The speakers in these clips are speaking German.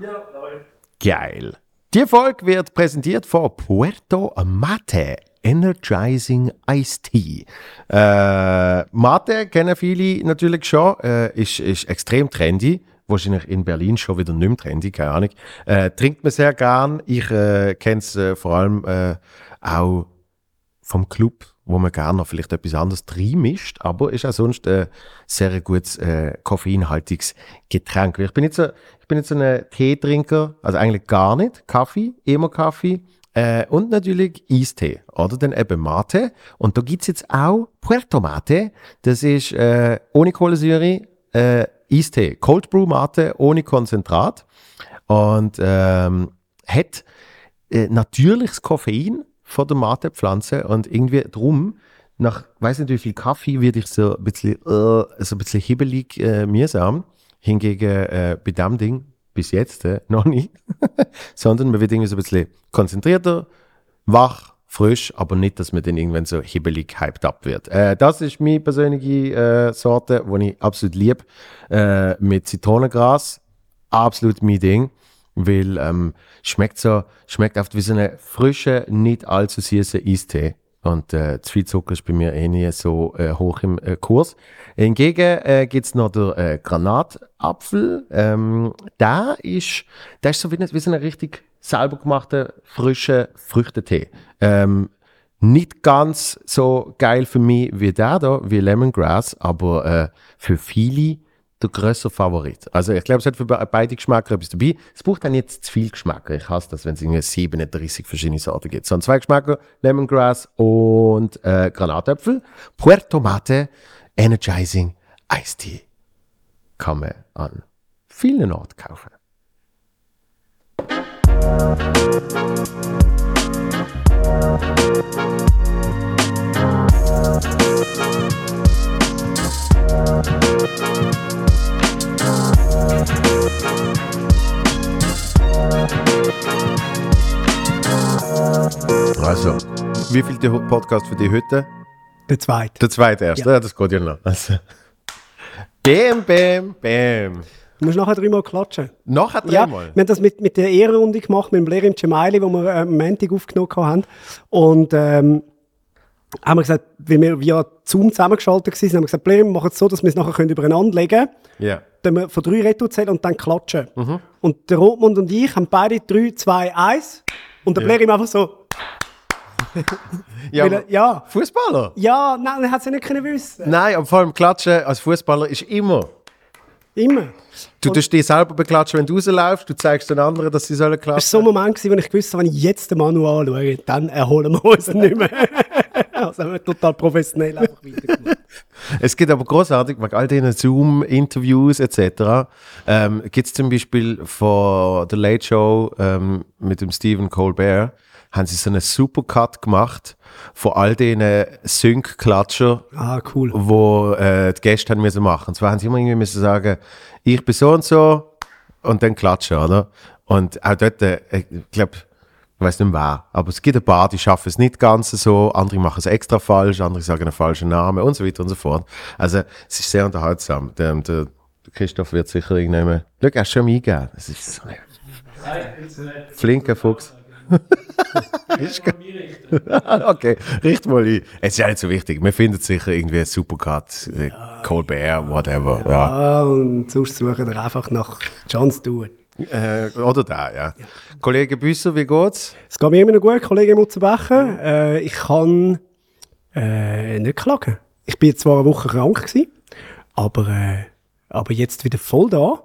Ja, läuft. Geil. Die Folge wird präsentiert von Puerto Mate Energizing Iced Tea. Äh, Mate kennen viele natürlich schon, äh, ist, ist extrem trendy. Wahrscheinlich in Berlin schon wieder nicht mehr trendy, keine Ahnung. Äh, trinkt man sehr gern. Ich äh, kenne es äh, vor allem äh, auch vom Club, wo man gerne noch vielleicht etwas anderes reinmischt, aber ist auch sonst ein sehr gutes äh, koffeinhaltiges Getränk. Ich bin jetzt so, ich bin jetzt so ein Teetrinker, also eigentlich gar nicht. Kaffee, immer Kaffee. Äh, und natürlich Eistee oder dann eben Mate. Und da gibt's jetzt auch Puerto Mate. Das ist äh, ohne Kohlensäure äh, Eistee. Cold Brew Mate ohne Konzentrat. Und ähm, hat äh, natürliches Koffein von der Mate-Pflanze und irgendwie drum, nach weiß nicht wie viel Kaffee, wird ich so ein bisschen, äh, so ein bisschen hibbelig, äh, mühsam. Hingegen äh, bei dem Ding bis jetzt äh, noch nicht. Sondern man wird irgendwie so ein bisschen konzentrierter, wach, frisch, aber nicht, dass man dann irgendwann so hibbelig hyped up wird. Äh, das ist meine persönliche äh, Sorte, die ich absolut liebe. Äh, mit Zitronengras. Absolut mein Ding. Weil ähm, schmeckt so, schmeckt oft wie so eine frische, nicht allzu süße Eistee. Und äh, zu viel Zucker ist bei mir eh nie so äh, hoch im äh, Kurs. Hingegen äh, gibt es noch den äh, Granatapfel. Ähm, der ist, der ist so wie, wie so ein richtig selber gemachter, frischer Früchtetee. Ähm, nicht ganz so geil für mich wie der da, wie Lemongrass, aber äh, für viele der größere Favorit. Also ich glaube, es hat für beide Geschmäcker etwas dabei. Es braucht dann jetzt zu viel Geschmäcker. Ich hasse das, wenn es irgendwie 37 verschiedene Sorten gibt. Sondern zwei Geschmäcker, Lemongrass und äh, Granatäpfel. Puerto Mate Energizing Iced Tea. Kann man an vielen Orten kaufen. Also, wie viel der Podcast für dich heute? Der zweite. Der zweite erst, ja. ja das geht ja noch. Also. Bam, bam, bam. Du musst nachher dreimal klatschen. Nachher dreimal? Ja, wir haben das mit, mit der Ehrenrunde gemacht, mit dem Blair im Gemaili, wo wir äh, am Montag aufgenommen haben. Und ähm, haben wir gesagt, weil wir via Zoom zusammengeschaltet waren, haben wir gesagt, wir machen es so, dass wir es nachher können übereinander legen können. Ja. Dann wir von drei Retour zählen und dann klatschen. Mhm. Und der Rotmund und ich haben beide drei, zwei, eins. Und der. Blair ihm einfach so... ja, ja. Fußballer? Ja, nein, er hat es ja nicht können wissen. Nein, aber vor allem Klatschen als Fußballer ist immer. Immer. Du tust dich selber beklatschen, wenn du rausläufst, du zeigst den anderen, dass sie sollen klatschen. Das war so ein Moment, wo ich gewusst habe, wenn ich jetzt den Manu anschaue, dann erholen wir uns nicht mehr. also haben wir total professionell einfach weitergemacht. Es gibt aber großartig, bei all diesen Zoom-Interviews etc. Ähm, gibt es zum Beispiel von der Late Show ähm, mit dem Stephen Colbert, haben sie so einen Supercut gemacht von all diesen Sync-Klatscher, ah, cool. wo äh, die Gäste haben müssen machen. Und zwar haben sie immer irgendwie müssen sagen, ich bin so und so und dann klatschen, oder? Und auch dort, äh, ich glaube, ich weiß nicht mehr wer, aber es gibt ein paar, die schaffen es nicht ganz so, andere machen es extra falsch, andere sagen einen falschen Namen und so weiter und so fort. Also es ist sehr unterhaltsam. Der, der, der Christoph wird sicher irgendwann, schau, er ist schon eingegeben. Das ist so ein flinker Fuchs. okay, richt mal ein. Es ist ja nicht so wichtig. Wir finden sicher irgendwie Supercut, äh, Colbert, whatever. Ja, ja. und sonst suchen wir einfach nach John Stewart. Äh, oder da, ja. ja. Kollege Büsser, wie geht's? Es geht mir immer noch gut, Kollege Mutzenbecher. Äh, ich kann äh, nicht klagen. Ich bin zwar eine Woche krank gewesen, aber, äh, aber jetzt wieder voll da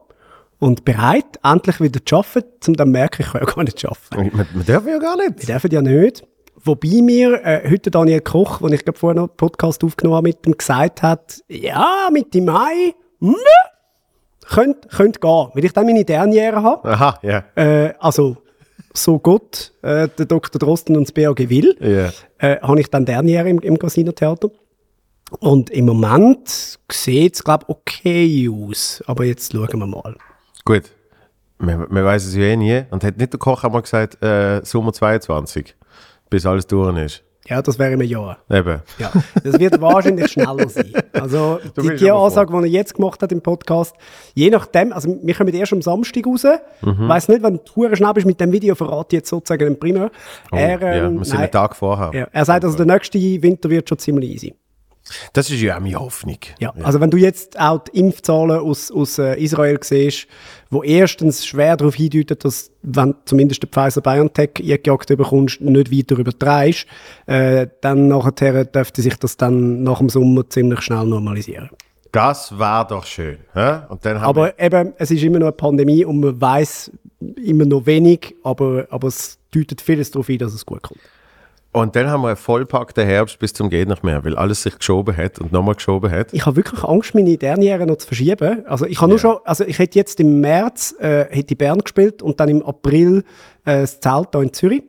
und bereit, endlich wieder zu arbeiten, um dann merken, ich kann ja gar nicht arbeiten. Wir, wir dürfen ja gar nicht. Wir dürfen ja nicht. Wobei mir äh, heute Daniel Koch, wo ich vorher noch einen Podcast aufgenommen habe, mit ihm gesagt hat, ja, Mitte Mai, mh, könnte könnt gehen, weil ich dann meine Derniere habe. Aha, ja. Yeah. Äh, also, so Gott, äh, der Dr. Drosten und das BAG will, yeah. äh, habe ich dann Derniere im, im Casino-Theater. Und im Moment sieht es, glaube ich, okay aus. Aber jetzt schauen wir mal. Gut. Man, man weiß es ja eh nie. Und hat nicht der Koch einmal gesagt, äh, Sommer 22, bis alles durch ist? Ja, das wäre im Jahr. Eben. Ja, das wird wahrscheinlich schneller sein. Also die, die Ansage, die er jetzt gemacht hat im Podcast, je nachdem, also wir kommen erst am Samstag raus. Mhm. Weiß nicht, wenn du schnell bist mit dem Video, verrate ich jetzt sozusagen im Primär. Oh, er, ja, ähm, wir sind nein, einen Tag vorher. ja, er sagt, also der nächste Winter wird schon ziemlich easy. Das ist ja auch meine Hoffnung. Ja, also wenn du jetzt auch die Impfzahlen aus, aus äh, Israel siehst, wo erstens schwer darauf hindeuten, dass, wenn zumindest den Pfizer-BioNTech eingejagt bekommst, nicht weiter übertreibst, äh, dann nachher dürfte sich das dann nach dem Sommer ziemlich schnell normalisieren. Das war doch schön. hä? Und dann Aber eben, es ist immer noch eine Pandemie und man weiß immer noch wenig, aber, aber es deutet vieles darauf hin, dass es gut kommt. Und dann haben wir einen vollpackten Herbst bis zum geht nicht mehr, weil alles sich geschoben hat und nochmal geschoben hat. Ich habe wirklich Angst, meine Derniere noch zu verschieben. Also ich habe nur schon, also ich hätte jetzt im März äh, hätte Bern gespielt und dann im April äh, das Zelt hier in Zürich,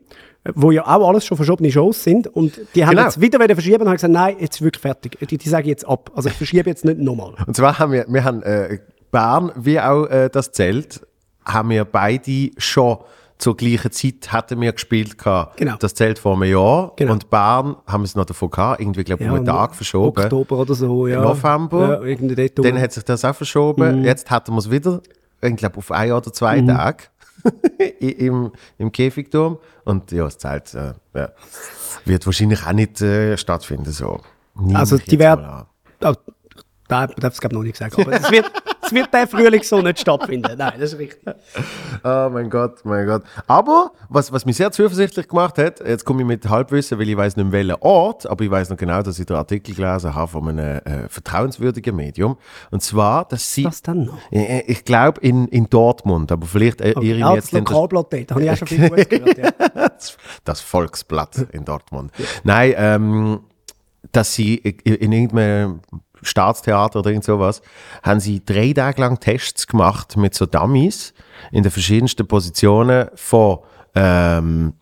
wo ja auch alles schon verschobene Shows sind und die haben Genau. jetzt wieder wollen verschieben und haben gesagt, nein, jetzt ist wirklich fertig. Die, die sagen jetzt ab. Also ich verschiebe jetzt nicht nochmal. Und zwar haben wir, wir haben äh, Bern wie auch äh, das Zelt, haben wir beide schon zur gleichen Zeit hatten wir gespielt gehabt. Genau. Das Zelt vor einem Jahr Genau. und Bern haben wir es noch davon gehabt, irgendwie glaube ich um einen Tag verschoben. Oktober oder so, ja. November. Ja, irgendwie dort Dann hat sich das auch verschoben. Mhm. Jetzt hatten wir es wieder, ich glaube auf ein oder zwei Tage i- im, im Käfigturm. Und ja, das Zelt äh, ja, wird wahrscheinlich auch nicht äh, stattfinden. So. Also ich die werden, oh, da darf es glaube noch nicht sagen, aber es wird, es wird der Frühling so nicht stattfinden. Nein, das ist richtig. Oh mein Gott, mein Gott. Aber was, was mich sehr zuversichtlich gemacht hat, jetzt komme ich mit Halbwissen, weil ich weiß nicht, welchen Ort, aber ich weiß noch genau, dass ich den Artikel gelesen habe von einem äh, vertrauenswürdigen Medium. Und zwar, dass sie, Was dann noch? Äh, ich glaube in, in Dortmund, aber vielleicht äh, irre ich Ja, das jetzt das, Lokalblatt dort, habe ich auch schon viel gehört. Ja. das, Volksblatt in Dortmund. Nein, ähm, dass sie in in irgendeinem Staatstheater oder irgend sowas, haben sie drei Tage lang Tests gemacht mit so Dummies in den verschiedensten Positionen von ähm,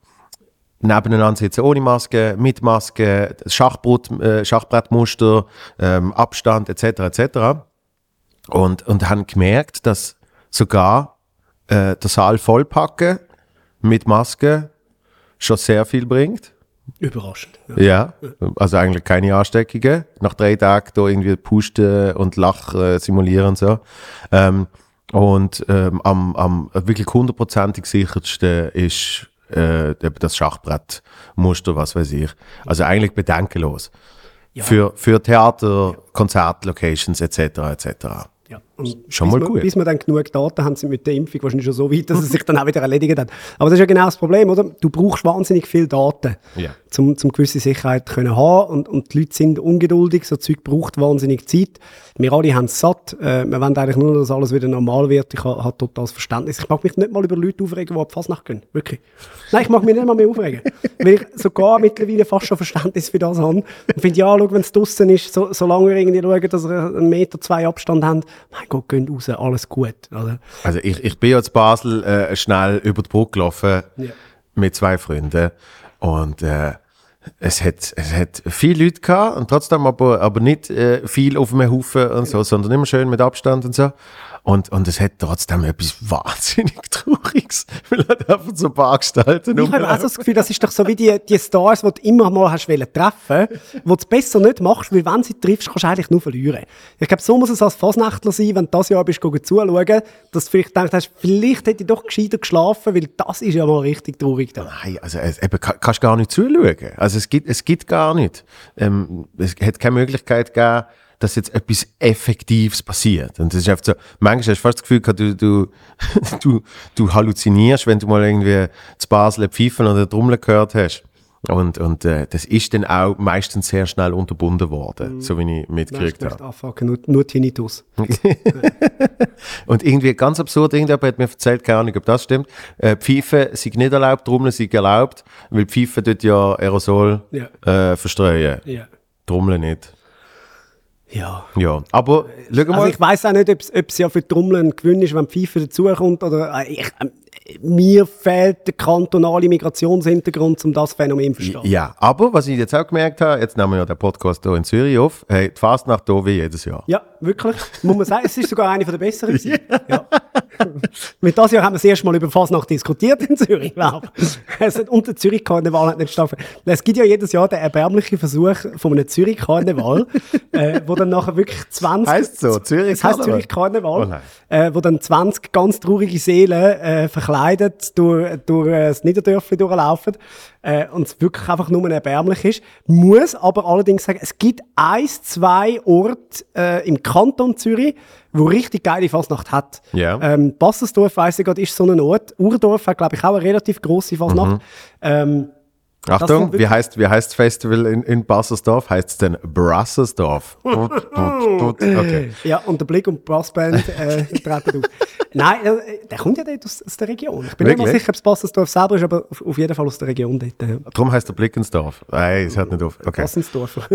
nebeneinander sitzen ohne Maske, mit Maske, Schachbrett, äh, Schachbrettmuster, ähm, Abstand etc. etc. Und, und haben gemerkt, dass sogar äh, der Saal vollpacken mit Maske schon sehr viel bringt. Überraschend. Ja. Ja, also eigentlich keine Ansteckungen. Nach drei Tagen da irgendwie pusten und Lach äh, simulieren und so. Ähm, und ähm, am, am wirklich hundertprozentig sicherste ist äh, das Schachbrettmuster, was weiß ich. Also eigentlich bedenkenlos. Für, für Theater, Konzertlocations etc. etc. Ja. Und Schon bis mal wir, gut. Bis wir dann genug Daten haben, sind mit der Impfung wahrscheinlich schon so weit, dass es sich dann auch wieder erledigt hat. Aber das ist ja genau das Problem, oder? Du brauchst wahnsinnig viel Daten, Ja. um zum gewisse Sicherheit zu können haben. Und, und die Leute sind ungeduldig, so Zeug braucht wahnsinnig Zeit. Wir alle haben es satt. Äh, wir wollen eigentlich nur, dass alles wieder normal wird. Ich habe hab total das Verständnis. Ich mag mich nicht mal über Leute aufregen, die ab Fasnacht gehen. Wirklich. Nein, ich mag mich nicht mal mehr aufregen. weil ich sogar mittlerweile fast schon Verständnis für das habe. Und finde, ja, schau, wenn es draussen ist, so, solange wir irgendwie schauen, dass wir einen Meter, zwei Abstand haben, mein Gott, gehen raus, alles gut. Also, Also ich, ich bin ja zu Basel äh, schnell über die Brücke gelaufen Ja. mit zwei Freunden und äh, es hat, es hat viele Leute gehabt und trotzdem aber, aber nicht äh, viel auf einem Haufen und so, sondern immer schön mit Abstand und so. Und, und es hat trotzdem etwas wahnsinnig Trauriges, weil halt einfach so ein paar Gestalten Ich habe auch so das Gefühl, das ist doch so wie die, die Stars, die du immer mal hast wollen treffen, wo du es besser nicht machst, weil wenn du sie triffst, kannst du eigentlich nur verlieren. Ich glaube, so muss es als Fasnächtler sein, wenn du das Jahr bist, zuschauen, dass du vielleicht hast, vielleicht hätte ich doch gescheiter geschlafen, weil das ist ja mal richtig traurig da. Nein, also eben, ka- kannst gar nicht zuschauen. Also es gibt, es gibt gar nicht. Ähm, es hat keine Möglichkeit gegeben, dass jetzt etwas Effektives passiert. Und das ist einfach so, manchmal hast du fast das Gefühl du, du, du, du halluzinierst, wenn du mal irgendwie zu Basel Pfeifen oder Trommeln gehört hast. Und, und äh, das ist dann auch meistens sehr schnell unterbunden worden, so wie ich mitgekriegt habe. Anfangen, nur, nur Tinnitus. Und irgendwie ganz absurd, irgendjemand hat mir erzählt, keine Ahnung, ob das stimmt, äh, Pfeifen sind nicht erlaubt, Trommeln sind erlaubt, weil Pfeifen dort ja Aerosol Ja. äh, verstreuen. Ja. Trommeln nicht. Ja. Ja, aber schau mal. Also ich weiß auch nicht, ob es ja für die Trommel ein Gewinn ist, wenn die Pfeife dazukommt. Oder, äh, ich, ähm, mir fehlt der kantonale Migrationshintergrund, um das Phänomen zu verstehen. Ja, aber was ich jetzt auch gemerkt habe, jetzt nehmen wir ja den Podcast hier in Zürich auf, hey, die Fastnacht hier wie jedes Jahr. Ja, wirklich. Muss man sagen, es ist sogar eine der besseren. ja. Mit das Jahr haben wir das erste Mal über Fasnacht diskutiert in Zürich, glaube ich. Und der Zürich-Karneval hat nicht stattgefunden. Es gibt ja jedes Jahr den erbärmlichen Versuch von einem Zürich-Karneval, äh, wo dann nachher wirklich 20... Heisst so, Zürich Es heisst Karneval? Zürich-Karneval. Oh äh, wo dann 20 ganz traurige Seelen äh, verkleidet durch, durch äh, das Niederdörfli durchlaufen äh, und es wirklich einfach nur erbärmlich ist. Muss aber allerdings sagen, es gibt eins, zwei Orte äh, im Kanton Zürich, wo richtig geile Fasnacht hat. Ja. Ähm, Bassersdorf, weiss ich gerade, ist so ein Ort. Urdorf hat, glaube ich, auch eine relativ grosse Fasnacht. Mhm. Ähm, Achtung, wie heißt, wie heißt das Festival in, in Bassersdorf? Heißt es denn Brassersdorf? Okay. ja, und der Blick und die Brassband äh, treten auf. Nein, äh, der kommt ja dort aus, aus der Region. Ich bin nicht mal Wirklich? sicher, ob es Bassensdorf selber ist, aber auf, auf jeden Fall aus der Region dort. Äh, Darum heißt der Blickensdorf. Nein, es hört nicht auf. Okay. Bassensdorf.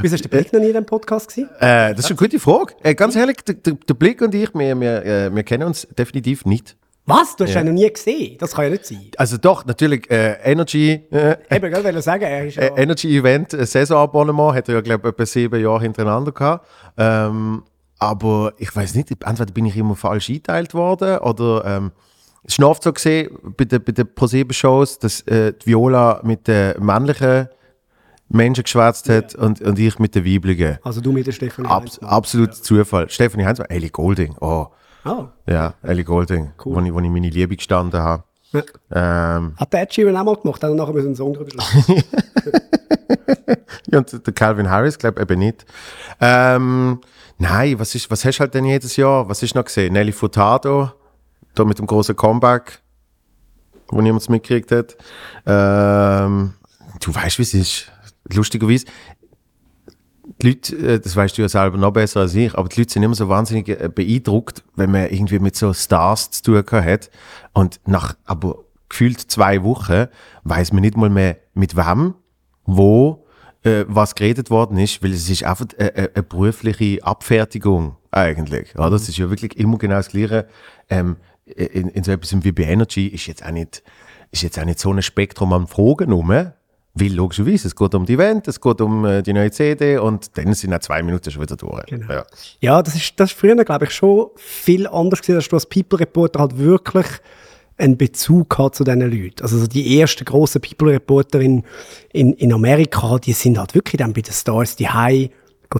Wieso ist der Blick noch nie in diesem Podcast gewesen? Äh, das ist eine gute Frage. Äh, ganz ehrlich, der, der, der Blick und ich, wir, wir, äh, wir kennen uns definitiv nicht. Was? Du hast ihn noch nie gesehen? Das kann ja nicht sein. Also doch, natürlich, äh, Energy, äh, Eben, ich wollte sagen, er ist ja... äh, Energy Event, äh, Saisonabonnement, hat er ja, glaube ich, etwa sieben Jahre hintereinander gehabt. Ähm, aber ich weiß nicht, entweder bin ich immer falsch eingeteilt worden oder ähm, es oft so gesehen bei den, bei den ProSieben-Shows, dass äh, die Viola mit den männlichen Menschen geschwätzt hat und, und ich mit den weiblichen. also du mit der Stefanie Abs Heinzmann. absolut Zufall. Stephanie Heinzmann, Ellie Golding, oh, Ah. ja, Ellie Golding, Cool. wo, ich, wo ich meine Liebe gestanden habe. Ja. Ähm, Hat der Ed Sheeran auch mal gemacht, hat er nachher einen Song drüber. Ja, und der Calvin Harris, glaube eben nicht. Ähm, nein, was, ist, was hast du halt denn jedes Jahr? Was ist noch gesehen? Nelly Furtado, da mit dem großen Comeback, wo niemand mitgekriegt hat. Ähm, du weißt, wie es ist. Lustigerweise, die Leute, äh, das weißt du ja selber noch besser als ich, aber die Leute sind immer so wahnsinnig äh, beeindruckt, wenn man irgendwie mit so Stars zu tun hat. Und nach aber gefühlt zwei Wochen weiß man nicht mal mehr, mit wem, wo, äh, was geredet worden ist, weil es ist einfach eine, eine, eine berufliche Abfertigung eigentlich. Oder? Es ist ja wirklich immer genau das Gleiche. Ähm, in, in so etwas wie bei Energy ist jetzt auch nicht, ist jetzt auch nicht so ein Spektrum an Fragen rum. Weil logischerweise, es geht um die Event, es geht um äh, die neue CD und dann sind auch zwei Minuten schon wieder durch. Genau. Ja. Ja, das ist, das ist früher, glaube ich, schon viel anders gewesen, dass du als People-Reporter halt wirklich einen Bezug hat zu diesen Leuten. Also so die ersten grossen People-Reporter in, in, in Amerika, die sind halt wirklich dann bei den Stars die High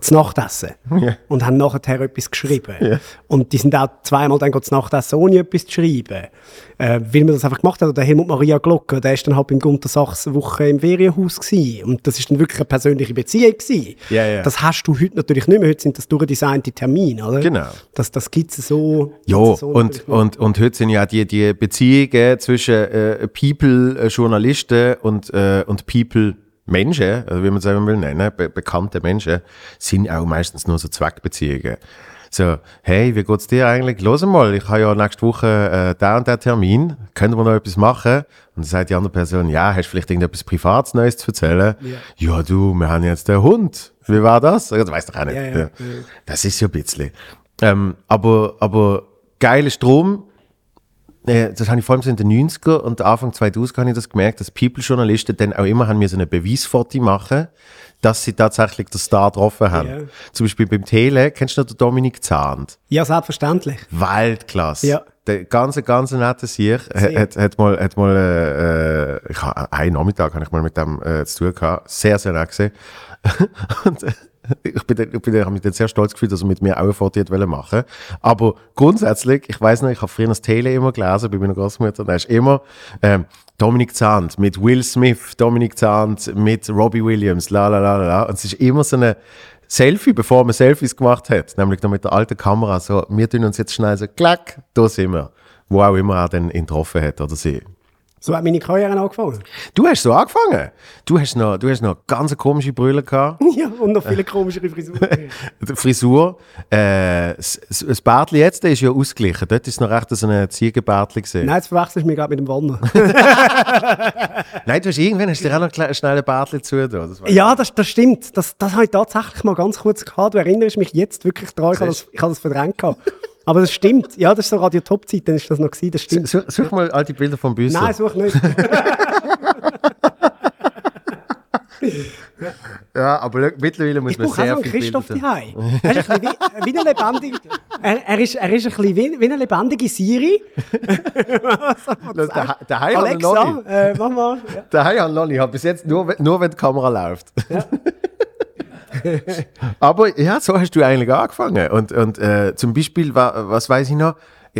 zu Nacht essen Ja. und haben nachher etwas geschrieben. Ja. Und die sind auch zweimal dann zu Nacht essen, ohne etwas zu schreiben. Äh, weil man das einfach gemacht hat. Oder der Helmut Maria Glocker, der ist dann halt beim Gunter Sachs eine Woche im Ferienhaus gewesen. Und das ist dann wirklich eine persönliche Beziehung gewesen. Ja. Das hast du heute natürlich nicht mehr. Heute sind das durchdesignte Termine, oder? Genau. Das, das gibt es so. Ja, so und, und, und heute sind ja die, die Beziehungen zwischen äh, People, äh, Journalisten und, äh, und People, Menschen, also wie man es eben will nennen, be bekannte Menschen, sind auch meistens nur so Zweckbeziehungen. So, hey, wie geht's dir eigentlich? Los mal, ich habe ja nächste Woche äh, da und der Termin, können wir noch etwas machen? Und dann sagt die andere Person, ja, hast du vielleicht irgendetwas Privates Neues zu erzählen? Ja, du, wir haben jetzt einen Hund. Wie war das? Das weißt du auch nicht. Ja, ja, ja. Das ist ja ein bisschen. Ähm, aber, aber geiler Strom, äh, das habe ich vor allem so in den 90er und Anfang 2000 habe ich das gemerkt, dass People-Journalisten dann auch immer haben mir so eine Beweisfoto machen, dass sie tatsächlich den Star getroffen haben. Ja. Zum Beispiel beim Tele, kennst du noch den Dominik Zahnt? Ja, selbstverständlich. Weltklasse. Ja. Der ganze, ganze nette Sieg hat, hat mal, hat mal äh, ich ha, einen Nachmittag habe ich mal mit dem äh, zu tun gehabt. Sehr, sehr nett gewesen. Und äh, ich bin, ich bin, ich mich dann sehr stolz gefühlt, dass er mit mir auch ein Foto machen. Aber grundsätzlich, ich weiß noch, ich habe früher das Tele immer gelesen bei meiner Großmutter. Da ist immer ähm, Dominik Zahnt mit Will Smith, Dominik Zahnt mit Robbie Williams, la la la la. Und es ist immer so eine Selfie, bevor man Selfies gemacht hat, nämlich noch mit der alten Kamera, so, wir tun uns jetzt schnell so, klack, da sind wir. Wo auch immer er dann ihn getroffen hat oder sie. So hat meine Karriere angefangen. Du hast so angefangen. Du hast noch, du hast noch ganz komische Brille gehabt. ja, und noch viele komischere Frisuren. Die Frisur. Äh, das, das Bärtli jetzt der ist ja ausgeglichen. Dort ist noch recht so ein Ziegenbärtli gesehen. Nein, jetzt verwechselst du mich gerade mit dem Wanner. Nein, du hast irgendwann hast du dir auch noch schnell ein Bärtli zu. Weiß ja, das, das stimmt. Das, das habe ich tatsächlich mal ganz kurz gehabt. Du erinnerst mich jetzt wirklich daran. Ich habe das, ich habe das verdrängt gehabt. Aber das stimmt. Ja, das ist so Radio Top-Zeit, dann ist das noch gewesen, das stimmt. Such, such mal alte Bilder vom Büsser. Nein, such nicht. Ja, aber mittlerweile muss Ich man sehr viele Christoph daheim. Er ist ein bisschen wie, wie eine lebendige, er, er, ist, er ist ein bisschen wie, wie eine lebendige Siri. Haben wir noch Alexa, äh, mach mal. Ja. Noch nicht. Ich habe bis jetzt nur, nur wenn die Kamera läuft. Aber ja, so hast du eigentlich angefangen. Und, und äh, zum Beispiel, wa, was weiß ich noch?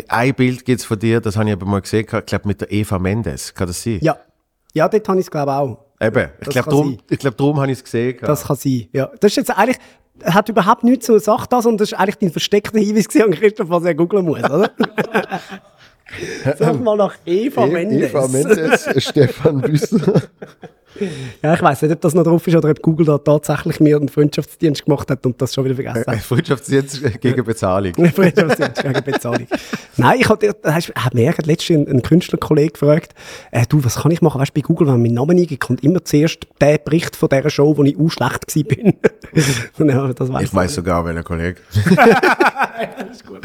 Ein Bild gibt es von dir, das habe ich aber mal gesehen, ich glaube mit der Eva Mendes. Kann das sein? ja. Ja, dort habe ich es glaube ich auch. Eben. Ich Das glaube, darum, ich glaub, darum habe ich es gesehen. Das kann sein. Ja. Das ist jetzt eigentlich, hat überhaupt nichts zur Sache da, sondern das ist eigentlich dein versteckter Hinweis gewesen an Christoph, was er googeln muss, oder? Sag mal nach Eva Mendes. Eva Mendes, Stefan Büsser. Ja, ich weiß nicht, ob das noch drauf ist oder ob Google da tatsächlich mir einen Freundschaftsdienst gemacht hat und das schon wieder vergessen hat. Freundschaftsdienst gegen Bezahlung. Freundschaftsdienst gegen Bezahlung. Nein, ich hat mir letztens ein, ein Künstlerkollege gefragt, äh, du, was kann ich machen? Weißt du, bei Google, wenn man meinen Namen eingibt, kommt immer zuerst der Bericht von dieser Show, wo ich auch schlecht. Und ja, Ich weiß sogar, welcher Kollege. Das ist gut.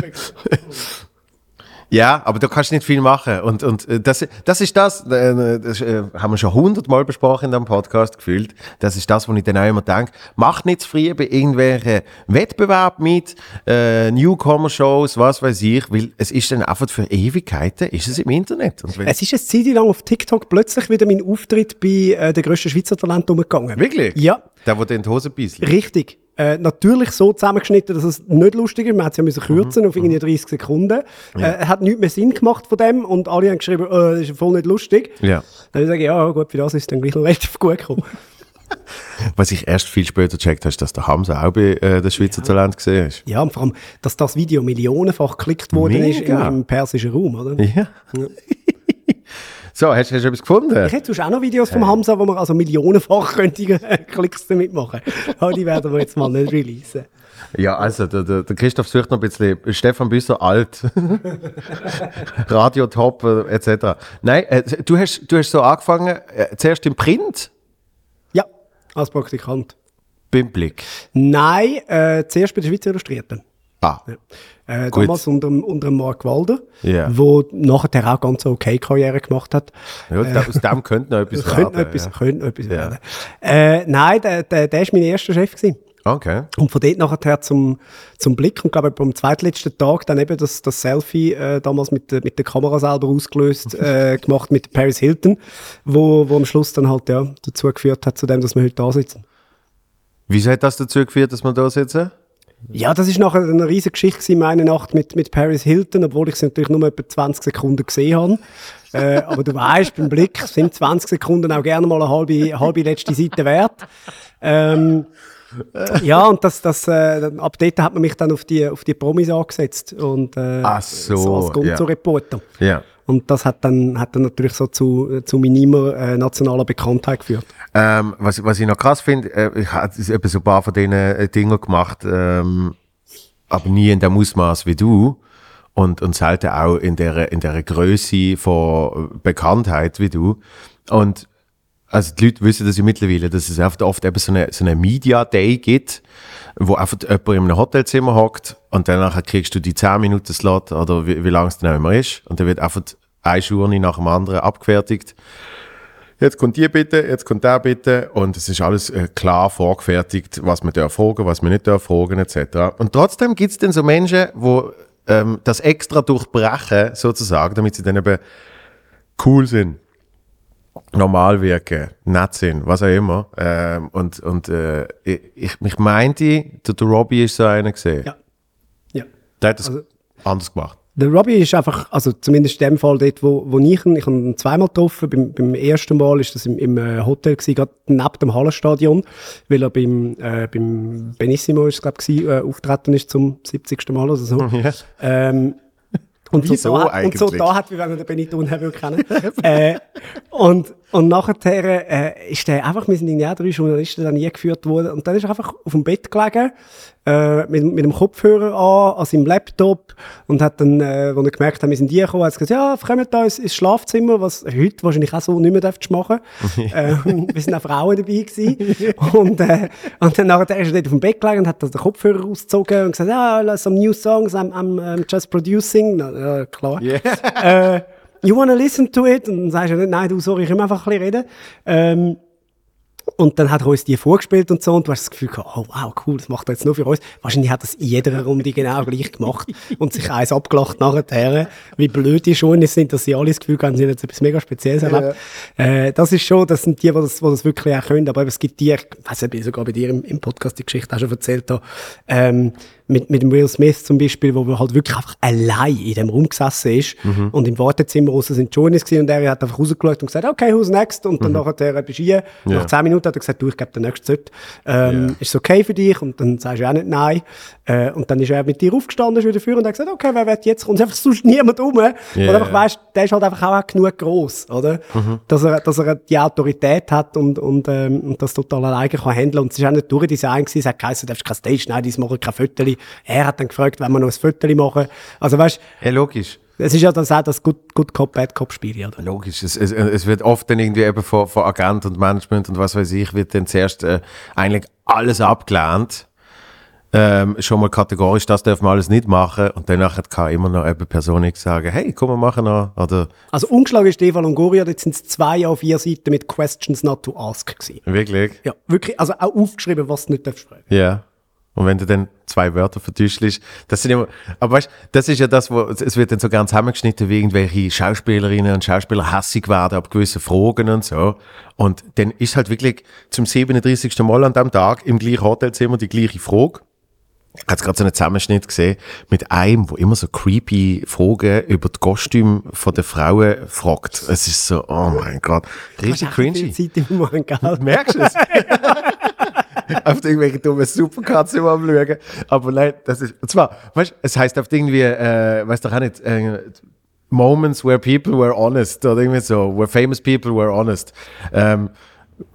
Ja, aber da kannst du nicht viel machen. Und, und äh, das, das ist das, äh, das äh, haben wir schon hundertmal besprochen in dem Podcast gefühlt. Das ist das, wo ich dann auch immer denke, mach nicht zu früh bei irgendwelchen Wettbewerben mit, äh, Newcomer-Shows, was weiß ich, weil es ist dann einfach für Ewigkeiten, ist es im Internet. Es ist eine Zeit lang auf TikTok plötzlich wieder mein Auftritt bei äh, der grössten Schweizer Talent umgegangen. wirklich? Ja, Der, wo in die Hose beißt. richtig. Äh, natürlich so zusammengeschnitten, dass es nicht lustig ist. Man hat es ja müssen kürzen auf irgendwie 30 Sekunden. Äh, hat nichts mehr Sinn gemacht von dem und alle haben geschrieben, äh, das ist voll nicht lustig. Ja. Dann sage ich, ja gut, für das ist es dann gleich relativ gut gekommen. Was ich erst viel später gecheckt habe, ist, dass der Hamza auch bei äh, der Schweizer Talent gesehen ist. Ja, und vor allem, dass das Video millionenfach geklickt worden ist im, Mega. im persischen Raum, oder? Ja. so, hast, hast du etwas gefunden? Ich hätte auch noch Videos vom Hamza, wo man also millionenfach könnte Klicks damit machen. Aber die werden wir jetzt mal nicht releasen. Ja, also der, der, der Christoph sucht noch ein bisschen Stefan Büsser alt, Radio Top äh, etc. Nein, äh, du, hast, du hast so angefangen, äh, zuerst im Print, Ja, als Praktikant. beim Blick. Nein, äh, zuerst bei den Schweizer Illustrierten. Ah, Äh, Gut. damals unter, unter Mark Walder, Ja. wo nachher auch ganz okay Karriere gemacht hat. ja, da, aus dem könnte noch etwas noch werden. etwas, ja. könnte noch etwas werden. Äh, nein, der, der, der ist mein erster Chef gewesen. Okay. Und von dort nachher zum, zum Blick und glaube am zweitletzten Tag dann eben das, das Selfie äh, damals mit, der- mit der Kamera selber ausgelöst äh, gemacht mit Paris Hilton, wo, wo am Schluss dann halt ja, dazu geführt hat, zu dem, dass wir heute da sitzen. Wieso hat das dazu geführt, dass wir da sitzen? Ja, das ist nachher eine riesige Geschichte gewesen, meine Nacht mit, mit Paris Hilton, obwohl ich sie natürlich nur etwa 20 Sekunden gesehen habe. äh, aber du weißt, beim Blick sind 20 Sekunden auch gerne mal eine halbe, halbe letzte Seite wert. Ähm, ja, und das, das, äh, ab dort hat man mich dann auf die, auf die Promis angesetzt und äh, Ach so, als Gonzo-Reporter. Ja. Und das hat dann, hat dann natürlich so zu, zu minimer äh, nationaler Bekanntheit geführt. Ähm, was, was ich noch krass finde, äh, ich habe so ein paar von diesen äh, Dingen gemacht, ähm, aber nie in dem Ausmaß wie du und, und selten auch in der, in der Größe von Bekanntheit wie du. Und also die Leute wissen das ja mittlerweile, dass es oft, oft eben so eine, so eine Media Day gibt, wo einfach jemand in einem Hotelzimmer hockt und danach kriegst du die 10 Minuten Slot oder wie, wie lang es dann immer ist. Und dann wird einfach eine Journey nach dem anderen abgefertigt. Jetzt kommt die bitte, jetzt kommt der bitte. Und es ist alles äh, klar vorgefertigt, was man darf fragen, was man nicht darf fragen etc. Und trotzdem gibt es dann so Menschen, wo ähm, das extra durchbrechen sozusagen, damit sie dann eben cool sind, normal wirken, nett sind, was auch immer. Ähm, und und äh, ich, ich mich meinte, der, der Robbie ist so einer gesehen. Ja. Ja. Der hat das anders gemacht. Der Robbie ist einfach, also zumindest in dem Fall dort, wo, wo ich ihn, ich habe ihn zweimal getroffen. Beim, beim ersten Mal ist das im, im äh, Hotel gewesen, gerade neben dem Hallenstadion, weil er beim, äh, beim Benissimo ist, glaube ich, äh, auftreten ist zum 70. Mal oder so. Ja. Ähm, Und so, Wieso da, hat- und eigentlich? so da hat, wie wenn wir den Benito Unheimlich kennen. äh, und, und nachher äh, ist der einfach, wir sind in ja drei Journalisten dann eingeführt worden und dann ist er einfach auf dem Bett gelegen, äh, mit, mit dem Kopfhörer an, an seinem Laptop und hat dann, äh, als er gemerkt hat, wir sind hier gekommen, hat er gesagt, ja, kommt da ins, ins Schlafzimmer, was heute wahrscheinlich auch so nicht mehr darfst machen. äh, wir sind auch Frauen dabei gewesen. und, äh, und dann nachher ist er dort auf dem Bett gelegen und hat dann den Kopfhörer rausgezogen und gesagt, ja, some new songs, I'm, I'm um, just producing. Na, ja, klar. äh, you wanna listen to it? Und dann sagst du nicht, nein, du, sorry, ich will einfach ein bisschen reden. Ähm, und dann hat er uns die vorgespielt und so, und du hast das Gefühl gehabt, oh wow, cool, das macht er jetzt nur für uns. Wahrscheinlich hat es in jeder Runde genau gleich gemacht und sich eins abgelacht nachher, wie blöd die schon sind, dass sie alle das Gefühl haben, sie haben jetzt etwas mega Spezielles erlebt. Äh, das ist schon, das sind die, die das, die das wirklich auch können, aber es gibt die, ich weiss nicht, ich sogar bei dir im, im Podcast die Geschichte auch schon erzählt habe, ähm, mit, mit dem Will Smith zum Beispiel, wo er halt wirklich einfach allein in dem Raum gesessen ist und im Wartezimmer raus sind Journeys gewesen und er hat einfach rausgeschaut und gesagt, okay, who's next? Und dann nachher bist du hier. Nach zehn Minuten hat er gesagt, du, ich gebe den nächsten Set. Ähm, Ist es okay für dich? Und dann sagst du auch nicht nein. Äh, und dann ist er mit dir aufgestanden, ist wieder für und hat gesagt, okay, wer wird jetzt? Und einfach sonst niemand rum. Und einfach weißt, der ist halt einfach auch genug gross, oder? Dass er, dass er die Autorität hat und, und, ähm, und das total alleine kann handeln. Und es ist auch nicht durchdesign gewesen. Es hat geheißen, du darfst kein Stage schneiden, die machen kein Foto. Er hat dann gefragt, wenn wir noch ein Foto machen. Also weißt, Ja, logisch. es ist ja dann auch das Good, Good Cop, Bad Cop Spiel, oder? Logisch, es, es, es wird oft dann irgendwie eben von, von Agent und Management und was weiß ich, wird dann zuerst äh, eigentlich alles abgelehnt. Ähm, schon mal kategorisch, das dürfen wir alles nicht machen und danach kann immer noch eine Person sagen, hey, komm, wir machen noch, oder Also umgeschlagen ist Eva Longoria, jetzt sind es zwei auf vier Seiten mit Questions not to ask gewesen. wirklich? Ja, wirklich, also auch aufgeschrieben, was du nicht darfst fragen. Ja. Und wenn du dann zwei Wörter vertüschelst, das sind immer, aber weißt, das ist ja das, wo, es wird dann so ganz zusammengeschnitten, wie irgendwelche Schauspielerinnen und Schauspieler hassig werden ab gewissen Fragen und so. Und dann ist halt wirklich zum 37. Mal an dem Tag im gleichen Hotelzimmer die gleiche Frage. Ich habe gerade so einen Zusammenschnitt gesehen mit einem, wo immer so creepy Fragen über die Kostüme von der Frauen fragt. Es ist so, oh mein Gott, richtig cringy. Zeit im gell? Merkst du es? auf irgendwelche dummen Supercuts immer am Schauen. Aber nein, das ist, und zwar, weißt du, es heißt oft irgendwie, äh, weißt du auch nicht, äh, Moments where people were honest, oder irgendwie so, where famous people were honest. Ähm,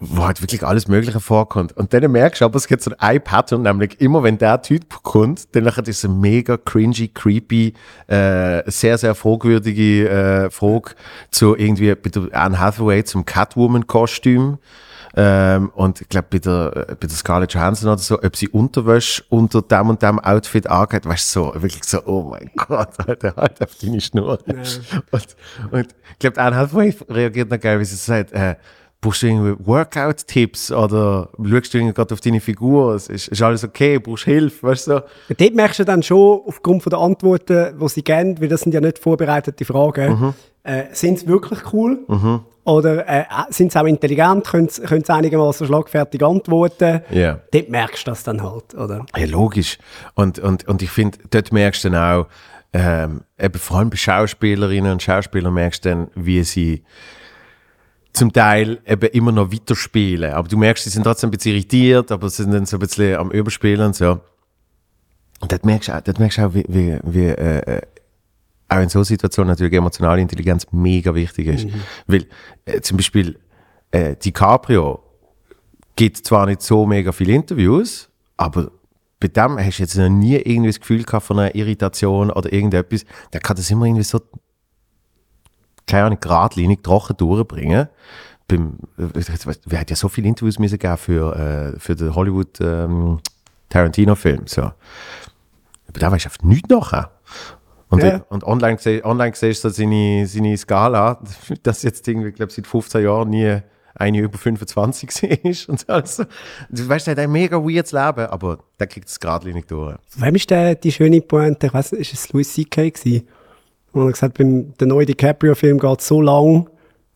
wo halt wirklich alles Mögliche vorkommt. Und dann merkst du aber, es gibt so ein Pattern, nämlich immer wenn der Typ kommt, dann nachher diese mega cringy, creepy, äh, sehr, sehr fragwürdige äh, Frage zu irgendwie bei Anne Hathaway zum Catwoman-Kostüm. Ähm, und ich glaube, bei der, äh, bei der Scarlett Johansson oder so, ob sie Unterwäsche unter dem und dem Outfit angeht, weißt du, so, wirklich so, oh mein Gott, Alter, halt auf deine Schnur. Und, und ich glaube, Anne Hathaway reagiert noch geil, wie sie sagt, äh, brauchst du irgendwie Workout-Tipps oder schaust du irgendwie gerade auf deine Figur, es ist, ist alles okay, brauchst Hilfe, weißt du? so. Dort merkst du dann schon, aufgrund von der Antworten, die sie geben, weil das sind ja nicht vorbereitete Fragen, äh, sind sie wirklich cool? Oder äh, sind sie auch intelligent? Können sie, können sie einigermaßen schlagfertig antworten? Ja. Dort merkst du das dann halt, oder? Ja, logisch. Und, und, und ich finde, dort merkst du dann auch, ähm, eben vor allem bei Schauspielerinnen und Schauspielern merkst du dann, wie sie zum Teil eben immer noch weiterspielen. Aber du merkst, sie sind trotzdem ein bisschen irritiert, aber sie sind dann so ein bisschen am Überspielen und so. Und dort merkst du auch, dort merkst du auch wie, wie, wie äh, äh, auch in so Situationen natürlich emotionale Intelligenz mega wichtig ist. Weil äh, zum Beispiel äh, DiCaprio gibt zwar nicht so mega viele Interviews, aber bei dem hast du jetzt noch nie irgendwie das Gefühl gehabt von einer Irritation oder irgendetwas. Der kann das immer irgendwie so, keine Ahnung, geradlinig trocken durchbringen. Beim, äh, wir hat ja so viele Interviews müssen geben für, äh, für den Hollywood ähm, Tarantino-Film. So. Aber da weißt du einfach nichts nachher. Und, Ja. und online, online siehst du seine, seine Skala, dass jetzt irgendwie, glaube seit 15 Jahren nie eine über 25 ist und so. Also, du weißt, er hat ein mega weirdes Leben, aber der kriegt es geradlinig durch. Wem ist der, die schöne Pointe? Ich weiß nicht, ist es Louis C.K. gewesen? Und er hat gesagt, beim der neue DiCaprio-Film geht so lang,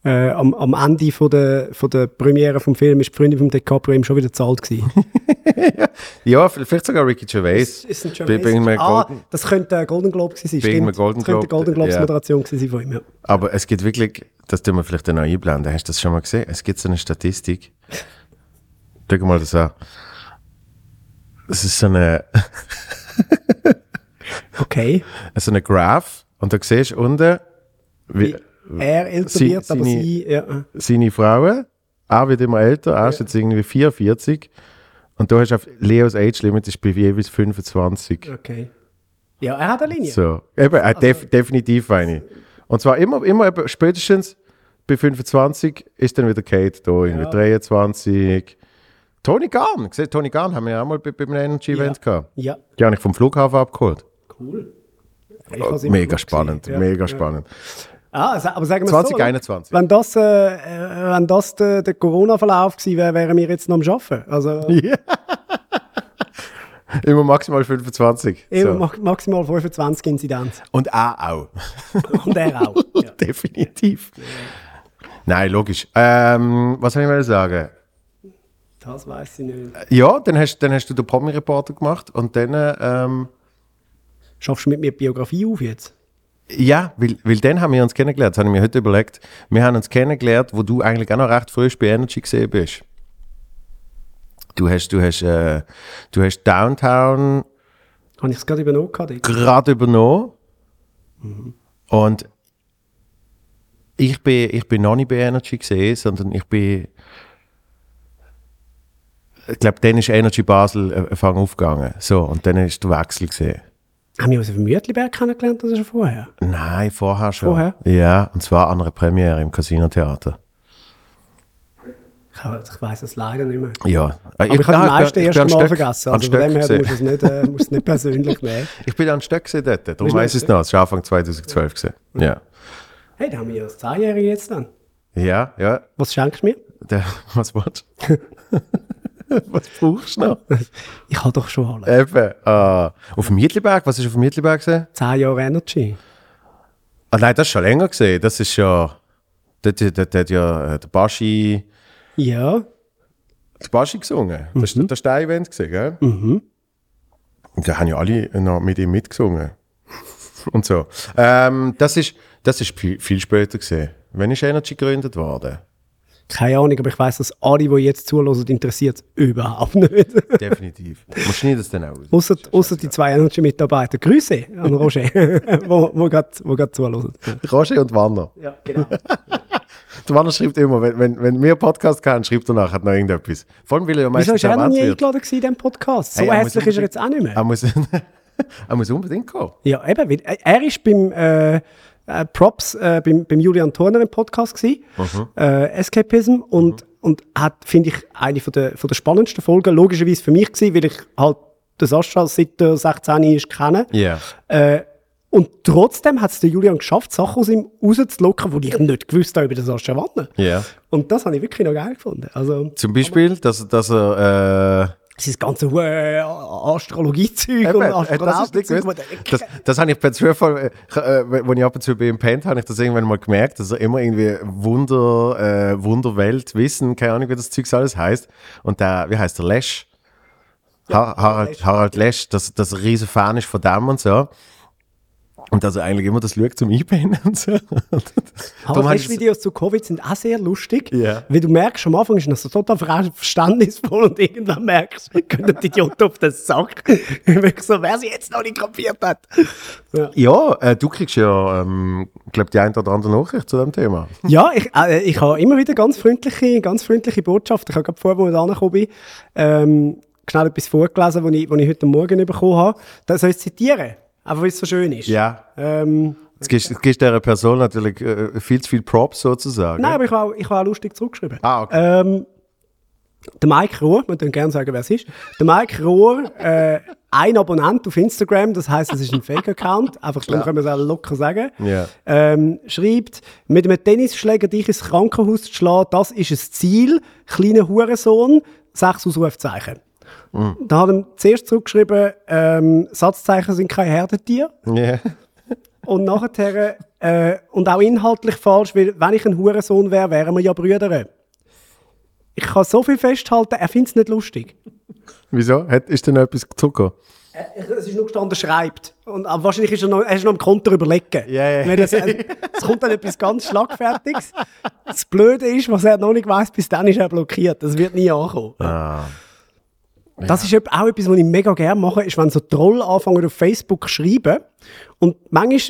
äh, am, am Ende von der, von der Premiere vom Film ist die Freundin von DiCaprio ihm schon wieder zahlt gewesen. Ja, vielleicht sogar Ricky Gervais. Ist ein Bei- bei irgendeinem ah, Golden- das könnte ein Golden Globe gewesen sein, das könnte eine Globe, Golden Globes ja. Moderation gewesen sein von ihm, ja. Aber es gibt wirklich, das tun wir vielleicht dann noch einblenden. Hast du das schon mal gesehen? Es gibt so eine Statistik. Schau mal das an. Das ist so eine, Okay. so eine Graph, Und da siehst du unten, wie, Er älter Sie- wird, aber seine- sie, ja. seine Frauen, er wird immer älter, er ist jetzt irgendwie 44. Und du hast auf Leos Age Limit ist bei jeweils 25. Okay. Ja, er hat eine Linie. So, eben, äh, def definitiv eine. Und zwar immer, immer eben spätestens bei 25 ist dann wieder Kate da, irgendwie Ja. 23. Tony Garn, gesehen, Tony Garn haben wir ja auch mal bei, bei einem Energy-Event gehabt. Ja, Die habe ich vom Flughafen abgeholt. cool. Immer Mega spannend, gesehen. Ja. mega Ja. spannend. Ah, aber sagen wir 2021. so, wenn das, äh, äh, wenn das der, der Corona-Verlauf gewesen wäre, wären wir jetzt noch am Arbeiten. Also Immer maximal 25. immer So. ma- maximal 25 Inzidenz. Und er auch. Und er auch. ja. Definitiv. Nein, logisch. Ähm, was soll ich mal sagen? Das weiß ich nicht. Ja, dann hast, dann hast du den Promi-Reporter gemacht und dann, ähm, Schaffst du mit mir Biografie auf jetzt? Ja, weil, weil dann haben wir uns kennengelernt, das habe ich mir heute überlegt. Wir haben uns kennengelernt, wo du eigentlich auch noch recht frisch bei Energy gesehen bist. Du hast, du hast, äh, du hast Downtown Habe ich es gerade übernommen? gerade übernommen. Und ich bin, ich bin noch nicht bei Energy gesehen, sondern ich bin. Ich glaube, dann ist Energy Basel äh, Fang aufgegangen. So, und dann ist der Wechsel gesehen. Haben wir uns auf dem Mütliberg kennengelernt oder schon vorher? Nein, vorher schon. Vorher? Ja, und zwar an einer Premiere im Casino Theater. Ich, ich weiß es leider nicht mehr. Ja. Aber ich, habe die meisten erst mal vergessen. An Also von dem her, du Stöck musst es nicht, äh, musst nicht persönlich nehmen. ich bin an Stöck dort, darum du weiß ich es noch. Es war Anfang 2012 gesehen. Ja. Hey, da haben wir ja das Zehnjährige jetzt dann. Ja, ja. Was schenkst du mir? Der, was willst du? was brauchst du noch? Ich habe doch schon alle. Eben. ah. auf dem Mietliberg, was ist auf dem Mietliberg gesehen? Zehn Jahre Energy. Ah nein, das ist schon länger gesehen. Das ist ja. Dort hat ja äh, der Baschi, Ja, der Baschi gesungen. Das Mhm. ist das Stein-Event gesehen, gell? Mhm. Und da haben ja alle noch mit ihm mitgesungen. Und so. Ähm, das ist, das ist viel, viel später gesehen. Wann ist Energy gegründet worden? Keine Ahnung, aber ich weiß, dass alle, die jetzt zuhören, interessiert es überhaupt nicht. Definitiv. Schneidet es dann auch aus. Ausser, ausser die zwei Energy-Mitarbeiter. Grüße an Roger, wo, wo gerade wo grad zuhören. Roger und Wanner. Ja, genau. Der Wanner schreibt immer, wenn, wenn, wenn wir einen Podcast haben, schreibt er nachher noch irgendetwas. Vor allem, weil er ja Wieso meistens ist er noch nie eingeladen in diesem Podcast? So Hey, hässlich ist er jetzt auch nicht mehr. Er muss, er muss unbedingt kommen. Ja, eben. weil, Er ist beim äh, äh, Props äh, beim, beim Julian Turner im Podcast gewesen, äh, Escapism und, und hat, finde ich, eine von der, von der spannendsten Folgen, logischerweise für mich gewesen, weil ich halt den Sascha seit er 16 ist kenne. Ja. Äh, und trotzdem hat es der Julian geschafft, Sachen aus ihm rauszulocken, die ich nicht gewusst habe über den Sascha Wanner. Ja. Und das habe ich wirklich noch geil gefunden. Also, Zum Beispiel, dass, dass er. Äh, dieses ganze äh, Astrologiezeug und äh, das, Astronautenzeug. das, das habe ich per Zufall, äh, äh, wenn ich ab und zu bei ihm pennt, habe ich das irgendwann mal gemerkt, dass er immer irgendwie Wunder, äh, Wunderwelt, Wissen, keine Ahnung, wie das Zeug alles heißt. Und der, wie heißt der, Lesch? Ha Harald, Harald Lesch, dass, dass er riesen Fan ist von dem und so. Und dass er eigentlich immer das schaut zum Einpennen und so. Aber ich das- Videos zu Covid sind auch sehr lustig, Ja. weil du merkst, am Anfang ist das so total ver- verständnisvoll und irgendwann merkst du, können die Idioten auf den Sack. Wirklich so, wer sie jetzt noch nicht kapiert hat. Ja, Ja, äh, du kriegst ja, ähm, glaube die ein oder andere Nachricht zu dem Thema. ja ich, äh, ich habe immer wieder ganz freundliche, ganz freundliche Botschaften. Ich habe gerade vorher, als ich da angekommen bin, ähm, schnell etwas vorgelesen, was ich, was ich heute Morgen bekommen habe. Das soll ich zitieren, einfach weil es so schön ist. Ja. Ähm, Jetzt gibst, jetzt gibst dieser Person natürlich äh, viel zu viel Props sozusagen. Nein, aber ich habe auch, ich habe auch lustig zurückgeschrieben. Ah, okay. Ähm, der Mike Rohr, wir können gerne sagen, wer es ist. Der Mike Rohr, äh, ein Abonnent auf Instagram, das heißt, es ist ein Fake-Account, einfach darum können wir es auch locker sagen. Ja. Ähm, schreibt, mit einem Tennisschläger dich ins Krankenhaus zu schlagen, das ist ein Ziel. Kleiner Hurensohn, sechs Ausrufzeichen. Da hat er zuerst zurückgeschrieben, ähm, Satzzeichen sind kein Herdentier. Ja. Und nachher, äh, und auch inhaltlich falsch, weil wenn ich ein Hurensohn wäre, wären wir ja Brüder. Ich kann so viel festhalten, er findet es nicht lustig. Wieso? Hat, ist denn etwas zurückgekommen? Es ist nur gestanden, schreibt. Und aber wahrscheinlich ist er noch, er ist noch im Konter überlegen. Weil das, äh, es kommt dann etwas ganz Schlagfertiges. Das Blöde ist, was er noch nicht weiß, bis dann ist er blockiert. Das wird nie ankommen. Ah. Das ist auch etwas, was ich mega gerne mache, ist, wenn so Troll anfangen auf Facebook zu schreiben. Und manchmal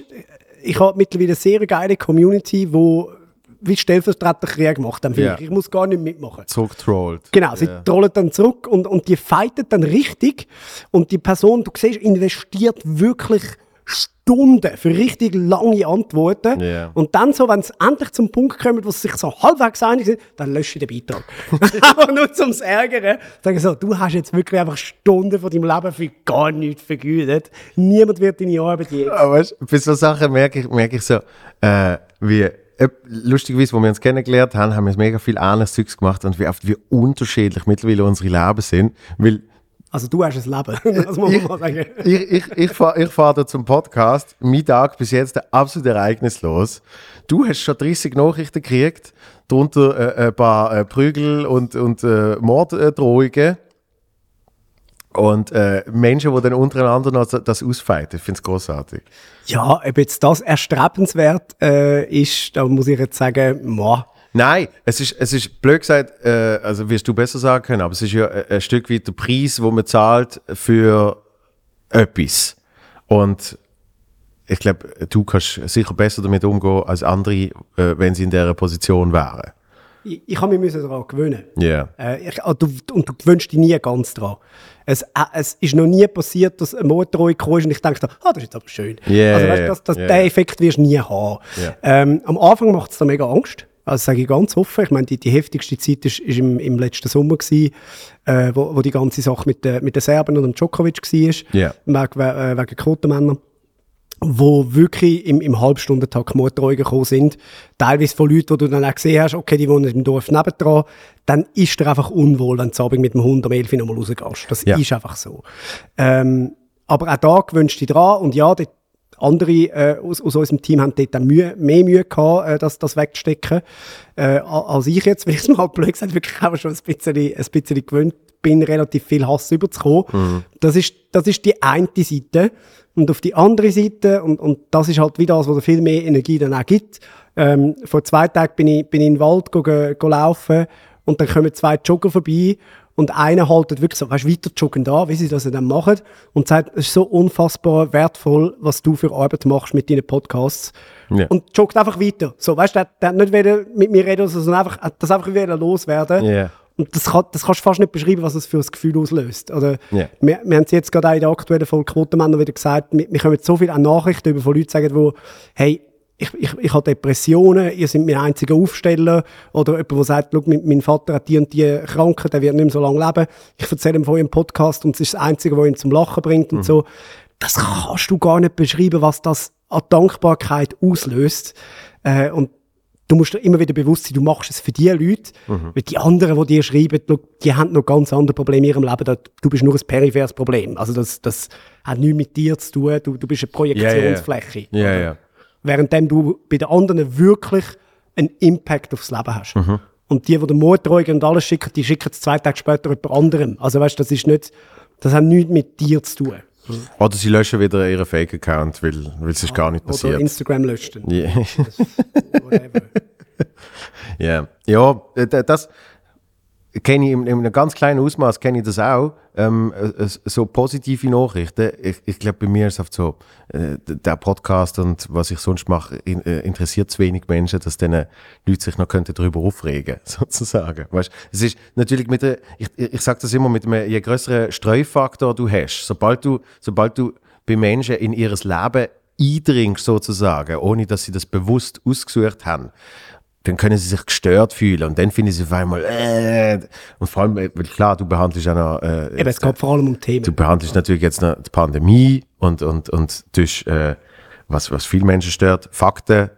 ich habe mittlerweile eine sehr geile Community, wo wie Stellvertreterkrieg macht dann yeah. Ich muss gar nicht mitmachen. Zurückgetrollt. Genau, sie Ja. trollen dann zurück und, und die fighten dann richtig. Und die Person, du siehst, investiert wirklich Stunden für richtig lange Antworten. Ja. Und dann so, wenn es endlich zum Punkt kommt, wo sie sich so halbwegs einig sind, dann lösche ich den Beitrag. Einfach nur zum Ärgern. Sagen so, du hast jetzt wirklich einfach Stunden von deinem Leben für gar nichts vergütet. Niemand wird deine Arbeit je. Aber weißt, bei so Sachen merke ich, merke ich so, äh, wie, äh, lustigerweise, wo wir uns kennengelernt haben, haben wir mega viel anderes Zeugs gemacht und wie oft wie unterschiedlich mittlerweile unsere Leben sind. Weil Also du hast ein Leben, das muss man mal sagen. ich, ich, ich fahre ich fahr da zum Podcast, mein Tag bis jetzt absolut ereignislos. Du hast schon 30 Nachrichten gekriegt, darunter äh, ein paar äh, Prügel und, und äh, Morddrohungen. Und äh, Menschen, die dann untereinander noch das ausfeiten. Ich finde es großartig. Ja, ob jetzt das erstrebenswert äh, ist, da muss ich jetzt sagen, moah. Nein, es ist, es ist blöd gesagt, äh, also wirst du besser sagen können, aber es ist ja ein, ein Stück weit der Preis, wo man zahlt für etwas. Und ich glaube, du kannst sicher besser damit umgehen als andere, äh, wenn sie in dieser Position wären. Ich, ich habe mich daran gewöhnen. Ja. Äh, ich, ah, du, und du gewöhnst dich nie ganz dran. Es, äh, es ist noch nie passiert, dass ein Motorrohr kam ist und ich dachte, ah, das ist jetzt aber schön. Ja, also, weißt, ja. das, das, Ja, Den. Effekt wirst du nie haben. Ja. Ähm, am Anfang macht es da mega Angst. Also sage ich ganz offen. Ich meine, die, die heftigste Zeit ist, ist im, im letzten Sommer gewesen, äh, wo, wo die ganze Sache mit, den- mit den Serben und dem Djokovic war. Ja. Wegen, äh, wegen Quotenmännern wo wirklich im, im Halbstundentakt Motorräder gekommen sind, teilweise von Leuten, wo du dann auch gesehen hast, okay, die wohnen im Dorf nebendran, dann ist dir einfach unwohl, wenn du abends mit dem Hund am 11 Uhr nochmal rausgehst. Das Ja. ist einfach so. Ähm, aber auch da gewünscht dich dran und ja, dort andere äh, aus, aus unserem Team haben dort auch Mühe, mehr Mühe gehabt, äh, das, das wegzustecken, äh, als ich jetzt, weil ich es mal blöd gesagt wirklich auch schon ein bisschen, ein bisschen gewöhnt bin, relativ viel Hass überzukommen. Das, ist, das ist die eine Seite. Und auf die andere Seite, und, und das ist halt wieder das, was viel mehr Energie dann auch gibt. Ähm, vor zwei Tagen bin ich, bin ich in den Wald go, go, go laufen und dann kommen zwei Jogger vorbei und einer haltet wirklich so, weißt du, weiter joggen da, wie sie das dann machen und sagt, es ist so unfassbar wertvoll, was du für Arbeit machst mit deinen Podcasts. Ja. Und joggt einfach weiter. So, weißt du, der, der hat nicht wieder mit mir reden, sondern einfach, hat das einfach wieder loswerden. Ja. Und das, kann, das kannst du fast nicht beschreiben, was es für ein Gefühl auslöst. Oder Ja. wir, wir haben es jetzt gerade auch in der aktuellen Folge Quotenmänner wieder gesagt, wir, wir kommen so viele auch Nachrichten über von Leuten, die sagen, wo, hey, ich, ich, ich habe Depressionen, ihr seid mein einziger Aufsteller. Oder jemand, der sagt, schau, mein, mein Vater hat die und die Krankheit, der wird nicht mehr so lange leben. Ich erzähle ihm von eurem Podcast und es ist das Einzige, was ihn zum Lachen bringt und so. Das kannst du gar nicht beschreiben, was das an Dankbarkeit auslöst. Äh, und du musst dir immer wieder bewusst sein, du machst es für die Leute, weil die anderen, die dir schreiben, die haben noch ganz andere Probleme in ihrem Leben. Da- Du bist nur ein peripheres Problem. Also das, das hat nichts mit dir zu tun. Du, du bist eine Projektionsfläche. Ja, ja. Währenddem du bei den anderen wirklich einen Impact aufs Leben hast. Und die, die den Motorräuger und alles schicken, die schicken es zwei Tage später jemand anderem. Also weißt, das ist nicht, das hat nichts mit dir zu tun. Oder sie löschen wieder ihren Fake-Account, weil, weil es ist gar nicht Oder passiert. Instagram löscht. dann. Ja. Whatever. Ja, ja das kenne ich in, in einem ganz kleinen Ausmaß kenne ich das auch. Ähm, äh, so positive Nachrichten. Ich, ich glaube, bei mir ist es oft so, äh, der Podcast und was ich sonst mache, in, äh, interessiert zu wenig Menschen, dass denen Leute sich noch könnten darüber aufregen, sozusagen. Weißt, es ist natürlich mit der, ich, ich ich sage das immer, mit einem je größeren Streufaktor du hast, sobald du, sobald du bei Menschen in ihres Leben eindringst, sozusagen, ohne dass sie das bewusst ausgesucht haben, dann können sie sich gestört fühlen und dann finden sie auf einmal äh, und vor allem, weil klar, du behandelst ja noch äh, Eben, es geht vor allem um Themen. du behandelst natürlich jetzt noch die Pandemie und und und durch äh, was was viele Menschen stört, Fakten.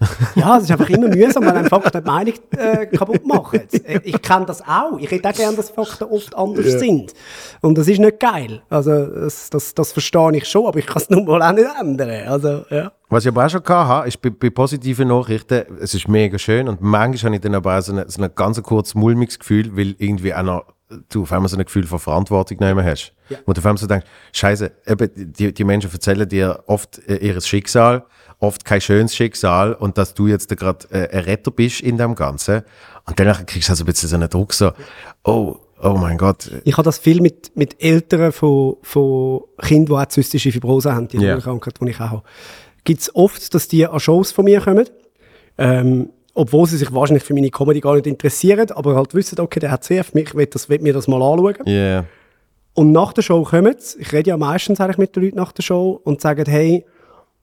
Ja, es ist einfach immer mühsam, weil ein Fakten die Meinung äh, kaputt machen. Äh, Ich kenne das auch. Ich hätte auch gerne, dass Fakten oft anders sind. Und das ist nicht geil. Also, das, das, das verstehe ich schon, aber ich kann es nun mal auch nicht ändern. Also, ja. Was ich aber auch schon habe, ist bei, bei positiven Nachrichten, es ist mega schön und manchmal habe ich dann aber auch so ein so ein ganz kurzes mulmiges Gefühl, weil irgendwie auch noch, du auf einmal so ein Gefühl von Verantwortung nehmen hast. Ja. Wo du auf einmal so denkst, scheiße, eben, die, die Menschen erzählen dir oft äh, ihr Schicksal, oft kein schönes Schicksal und dass du jetzt gerade äh, ein Retter bist in dem Ganzen. Und danach kriegst du also ein bisschen so einen Druck, so, oh, oh mein Gott, Ich habe das viel mit, mit Eltern von, von Kindern, die auch zystische Fibrose haben, die Ja. Krankheit, die ich auch habe. Gibt es oft, dass die an Shows von mir kommen. Ähm, obwohl sie sich wahrscheinlich für meine Comedy gar nicht interessieren, aber halt wissen, okay, der hat CF mich, ich will, das, will mir das mal anschauen. Yeah. Und nach der Show kommen sie, ich rede ja meistens eigentlich mit den Leuten nach der Show und sagen, hey,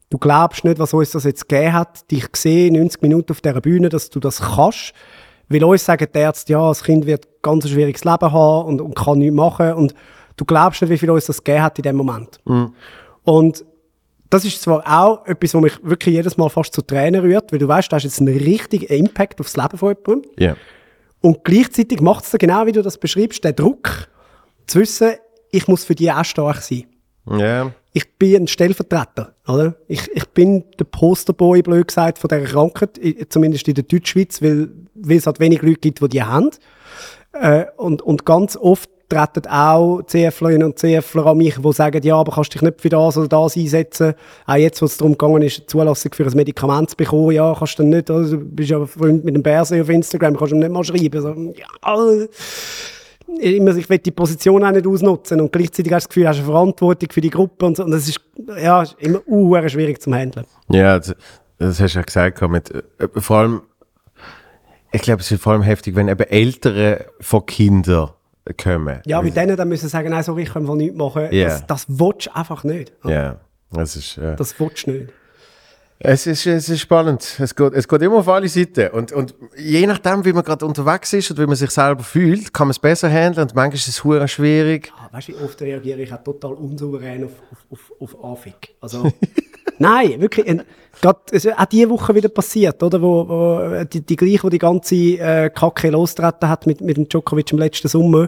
du glaubst nicht, was uns das jetzt gegeben hat, dich gesehen, 90 Minuten auf dieser Bühne, dass du das kannst. Weil uns sagen die Ärzte, ja, das Kind wird ganz ein schwieriges Leben haben und, und kann nichts machen. Und du glaubst nicht, wie viel uns das gegeben hat in dem Moment. Und das ist zwar auch etwas, was mich wirklich jedes Mal fast zu Tränen rührt, weil du weißt, da hast jetzt einen richtigen Impact aufs Leben von jemandem. Yeah. Und gleichzeitig macht es genau, wie du das beschreibst, den Druck, zu wissen, ich muss für die auch stark sein. Yeah. Ich bin ein Stellvertreter, oder? Ich, ich bin der Posterboy, blöd gesagt, von dieser Krankheit, zumindest in der Deutschschweiz, weil, weil es halt wenig Leute gibt, die die haben. Äh, und, und ganz oft treten auch CFlerinnen und CFler an mich, die sagen, ja, aber kannst dich nicht für das oder das einsetzen. Auch jetzt, wo es darum gegangen ist, eine Zulassung für ein Medikament zu bekommen, ja, kannst du nicht, oder? du bist ja Freund mit dem Bärse auf Instagram, kannst du ihm nicht mal schreiben. So, ja, immer, ich will die Position auch nicht ausnutzen und gleichzeitig hast du das Gefühl, du hast eine Verantwortung für die Gruppe und so. Und das ist, ja, immer uh, schwierig zum Handeln. Ja, das, das hast du ja gesagt. Mit, äh, vor allem, ich glaube, es ist vor allem heftig, wenn eben Ältere von Kindern kommen. Ja, mit denen dann müssen sagen, nein, sorry, ich kann einfach nichts machen. Ja. Das, das willst du einfach nicht. Ja, das ist, äh, Das willst du nicht. es ist, es ist spannend. Es geht, es geht immer auf alle Seiten. Und, und je nachdem, wie man gerade unterwegs ist und wie man sich selber fühlt, kann man es besser handeln und manchmal ist es hure schwierig. Ah, weißt du, wie oft reagiere ich auch total unsouverän auf, auf, auf, auf Anfick. Also, nein, wirklich. Und Es ist auch diese Woche wieder passiert, oder? Wo, wo die, die gleiche, die die ganze äh, Kacke losgetreten hat mit, mit dem Djokovic im letzten Sommer,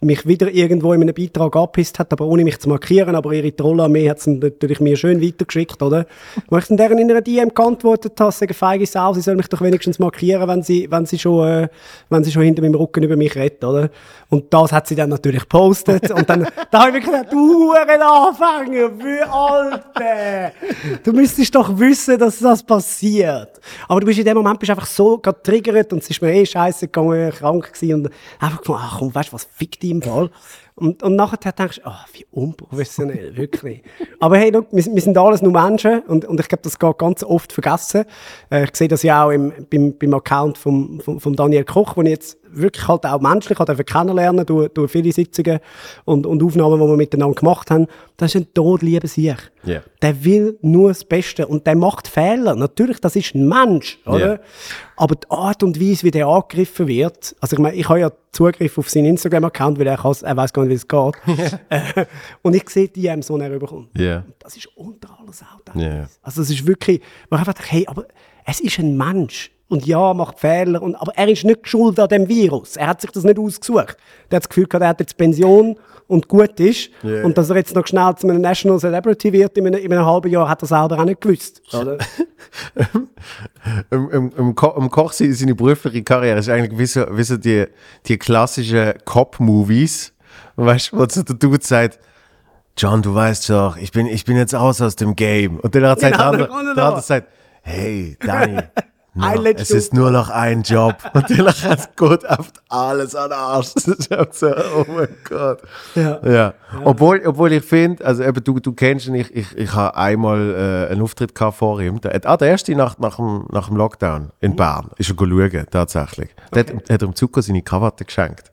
mich wieder irgendwo in einem Beitrag angepisst hat, aber ohne mich zu markieren. Aber ihre Trollarmee hat es natürlich mir schön weitergeschickt, oder? Wo ich dann deren in einer DM geantwortet habe, sagen feige Sau, sie soll mich doch wenigstens markieren, wenn sie, wenn sie schon, äh, wenn sie schon hinter meinem Rücken über mich redet, oder? Und das hat sie dann natürlich gepostet. und dann, da habe ich mir gedacht, du Anfänger, wie Alte! Du müsstest doch wissen, dass das passiert. Aber du bist in dem Moment bist einfach so getriggert und es ist mir eh scheiße gegangen, krank gewesen und einfach gefunden, ach komm, weißt du was, fick dich im Fall. Und, und nachher denkst du, ah, wie unprofessionell, wirklich. Aber hey, look, wir, wir sind alles nur Menschen und, und ich glaube, das geht ganz oft vergessen. Äh, ich sehe das ja auch im, beim, beim Account vom, vom, vom Daniel Koch, wo ich jetzt wirklich halt auch menschlich halt einfach kennenlernen durch, durch viele Sitzungen und, und Aufnahmen, die wir miteinander gemacht haben. Das ist ein todlieber Sieg. Ja. Der will nur das Beste und der macht Fehler. Natürlich, das ist ein Mensch, oder? Ja. Aber die Art und Weise, wie der angegriffen wird, also ich meine, ich habe ja Zugriff auf seinen Instagram-Account, weil er, kann's- er weiß gar nicht, wie es geht. Äh, und ich sehe die die er rüberkommt. Ja. Das ist unter aller Sau. Ja. Also es ist wirklich, man einfach hey, aber es ist ein Mensch. Und ja, macht Fehler. Und, aber er ist nicht schuld an dem Virus. Er hat sich das nicht ausgesucht. Der hat das Gefühl gehabt, er hat jetzt Pension und gut ist. Ja. Und dass er jetzt noch schnell zu einem National Celebrity wird in einem, in einem halben Jahr, hat er selber auch nicht gewusst. Oder? Im, im, im, Ko im Koch seine seine berufliche Karriere ist eigentlich wie so, wie so die, die klassischen Cop-Movies, weißt du, wo so der Dude sagt, John, du weißt doch, ich bin, ich bin jetzt aus aus dem Game. Und dann sagt Genau, der der andere, kommt der noch. andere sagt, hey, Danny, Letzter es ist nur noch ein Job. Und es geht auf alles an Arsch. So, oh mein Gott. Ja. Ja. Obwohl, obwohl ich finde, also eben, du, du kennst ihn, ich, ich, ich habe einmal äh, einen Auftritt gehabt vor ihm. Der, ah, der erste Nacht nach dem, nach dem Lockdown in Bern. Ist er schauen, tatsächlich. Der hat, hat er dem Zuko seine Krawatte geschenkt.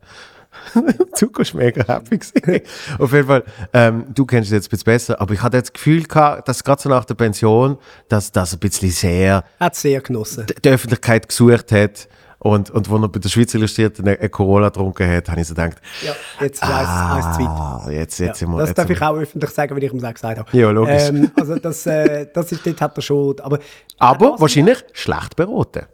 Zuko ist mega happy gewesen. Auf jeden Fall, ähm, du kennst ihn jetzt ein bisschen besser, aber ich hatte das Gefühl gehabt, dass gerade so nach der Pension, dass das ein bisschen sehr hat es sehr genossen. die- Öffentlichkeit gesucht hat und, und wo er bei der Schweiz Illustrierten eine, eine Corona getrunken hat, habe ich so gedacht, Ja, jetzt ah, eins ah, jetzt, jetzt sind wir, Das jetzt darf ich auch öffentlich sagen, weil ich ihm das gesagt habe. Ja, logisch. Ähm, also das, äh, das ist, dort hat er schon, aber, Aber das wahrscheinlich schlecht beraten.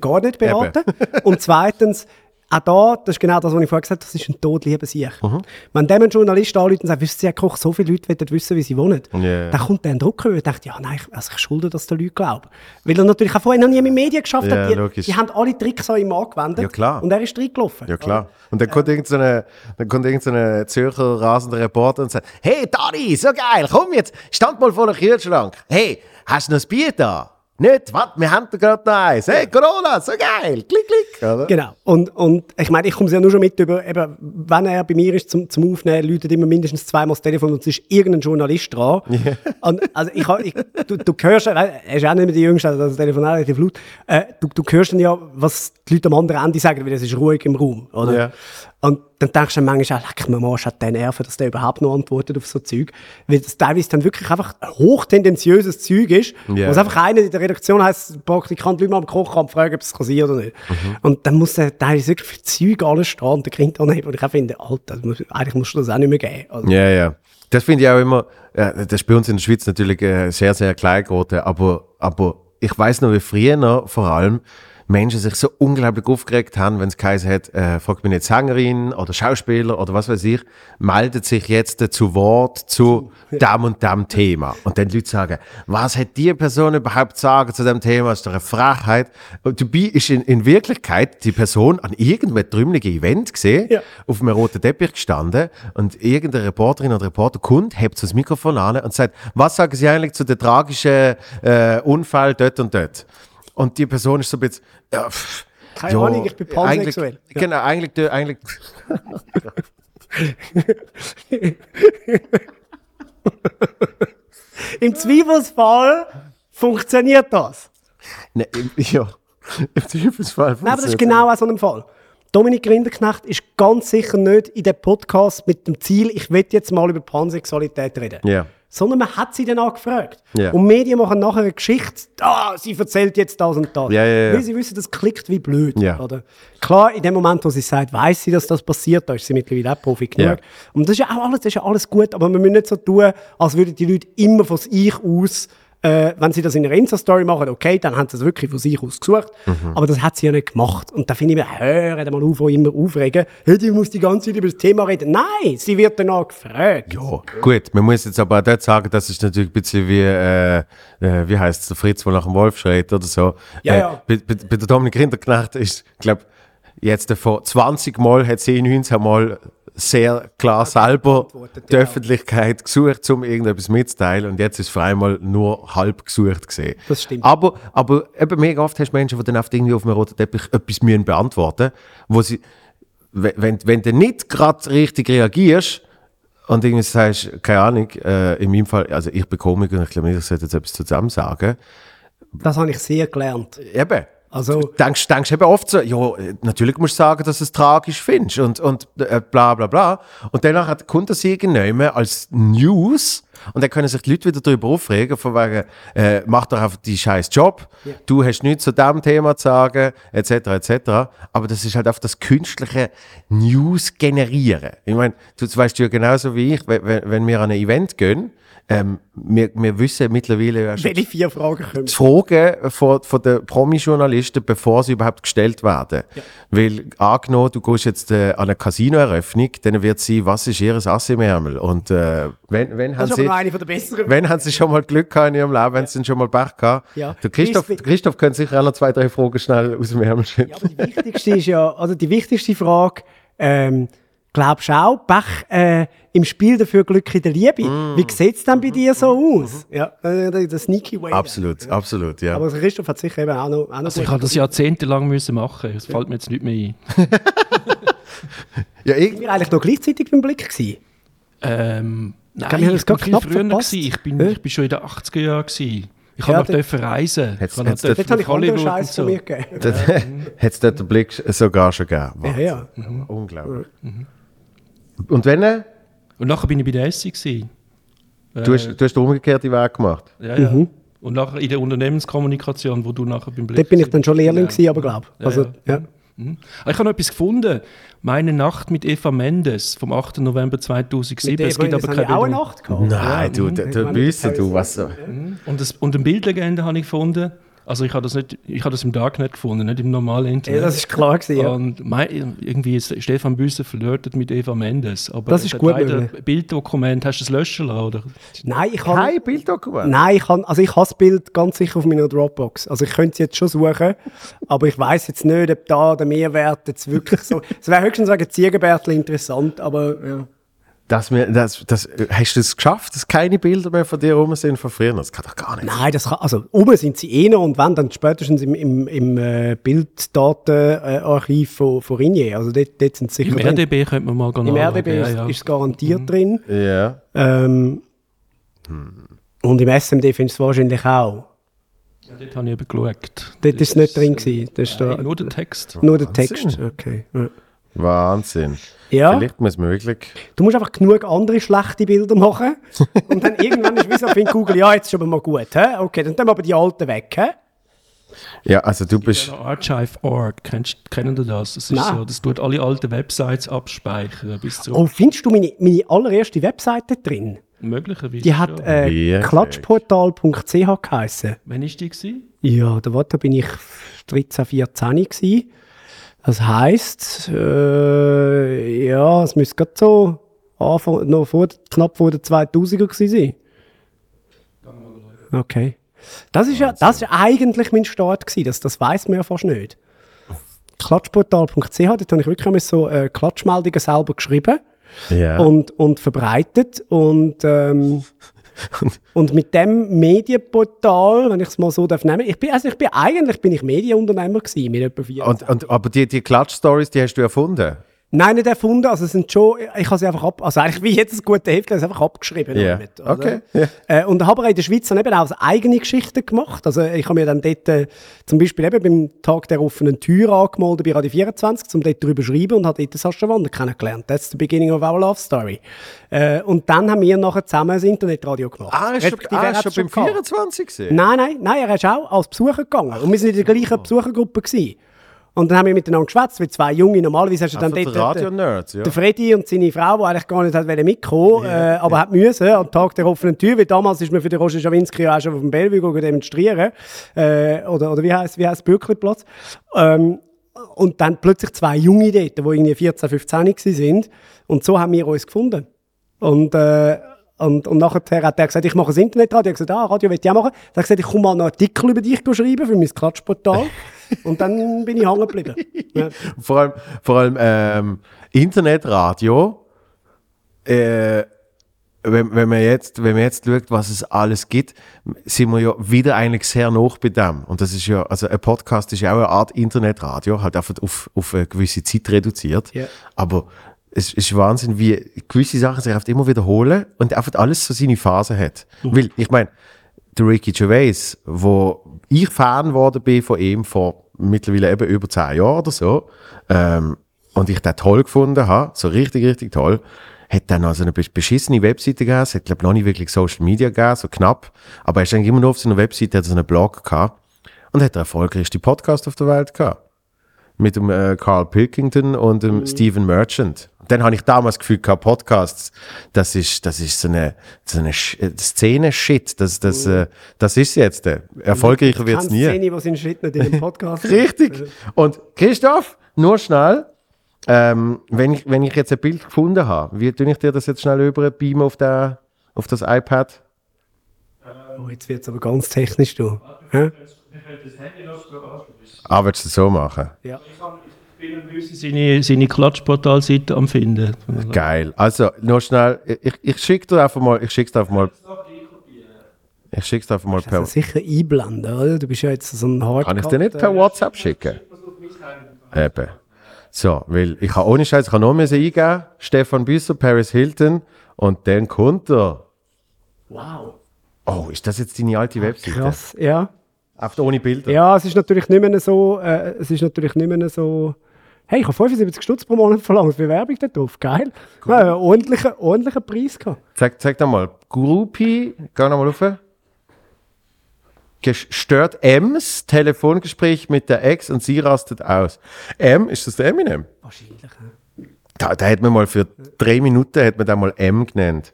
gar nicht beraten. Und zweitens, auch da, das ist genau das, was ich vorher gesagt habe, das ist ein todlieber Sieg. Mhm. Wenn dem ein Journalist anruft und sagt, wissen Sie, Herr Koch, so viele Leute wollen wissen, wie sie wohnen, Ja. dann kommt der ein Druck und denkt, ja, nein, ich, also ich schulde das den Leuten glauben. Weil er natürlich auch vorher noch nie mit Medien geschafft Ja, hat. Die, logisch. die haben alle Tricks an ihm angewendet. Ja, klar. Und er ist reingelaufen. Ja, klar. Und dann kommt irgendein so eine, dann kommt irgend so eine Zürcher rasender Reporter und sagt, hey, Dani, so geil, komm jetzt, stand mal vor dem Kühlschrank. Hey, hast du noch ein Bier da? Nicht, was? Wir haben da gerade noch eins. Hey, Corona, so geil. Klick, klick. Oder? Genau. Und, und ich meine, ich komme ja nur schon mit über, eben, wenn er bei mir ist zum, zum Aufnehmen, läutet immer mindestens zweimal das Telefon und es ist irgendein Journalist dran. Und, also ich, ich, du, du hörst, er ist auch nicht mehr der Jüngste, also das Telefon auch relativ laut. Äh, du, du hörst dann ja, was die Leute am anderen Ende sagen, weil es ist ruhig im Raum, oder? Ja. Und dann denkst du manchmal auch, leck mir mal, hat der Nerven, dass der überhaupt noch antwortet auf so Zeug. Weil das teilweise dann wirklich einfach hochtendenziöses Zeug ist, Ja. wo es einfach einer in der Redaktion heisst, Praktikant Leute mal am Kochamt fragen, ob es kann sein oder nicht. Mhm. Und dann muss der teilweise wirklich für Zeug alles stehen und der kriegt dann nicht. Und ich auch finde, Alter, eigentlich musst du das auch nicht mehr geben. Also, Ja, ja. Das finde ich auch immer, das ist bei uns in der Schweiz natürlich äh, sehr, sehr klein geworden, aber, aber ich weiß noch, wie früher noch vor allem Menschen sich so unglaublich aufgeregt haben, wenn es geheißen hat, äh, fragt mich nicht Sängerin oder Schauspieler oder was weiß ich, meldet sich jetzt äh, zu Wort zu dem und dem Thema. Und dann die Leute sagen, was hat die Person überhaupt zu sagen zu dem Thema? Das ist doch eine Frechheit. Und dabei ist in, in Wirklichkeit die Person an irgendeinem trümmeligen Event gesehen, Ja. auf einem roten Teppich gestanden und irgendeine Reporterin oder Reporter kommt, hebt so das Mikrofon an und sagt, was sagen Sie eigentlich zu dem tragischen äh, Unfall dort und dort? Und die Person ist so ein bisschen, ja, pff, Keine Ahnung, ich bin pansexuell. Eigentlich, Genau, eigentlich, eigentlich Im Zweifelsfall funktioniert das. ne, im- ja, im Zweifelsfall. Nein, aber das ist genau auch so ein Fall. Dominik Rinderknecht ist ganz sicher nicht in dem Podcast mit dem Ziel, ich will jetzt mal über Pansexualität reden. Ja. Sondern man hat sie dann auch gefragt. Ja. Und Medien machen nachher eine Geschichte, ah, sie erzählt jetzt das und das. Ja, ja. Weil sie wissen, das klickt wie blöd. Oder? Klar, in dem Moment, wo sie sagt, weiß sie, dass das passiert, da ist sie mittlerweile auch Profi genug. Und das ist ja auch alles, das ist ja alles gut, aber wir müssen nicht so tun, als würden die Leute immer von sich aus, äh, wenn sie das in einer Insta-Story machen, okay, dann haben sie es wirklich von sich aus gesucht. Mhm. Aber das hat sie ja nicht gemacht. Und da finde ich mir, hören mal auf, wo immer aufregen. Hey, die muss die ganze Zeit über das Thema reden. Nein, sie wird danach gefragt. Ja, gut, man muss jetzt aber auch dort sagen, das ist natürlich ein bisschen wie, äh, äh, wie heißt es, der Fritz, der nach dem Wolf schreit oder so. Ja, äh, ja. Bei, bei, bei der Dominik Rinderknecht ist, glaube jetzt vor 20 Mal hat sie 19 Mal sehr klar selber die ja. Öffentlichkeit gesucht, um irgendetwas mitzuteilen und jetzt ist es auf einmal nur halb gesucht gesehen. Das stimmt. Aber, aber eben mega oft hast du Menschen, die dann oft irgendwie auf einem roten Teppich etwas müssen beantworten wo sie, wenn, wenn, wenn du nicht gerade richtig reagierst, und irgendwie sagst, keine Ahnung, äh, in meinem Fall, also ich bekomme, und ich glaube nicht, ich sollte jetzt etwas zusammen sagen. Das habe ich sehr gelernt. Eben. Also, Du denkst, denkst eben oft so, ja, natürlich musst du sagen, dass du es tragisch findest und, und äh, bla bla bla. Und danach hat kommt das irgendjemand als News und dann können sich die Leute wieder darüber aufregen, von wegen, äh, mach doch einfach die scheiß Job, du hast nichts zu diesem Thema zu sagen, etc. etc. Aber das ist halt auf das künstliche News generieren. Ich meine, du weißt ja genauso wie ich, wenn, wenn wenn wir an ein Event gehen, ähm, wir, wir wissen mittlerweile ja schon welche vier Fragen kommen? die Fragen von, von den Promi-Journalisten, bevor sie überhaupt gestellt werden. Weil angenommen, du gehst jetzt äh, an eine Casino-Eröffnung, dann wird sie, was ist ihr Ass im Ärmel? Und äh, wenn, wenn, haben Das ist aber sie, eine von der besseren. wenn haben sie schon mal Glück gehabt in ihrem Leben, wenn sie schon mal Pech gehabt? Ja. Der Christoph, Ist- Christoph könnte sicher auch noch zwei, drei Fragen schnell aus dem Ärmel Ja, schütteln. aber die wichtigste ist ja, also die wichtigste Frage, ähm, glaubst du auch, Pech äh, im Spiel dafür Glück in der Liebe? Mm. Wie sieht es denn bei dir so aus? Ja, äh, der, der sneaky way. Absolut, absolut, ja. Aber Christoph hat sicher eben auch noch, auch noch Also ich habe das jahrzehntelang müssen machen. Es fällt mir jetzt nicht mehr ein. ja ich, Sind wir eigentlich noch gleichzeitig beim Blick gewesen? Ähm, nein, haben das ich bin viel früher. verpasst. Gewesen. Ich bin, Ja. ich bin schon in den 80er Jahren. Gewesen. Ich Ja, habe noch dort- dürfen reisen. Hat's- Ich noch hat's dürfen Dort habe ich Hollywood Scheiß von so. mir gegeben. das hat es dort den Blick sogar schon gegeben. Ja, ja. Unglaublich. Und wenn, äh, Und nachher bin ich bei der Essi. Gewesen. du, hast, du hast den umgekehrten Weg gemacht. Ja, ja. Und nachher in der Unternehmenskommunikation, wo du nachher beim Blick Dort bin ich dann schon Lehrling Ja. gewesen, aber glaube Ja, also, ja. ja. Mhm. Ah, Ich habe noch etwas gefunden. Meine Nacht mit Eva Mendes vom 8. November 2007. Mit es gibt aber keine auch eine. Nacht gehabt. Nein, du, du, du du, was so. Und, das, und eine Bildlegende habe ich gefunden. Also ich habe das, nicht, ich habe das im Darknet gefunden, nicht im normalen Internet. Ja, das ist klar gewesen, ja. Und mein, irgendwie ist Stefan Büsser flirtet mit Eva Mendes. Aber Das ist gut möglich. Bilddokument, hast du es löschen lassen? Oder? Nein, ich habe... Kein Bilddokument. Nein, ich kann, also ich habe das Bild ganz sicher auf meiner Dropbox. Also ich könnte es jetzt schon suchen, aber ich weiß jetzt nicht, ob da der Mehrwert jetzt wirklich so... Es wäre höchstens wegen Ziegenbärtchen interessant, aber ja. Dass wir, das, das, hast du es geschafft, dass keine Bilder mehr von dir rum sind von früher? Das kann doch gar nicht. Nein, das kann, also oben sind sie eh noch und wenn, dann spätestens im, im, im äh, Bilddatenarchiv von, von Ringier. Also dort, dort sind sie sicher Im drin. RDB könnte man mal gehen Im RDB ja, ist, ja. Mhm. ist es garantiert drin. Ja. Ähm, Und im SMD findest du es wahrscheinlich auch. Ja, dort habe ich eben geschaut. Dort ist es nicht drin gewesen. Das ist da, nur der Text. nur der Wahnsinn. Text. Okay. Ja. Wahnsinn. Ja, Vielleicht muss möglich. du musst einfach genug andere schlechte Bilder machen. und dann irgendwann ist wie so, findet Google, ja, jetzt ist aber mal gut. Hä? Okay, dann tun wir aber die alten weg. Hä? Ja, also du bist. Ja, Archive.org, kennst, kennen Sie das? Das, ist Nein. so, das tut alle alten Websites abspeichern. Bis zu Oh, findest du meine, meine allererste Webseite drin? möglicherweise. Die hat äh, Wirklich? klatschportal.ch geheißen. Wann war die? Gewesen? Ja, da, war, da bin ich 13, 14 gewesen. Das heisst, äh, ja, es müsste gerade so Anfang, noch vor, knapp vor den 2000er gewesen sein. Okay. Das ist ja, das ist eigentlich mein Start gewesen. Das, das weiß man ja fast nicht. Klatschportal.ch, dort habe ich wirklich so äh, Klatschmeldungen selber geschrieben Ja. und, und verbreitet. Und, ähm, und mit dem Medienportal, wenn ich es mal so darf nehmen, ich bin, also ich bin eigentlich bin ich Medienunternehmer gewesen, mit etwa vier und, und, aber die, die Klatsch-Stories, die hast du erfunden? Nein, nicht erfunden, also es sind schon, ich habe sie einfach ab, also eigentlich wie jedes gute Heft, es einfach abgeschrieben. Ja. damit? Okay, ja. Äh, und habe aber in der Schweiz dann eben auch eigene Geschichten gemacht. Also ich habe mir dann dort äh, zum Beispiel eben beim Tag der offenen Tür angemeldet bei Radio 24, um dort drüber zu schreiben und habe dort Sascha Wander kennengelernt. That's the beginning of our love story. Äh, und dann haben wir nachher zusammen ein Internetradio gemacht. Ah, ist schon, ah, ist schon beim gehabt. 24 gesehen? Nein, nein, nein, er ist auch als Besucher gegangen. Und wir sind in der gleichen Besuchergruppe gewesen. Und dann haben wir miteinander geschwätzt, wie zwei Junge. Normalerweise hast du dann Einfach dort... Radio-Nerds, ja. der Freddy und seine Frau, die eigentlich gar nicht hat mitkommen äh, aber hat müssen, am Tag der offenen Tür, weil damals ist man für den Roger Schawinski ja auch schon auf dem Bellevue demonstrieren, äh, oder, oder wie heisst wie heisst Bürkliplatz. Ähm, und dann plötzlich zwei Junge dort, die irgendwie 14, 15 gewesen sind. Und so haben wir uns gefunden. Und, äh, und, und nachher hat er gesagt, ich mache ein Internetradio. Ich habe gesagt, ah, Radio will ich auch machen. Dann hat er gesagt, ich komme mal einen Artikel über dich schreiben für mein Klatschportal. und dann bin ich hängen geblieben. Ja. Vor allem, vor allem ähm, Internetradio, äh, wenn, wenn, man jetzt, wenn man jetzt schaut, was es alles gibt, sind wir ja wieder eigentlich sehr noch bei dem. Und das ist ja, also ein Podcast ist ja auch eine Art Internetradio, halt einfach auf, auf eine gewisse Zeit reduziert. Ja. Aber es ist Wahnsinn, wie gewisse Sachen sich einfach immer wiederholen und einfach alles so seine Phase hat. Weil, ich meine, der Ricky Gervais, wo ich Fan geworden bin von ihm vor mittlerweile eben über zehn Jahren oder so, ähm, und ich den toll gefunden habe, so richtig, richtig toll, hat dann also eine besch- beschissene Webseite gegeben, es hat glaube noch nicht wirklich Social Media gegeben, so knapp, aber er ist eigentlich immer nur auf seiner Webseite, hat er so einen Blog gehabt und hat den erfolgreichsten Podcast auf der Welt gehabt. Mit dem äh, Carl Pilkington und dem Stephen Merchant. Dann habe ich damals das Gefühl gehabt, Podcasts, das ist, das ist so eine, so eine äh, Szene-Shit. Das, das, äh, das ist jetzt. Äh. Erfolgreicher wird es nie. Szene, die seinen Schritt nicht in den Podcast Richtig. Und Christoph, nur schnell, ähm, wenn, ich, wenn ich jetzt ein Bild gefunden habe, wie tue ich dir das jetzt schnell über beamen auf, der, auf das iPad? Oh, jetzt wird es aber ganz technisch, du. Hä? Ah, willst du das so machen? Ja. Seine, seine Klatschportalseite am Finden. Geil. Also, nur schnell, ich, ich schicke dir einfach mal, ich schick's dir einfach mal. Ich schick's dir einfach mal per. sicher einblenden, oder? Du bist ja jetzt so ein Hardcore. Kann ich dir nicht per WhatsApp schicken? Eben. So, weil ich habe ohne Scheiß, ich habe nur müssen eingeben, Stefan Büsser, Paris Hilton und dann kommt er. Wow. Oh, ist das jetzt deine alte Webseite? Krass, ja. Einfach ohne Bilder? Ja, es ist natürlich nicht mehr so, äh, es ist natürlich nicht mehr so, hey, ich habe 75 Stutz pro Monat verlangt für Werbung da drauf, geil. Ja, einen ordentlichen, ordentlichen Preis gehabt. Zeig, zeig doch mal. Groupie, geh noch mal rauf. Gestört Ems, Telefongespräch mit der Ex und sie rastet aus. M, ist das der Eminem? Wahrscheinlich, Da, da hat man mal für drei Minuten hat man da mal M genannt.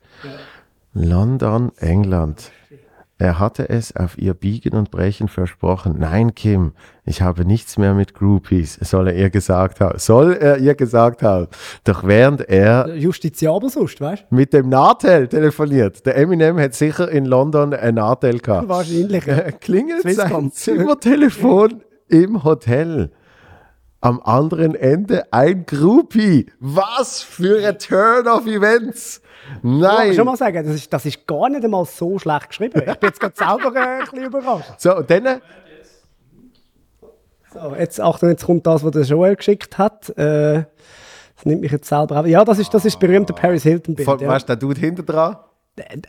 London, England. Er hatte es auf ihr Biegen und Brechen versprochen. Nein, Kim, ich habe nichts mehr mit Groupies, soll er ihr gesagt haben. Soll er ihr gesagt haben. Doch während er Justiziabel sonst, weißt mit dem Natel telefoniert, der Eminem hat sicher in London ein Natel gehabt. Wahrscheinlich. ja. Klingelt sein. Zimmertelefon im Hotel. Am anderen Ende ein Groupie. Was für ein Turn of Events! Ich muss Nein! schon mal sagen, das ist, das ist gar nicht einmal so schlecht geschrieben. Ich bin jetzt gerade selber äh, ein bisschen überrascht. So, und dann, So, jetzt, Achtung, jetzt kommt das, was der Joel geschickt hat. Äh, das nimmt mich jetzt selber auf. Ja, das ist das, ist berühmte Paris Hilton-Bild. Ja. weißt du, der Dude hinter dran?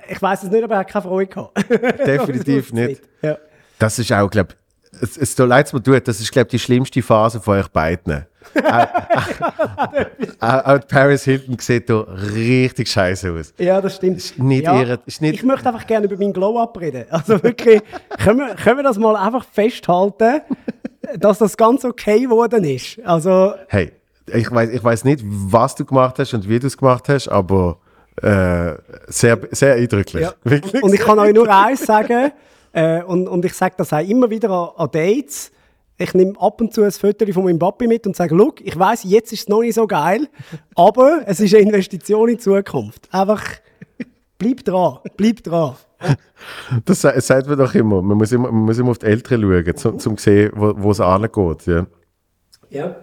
Ich weiß es nicht, aber er hat keine Freude gehabt. Definitiv nicht. Ja. Das ist auch, glaube es, es tut leid, mir tut, das ist, glaube die schlimmste Phase von euch beiden. auch, auch, auch die Paris Hilton sieht da richtig scheiße aus. ja, das stimmt. nicht ja. ihre- ist nicht- Ich möchte einfach gerne über meinen Glow-Up reden. Also wirklich, können wir, können wir das mal einfach festhalten, dass das ganz okay geworden ist. Also, Hey, ich weiß ich weiß nicht, was du gemacht hast und wie du es gemacht hast, aber äh, sehr, sehr eindrücklich. Ja. Und ich kann euch nur eins sagen, äh, und, und ich sage das auch immer wieder an, an Dates. Ich nehme ab und zu ein Foto von meinem Papi mit und sage, look, ich weiß, jetzt ist es noch nicht so geil, aber es ist eine Investition in die Zukunft. Einfach, bleib dran, bleib dran. Das sa- sagt man doch immer. Man muss immer, man muss immer auf die Eltern schauen, um zum zu sehen, wo, wo es angeht. Ja. Ja.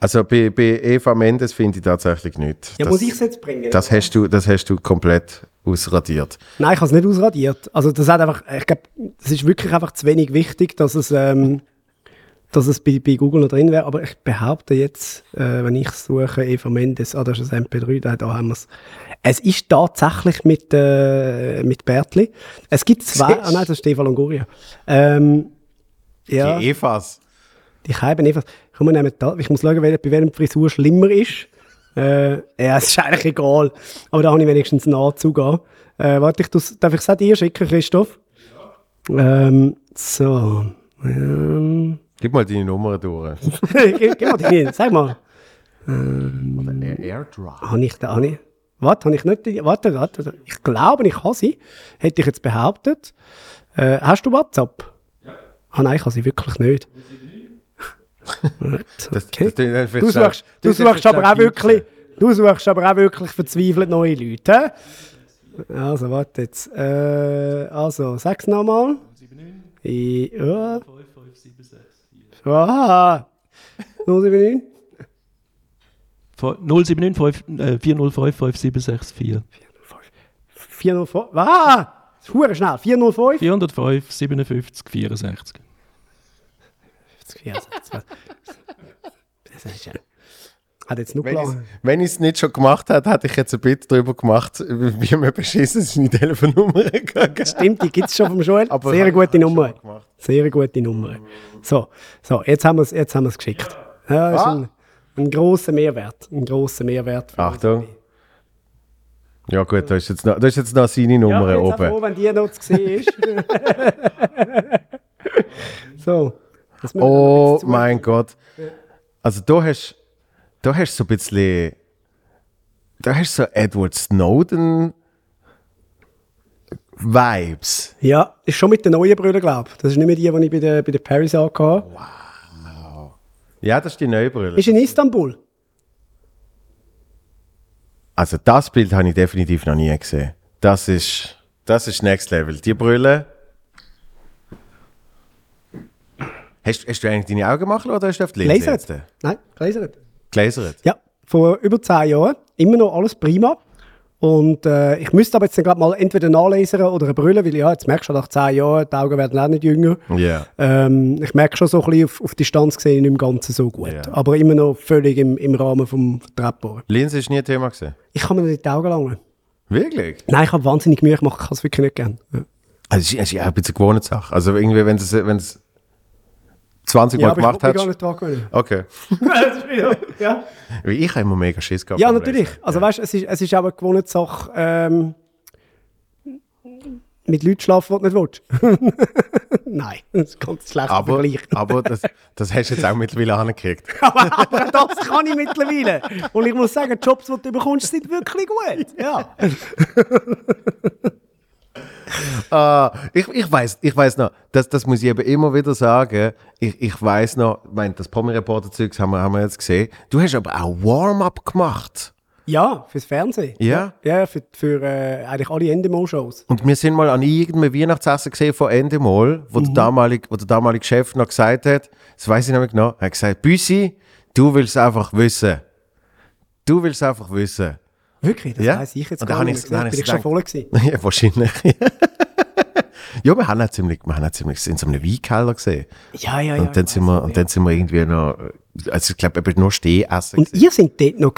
Also bei, bei Eva Mendes finde ich tatsächlich nicht. Ja, das, muss ich es jetzt bringen? das, hast du, das hast du komplett ausradiert. Nein, ich habe es nicht ausradiert. Also das hat einfach, ich glaube, es ist wirklich einfach zu wenig wichtig, dass es, ähm, dass es bei, bei Google noch drin wäre. Aber ich behaupte jetzt, äh, wenn ich suche, Eva Mendes, ah, das ist ein MP3, da, da haben wir es. Es ist tatsächlich mit, äh, mit Bertli. Es gibt zwei, ah nein, das ist Stefan Longoria. Ähm, ja, Die Evas. die Scheiben Eva. Komm, wir nehmen da. Ich muss schauen, bei welchem Frisur schlimmer ist. Äh, ja, es ist eigentlich egal. Aber da habe ich wenigstens nah zugehen. Äh, warte, ich darf ich es auch dir schicken, Christoph? Ähm, so. Ähm, Gib mal deine Nummer durch. gib, gib mal die, sag mal. Airdrop. Habe ich da, habe ich, warte, habe ich nicht, die, warte, warte, ich glaube, ich habe sie. Hätte ich jetzt behauptet. Äh, hast du WhatsApp? Ja. Ah nein, ich habe sie wirklich nicht. Gut, Das, okay. das, das, das, Du suchst, du suchst aber auch wirklich, du suchst aber auch wirklich verzweifelt neue Leute. hä? Also, warte jetzt. Äh, also, sag's nochmal. Ja. Aha. 079? 079 äh, 405 5764. 405. Ah! Das ist hure schnell. 405? 405 57 64. Das ist ja. Hat jetzt nur Wenn ich klar. wenn ich es nicht schon gemacht hätte, hätte ich jetzt ein bisschen darüber gemacht, wie man beschissen seine Telefonnummer kann. Stimmt, die gibt es schon vom Joel. Aber Sehr gute Nummer. Sehr gute Nummer. So, so jetzt haben wir es jetzt haben wir's geschickt. Ja, das ist Ah. ein, ein grosser Mehrwert. Ein grosser Mehrwert. für Achtung. Ja gut, da ist jetzt noch, da ist jetzt noch seine Ja, Nummer ich bin oben. froh, wenn die noch zu sehen ist. so. Oh mein Gott. Also da hast da hast so ein bisschen da hast so Edward Snowden Vibes. Ja, ist schon mit den neuen Brüdern, glaube ich. Das ist nicht mehr die, die ich bei der, bei der Paris hatte. Ja, das ist die neue Brille. Ist in Istanbul. Also das Bild habe ich definitiv noch nie gesehen. Das ist das ist Next Level. Die Brille. Hast, hast du eigentlich deine Augen gemacht oder hast du auf die Linse jetzt? Nein, Lasert. Gläsert? Ja, vor über zehn Jahren. Immer noch alles prima. Und äh, ich müsste aber jetzt gerade mal entweder nachlesen oder eine Brille, weil ja, jetzt merkst du nach zehn Jahren, die Augen werden auch nicht jünger. Ja. Ähm, ich merke schon so ein bisschen auf, auf Distanz gesehen im Ganzen so gut. Ja. Aber immer noch völlig im, im Rahmen vom Treppenbau. Linse ist nie ein Thema gewesen. Ich kann mir nicht die Augen langen. Wirklich? Nein, ich habe wahnsinnig Mühe ich kann es wirklich nicht gern. Ja, Also es ist, ja ein bisschen gewohnte Sache. Also irgendwie, wenn es wenn es 20 Mal ja gemacht ich will mich gar hast. nicht dran. Okay. Ja. Ich habe immer mega Schiss gehabt. ja, natürlich. Lesen. Also weißt du, es ist, es ist auch eine gewohnte Sache, ähm, mit Leuten schlafen, die du nicht willst. Nein, das ist ganz schlechter Aber, Vergleich. aber das, das hast du jetzt auch mittlerweile angekriegt. aber, aber das kann ich mittlerweile. Und ich muss sagen, die Jobs, die du bekommst, sind wirklich gut. Ja. Ah, ich, ich weiß, ich weiß noch, das, das muss ich eben immer wieder sagen. Ich, ich weiß noch, ich mein, das Promi-Reporter-Zeugs haben wir, haben wir jetzt gesehen. Du hast aber auch Warm-up gemacht. Ja, fürs Fernsehen. Ja? Ja, für, für äh, eigentlich alle Endemol-Shows. Und wir sind mal an irgendeinem Weihnachtsessen gesehen von Endemol, wo, Mhm. der damalige, wo der damalige Chef noch gesagt hat, das weiß ich noch nicht genau, er hat gesagt, Büssi, du willst einfach wissen. Du willst einfach wissen. Wirklich, das Ja? weiss ich jetzt Und gar nicht. ich- mehr. da hab Bin ich schon voll gewesen. ja, wahrscheinlich. ja, wir haben auch ziemlich, wir haben auch ziemlich in so einem Weinkeller gesehen. Ja, ja, ja. Und dann sind wir, und ja. dann sind wir irgendwie noch, also ich glaube, eben nur Stehessen. Und gewesen. ihr seid dort noch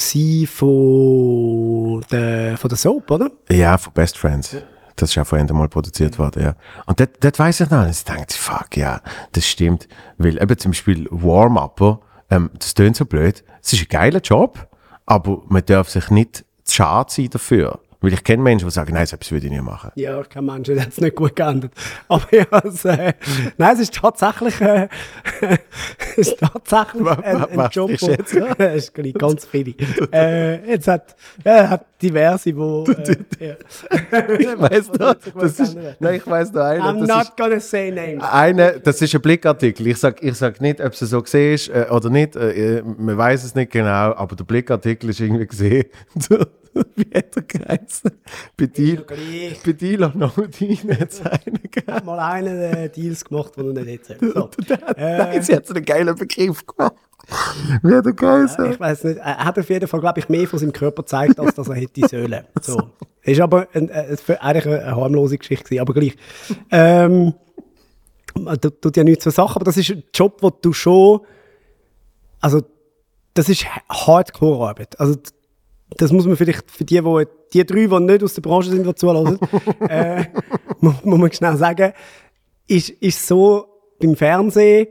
von der, von der Soap, oder? Ja, von Best Friends. Das ist ja vorhin einmal produziert worden, ja. Und dort, dort weiss ich noch, und ich dachte, fuck, ja, das stimmt. Weil eben zum Beispiel Warm-Upper, ähm, das tönt so blöd, es ist ein geiler Job, aber man darf sich nicht zu schade sein dafür. Weil ich kenne Menschen, die sagen, nein, so etwas würde ich nicht machen. Ja, kein Mensch, das hat es nicht gut geändert. Aber ja, es, äh, nein, es ist tatsächlich, äh, es ist tatsächlich Was- ein, ein was Job, jetzt? es ist ganz viele. Äh, jetzt hat, ja, hat diverse, wo, äh, ja. Hat sich gut das ist, nein, ich weiss noch einen, I'm not ist, gonna say names. eine, das ist ein Blickartikel. Ich sag, ich sag nicht, ob es so gesehen ist äh, oder nicht. Äh, man weiß es nicht genau, aber der Blickartikel ist irgendwie gesehen. Wie hat er geheißen? Bedil, Gleich. Bedila Nodin hat es einen gegeben. mal einen äh, Deals gemacht, den er nicht erzählt so. Nein, sie hat einen geilen Begriff gemacht. Wie hat er geheißen? Ich weiß nicht, er hat auf jeden Fall, glaube ich, mehr von seinem Körper gezeigt, als dass er hätte sollen. So. Ist aber ein, äh, für- eigentlich eine, harmlose Geschichte gewesen, aber gleich. Ähm, tut ja nichts zur Sache, aber das ist ein Job, wo du schon, also, das ist Hardcore-Arbeit. Also, das muss man vielleicht für die, wo, die drei, die nicht aus der Branche sind, die zuhören, äh, muss, muss man schnell sagen, ist, ist so beim Fernsehen,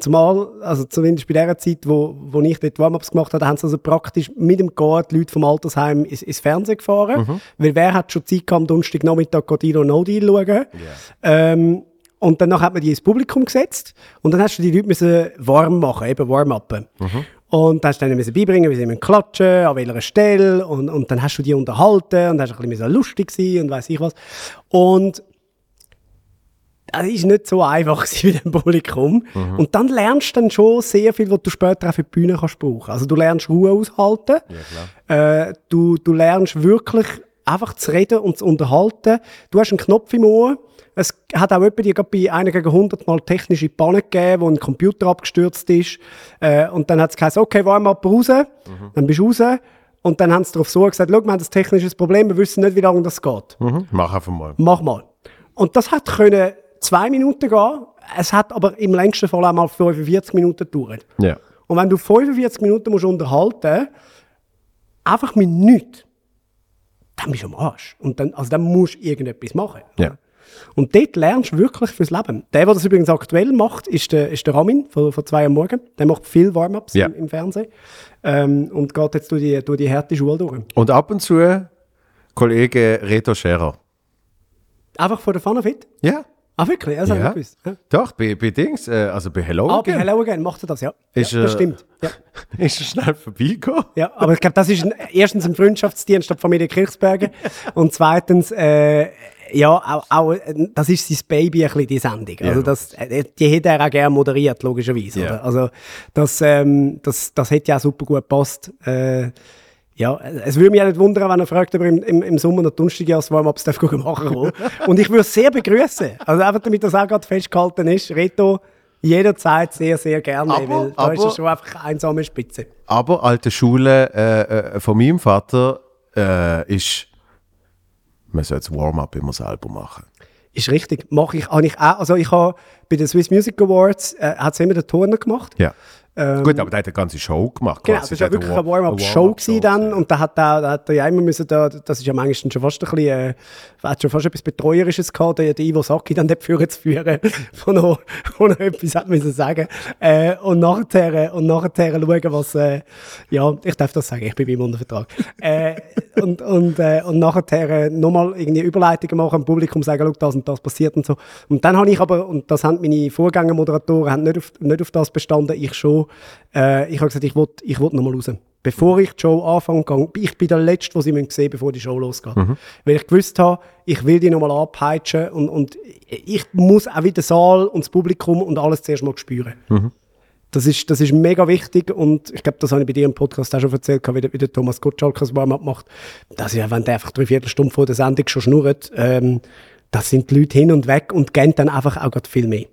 zumal, also zumindest bei der Zeit, wo, wo ich dort Warm-Ups gemacht habe, haben sie also praktisch mit dem Guard die Leute vom Altersheim ins, ins Fernsehen gefahren. Weil wer hat schon Zeit gehabt, am Donnerstagnachmittag Godino No Deal schauen. Ähm, und danach hat man die ins Publikum gesetzt und dann hast du die Leute müssen warm machen, eben warm-upen. Und dann hast du denen müssen beibringen, wie sie müssen klatschen, an welcher Stelle und, und dann hast du die unterhalten und hast ein bisschen lustig sein und weiß ich was. Und das ist nicht so einfach mit dem Publikum. Und dann lernst du dann schon sehr viel, was du später auch für die Bühne kannst brauchen. Also du lernst Ruhe aushalten. Äh, du, du lernst wirklich einfach zu reden und zu unterhalten. Du hast einen Knopf im Ohr. Es hat auch jemand, die bei einer gegen 100 Mal technische Panne gegeben, wo ein Computer abgestürzt ist. Äh, und dann hat es gesagt, okay, warm ab raus. Dann bist du raus. Und dann haben sie darauf so gesagt, schau, wir haben ein technisches Problem, wir wissen nicht, wie lange das geht Mhm. Mach einfach mal. mach mal. Und das hat können zwei Minuten gehen. Es hat aber im längsten Fall auch mal 45 Minuten gedauert. Ja. Und wenn du 45 Minuten musst unterhalten, einfach mit nichts, dann bist du am Arsch. Und dann, also dann musst du irgendetwas machen. Ja. Und dort lernst du wirklich fürs Leben. Der, der das übrigens aktuell macht, ist der, ist der Ramin von, von zwei am Morgen. Der macht viel Warm-Ups Ja. im, im Fernsehen. Ähm, und geht jetzt durch die, durch die harte Schule durch. Und ab und zu Kollege Reto Scherer. Einfach von der Pfanne fit. Ja. Ah, wirklich? Das habe ich Ja. gewusst. Ja. Doch, bei, bei Dings, äh, also bei Hello Ah, bei Again, Hello Again macht er das, ja. Ist, ja das äh, stimmt. Ja. ist er schnell vorbeigekommen. ja, aber ich glaube, das ist ein, erstens ein Freundschaftsdienst der Familie Kirchsberger und zweitens, äh, ja, auch, auch, das ist sein Baby ein bisschen, die Sendung. Also Ja. das, äh, die hätte er auch gerne moderiert, logischerweise. Ja. Also das, ähm, das, das hätte ja auch super gut gepasst. Äh, ja, es würde mich auch nicht wundern, wenn er fragt, ob er im, im, im Sommer noch Dunstige als Warm-Ups darf machen will. Und ich würde es sehr begrüßen. Also einfach damit das auch gerade festgehalten ist. Reto, jederzeit sehr, sehr gerne, Aber- weil da ist aber- er schon einfach eine einsame Spitze. Aber alte Schule äh, äh, von meinem Vater äh, ist, man soll das Warm-up immer selber machen. Ist richtig. Mache ich, habe ich auch. Also ich habe bei den Swiss Music Awards, äh, hat es immer der Turner gemacht. Ja. Gut, aber der hat eine ganze Show gemacht. Ähm, Genau, das war hat wirklich eine War- Warm-Up-Show gewesen dann. Und da hat, er, da hat er ja immer müssen, da, das ist ja manchmal schon fast ein bisschen, äh, hat schon fast etwas Betreuerisches gehabt, der Ivo Sacchi dann dort führen zu führen, von von noch etwas hat müssen sagen. Äh, und nachher, und nachher schauen, was, äh, ja, ich darf das sagen, ich bin beim unter Vertrag. äh, und, und, äh, und nachher nochmal irgendwie Überleitungen machen, am Publikum sagen, schau, das und das passiert und so. Und dann habe ich aber, und das haben meine Vorgängermoderatoren haben nicht auf, nicht auf das bestanden, ich schon, äh, ich habe gesagt, ich will, ich will nochmal raus. Bevor ich die Show anfange, gang- ich bin der Letzte, den sie müssen sehen bevor die Show losgeht. Weil ich gewusst habe, ich will die nochmal abpeitschen und, und ich muss auch wieder den Saal und das Publikum und alles zuerst mal spüren. Das ist, das ist mega wichtig und ich glaube, das habe ich bei dir im Podcast auch schon erzählt, wie der, wie der Thomas Gottschalk das Warm-up macht. Dass ja, wenn der einfach drei Viertelstunde vor der Sendung schon schnurrt, ähm, das sind die Leute hin und weg und gehen dann einfach auch gerade viel mehr.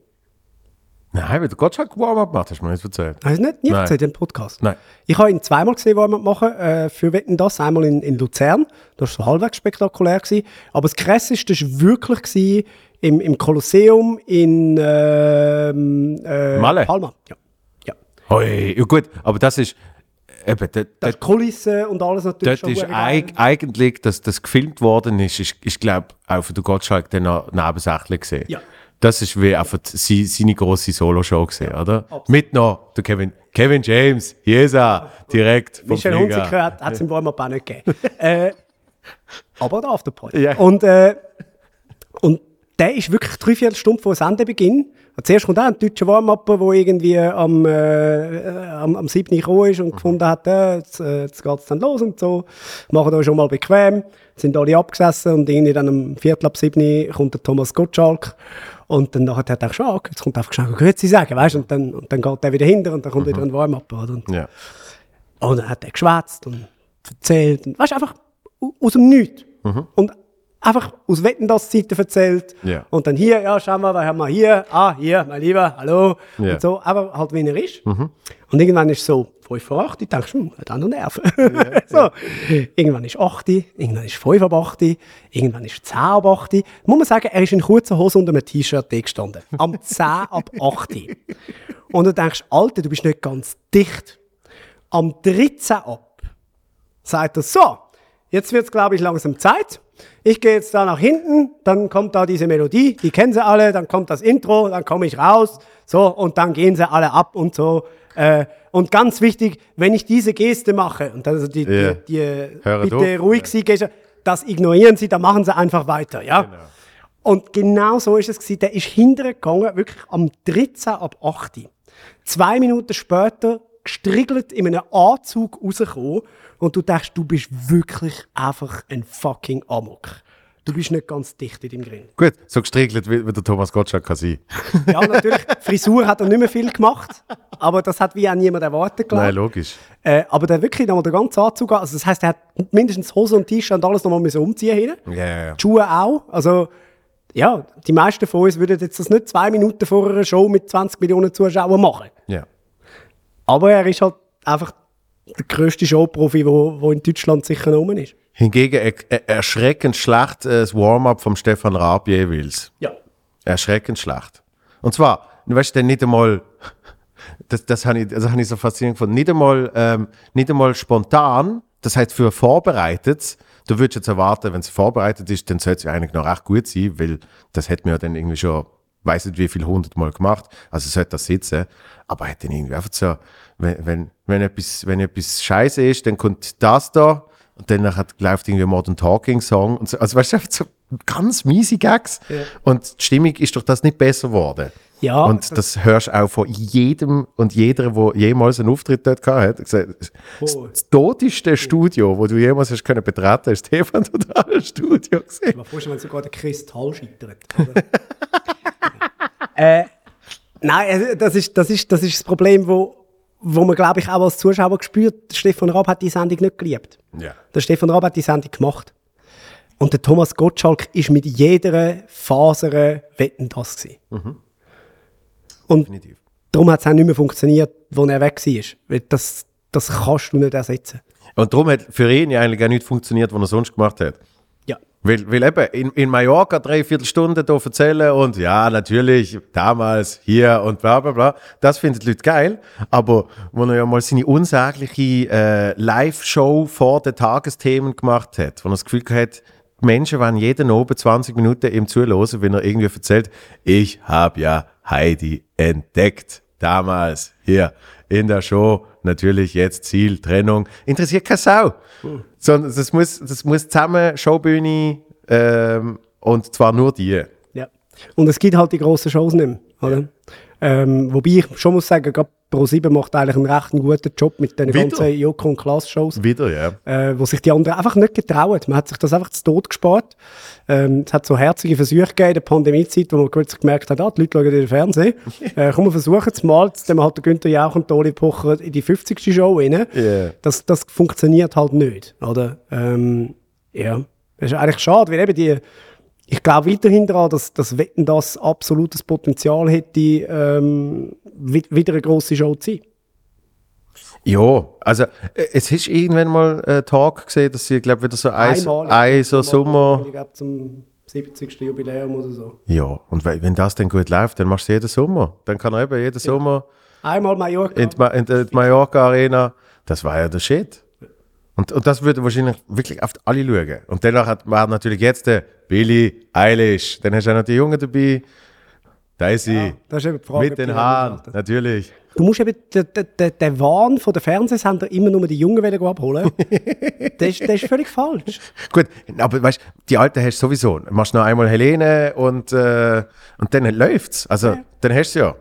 Nein, weil der Gottschalk Warm-up macht, hast du mir nicht erzählt. Hast du nicht nie Nein. erzählt im Podcast? Nein. Ich habe ihn zweimal gesehen, Warm-up machen, äh, für Wetten das. Einmal in, in Luzern, das war so halbwegs spektakulär. Gewesen. Aber das Krasseste war wirklich gewesen, im, im Kolosseum in ähm, äh, Malle? Palma. Ja. ja. Hoi, ja gut, aber das ist eben, da, da, Die Kulisse und alles natürlich dort ist eig, eigentlich, dass das gefilmt worden ist, ist, ich glaube, auch für den Gottschalk dann noch nebensächlich gesehen. Ja. Das ist wie einfach sie, seine große Solo-Show gesehen, oder? Mit noch der Kevin, Kevin James, Jesa, direkt vom Michel. Hunziker hat es im Warm-up auch nicht gegeben. äh, aber der Afterparty. Ja. Und, äh, und der ist wirklich drei Viertelstunde vor Sendebeginn. Und zuerst kommt auch ein deutscher Warm-up, der irgendwie am, äh, am, am 7. gekommen ist und gefunden hat, äh, jetzt, äh, jetzt geht es dann los und so. Machen euch schon mal bequem. Sind alle abgesessen und irgendwie dann am Viertel ab 7. kommt der Thomas Gottschalk. Und dann nachher hat er ah, okay, jetzt kommt einfach schnell Grüezi sagen, weißt du? Und dann, und dann geht der wieder hinter und dann kommt wieder ein Warm-up. Oder? Und Ja. und dann hat er geschwätzt und erzählt. Und, weißt du, einfach au- aus dem Nichts. Und einfach aus Wetten das Zeiten erzählt. Ja. Und dann hier, ja, schau mal, was haben wir hier? Ah, hier, mein Lieber, hallo. Ja. Und so, aber halt wie er ist. Und irgendwann ist so 5 vor 8, ich denke, hm, hat auch noch Nerven. so. Irgendwann ist 8, irgendwann ist 5 ab 8, irgendwann ist 10 ab 8. Muss man sagen, er ist in kurzer Hose und einem T-Shirt gestanden. Am 10 ab 8. Und du denkst, Alter, du bist nicht ganz dicht. Am 13 ab sagt er, so, jetzt wird es, glaube ich, langsam Zeit. Ich gehe jetzt da nach hinten, dann kommt da diese Melodie, die kennen sie alle, dann kommt das Intro, dann komme ich raus, so, und dann gehen sie alle ab und so. Äh, und ganz wichtig, wenn ich diese Geste mache, und also die, Ja. die, die bitte auf. ruhig sie, Geste, das ignorieren sie, dann machen sie einfach weiter, ja. Genau. Und genau so ist es gewesen. Der ist hintergegangen, wirklich am 13 ab 8. Zwei Minuten später gestriegelt in einem Anzug rausgekommen und du denkst, du bist wirklich einfach ein fucking Amok. Du bist nicht ganz dicht in deinem Grill. Gut, so gestriegelt wie, wie der Thomas Gottschalk kann sein. Ja, natürlich, Frisur hat er nicht mehr viel gemacht, aber das hat wie auch niemand erwartet, glaube Nein, logisch. Äh, aber der wirklich nochmal den ganzen Anzug an. Also das heisst, er hat mindestens Hose und T-Shirt und alles nochmal müssen umziehen hinten. Ja, ja, ja. Die Schuhe auch. Also, ja, die meisten von uns würden jetzt das nicht zwei Minuten vor einer Show mit 20 Millionen Zuschauern machen. ja. Aber er ist halt einfach der grösste Showprofi, wo, wo in Deutschland sicher rum ist. Hingegen er, er, erschreckend schlecht äh, das Warm-up vom Stefan Raab jeweils. Ja. Erschreckend schlecht. Und zwar, du weißt, der nicht einmal, das, das habe ich, das hab ich so faszinierend gefunden, nicht einmal, ähm, nicht einmal spontan, das heißt für vorbereitet, du würdest jetzt erwarten, wenn es vorbereitet ist, dann sollte es eigentlich noch recht gut sein, weil das hätte mir ja dann irgendwie schon, weiß nicht wie viel hundertmal gemacht, also sollte das sitzen, aber er hat dann irgendwie einfach so, wenn, wenn, wenn etwas, wenn etwas scheiße ist, dann kommt das da, und dann hat, läuft irgendwie ein Modern Talking Song. Und so, also weißt du, einfach so ganz miese Gags. Und die Stimmung ist durch das nicht besser geworden. Ja, und das, hörst du auch von jedem und jeder, der jemals einen Auftritt dort gehabt hat. Gesagt, das, Oh. das toteste Studio, wo du jemals hast können betreten, ist das Stefan Totale Studio gesehen. Ich mir vorstellen, wenn sogar der Kristall scheitert. äh, nein, also das ist, das, ist, das ist das Problem, wo, wo man, glaube ich, auch als Zuschauer gespürt Stefan Raab hat die Sendung nicht geliebt. Ja. Der Stefan Raab hat die Sendung gemacht. Und der Thomas Gottschalk ist mit jeder Faser Wetten das gewesen. Und Definitiv. darum hat es auch nicht mehr funktioniert, als er weg war. Weil das, das kannst du nicht ersetzen. Und darum hat für ihn ja eigentlich auch nicht funktioniert, was er sonst gemacht hat. Weil, weil eben in, in Mallorca drei Viertelstunden da erzählen und ja, natürlich, damals, hier und bla bla bla, das finden die Leute geil. Aber wo er ja mal seine unsagliche äh, Live-Show vor den Tagesthemen gemacht hat, wo er das Gefühl hat, die Menschen waren jeden oben 20 Minuten ihm zuhören, wenn er irgendwie erzählt, ich habe ja Heidi entdeckt. Damals, hier in der Show, natürlich jetzt Ziel, Trennung. Interessiert keine Sau. Sondern das muss, das muss zusammen Showbühne ähm, und zwar nur die. Ja. Und es gibt halt die grossen Shows nicht mehr. Oder? Ähm, wobei ich schon muss sagen, gerade Pro7 macht eigentlich einen recht guten Job mit den ganzen Joko und Klaas Shows, Wieder, ja. äh, wo sich die anderen einfach nicht getrauen. Man hat sich das einfach zu Tod gespart. Ähm, es hat so herzige Versuche gegeben in der Pandemiezeit, wo man plötzlich gemerkt hat, ah, die Leute schauen in den Fernsehen. äh, komm, wir versuchen es mal, dann halt der Günther Jauch und der Oli Pocher in die 50. Show rein. Ja. Das, das funktioniert halt nicht, oder? Ähm, ja, das ist eigentlich schade, weil eben die, ich glaube weiterhin daran, dass, dass Wetten das absolutes Potenzial hätte, ähm, wi- wieder eine grosse Show zu sein. Ja, also äh, es ist irgendwann mal ein Talk gesehen, dass sie, glaube wieder so ein, Einmalig. ein so Sommer. Ich glaube zum 70. Jubiläum oder so. Ja, und we- wenn das dann gut läuft, dann machst du jeden Sommer. Dann kann er eben jeden Sommer Einmal Mallorca. in die, in die Mallorca Arena. Das war ja der Shit. Und, und das würde wahrscheinlich wirklich auf alle schauen. Und danach hat man natürlich jetzt der Billy Eilish. Dann hast du auch noch die Jungen dabei. Daisy. das ist eben die Frage. mit den Haaren, natürlich. Du musst eben den, den, den, Wahn von den Fernsehsender immer nur die Jungen wollen abholen. das, ist, das ist völlig falsch. Gut, aber weißt du, die Alten hast du sowieso. Du machst noch einmal Helene und, äh, und dann läuft's. Also, dann hast du ja.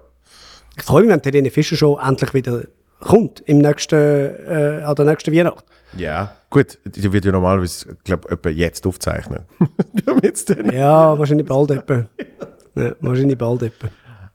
Ich freue mich, wenn die Helene Fischer Show endlich wieder kommt, im nächsten, äh, an der nächsten Weihnacht. Ja. Gut, die wird ja normalerweise, glaube ich, jetzt aufzeichnen. Ja, wahrscheinlich bald etwa. Ja, wahrscheinlich bald etwa.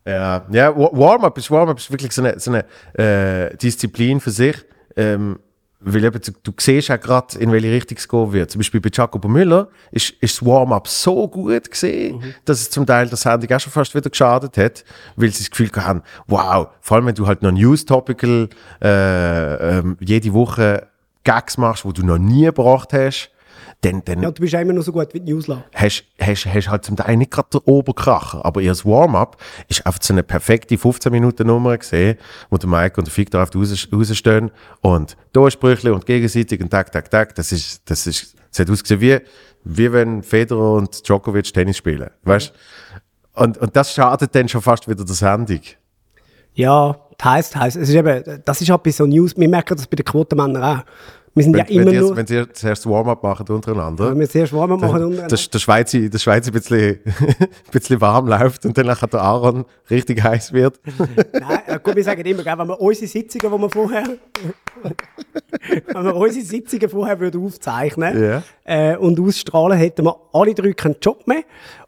Ja, ja Wa- Warm-up ist, Warm ist wirklich so eine, so eine äh, Disziplin für sich. Ähm, weil eben, du, du siehst auch gerade, in welche Richtung es gehen wird. Zum Beispiel bei Jacobo Müller ist, ist das Warm-up so gut gesehen, dass es zum Teil der Sendung auch schon fast wieder geschadet hat, weil sie das Gefühl haben, wow, vor allem wenn du halt noch News-Topical äh, ähm, jede Woche Gags machst, wo du noch nie gebracht hast, dann, dann Ja, du bist immer noch so gut wie die Newsletter. hast, hast, hast halt zum Teil nicht gerade den Oberkracher, aber ihr Warm-up ist einfach so eine perfekte 15-Minuten-Nummer gesehen, wo der Mike und der Victor auf raus, rausstehen und Durchsprüche und gegenseitig und tak, tak, tak, das ist, das ist, es hat ausgesehen wie, wie wenn Federer und Djokovic Tennis spielen, weißt? Und, und das schadet dann schon fast wieder der Sendung. Ja, das heisst, heisst. Es ist eben, das ist halt bei so News, wir merken das bei den Quotenmännern auch. Wir sind Wenn, ja immer wenn, die, nur, wenn sie zuerst Warm-up machen untereinander, wenn wir sehr warm machen und der, der Schweizer, der Schweizer ein bisschen, ein bisschen warm läuft und dann nachher der Aaron richtig heiß wird. Nein, gut, wir sagen immer, gell, wenn wir unsere Sitzungen, die wir vorher, wenn wir unsere Sitzungen vorher würden aufzeichnen Ja. äh, und ausstrahlen, hätten wir alle drei keinen Job mehr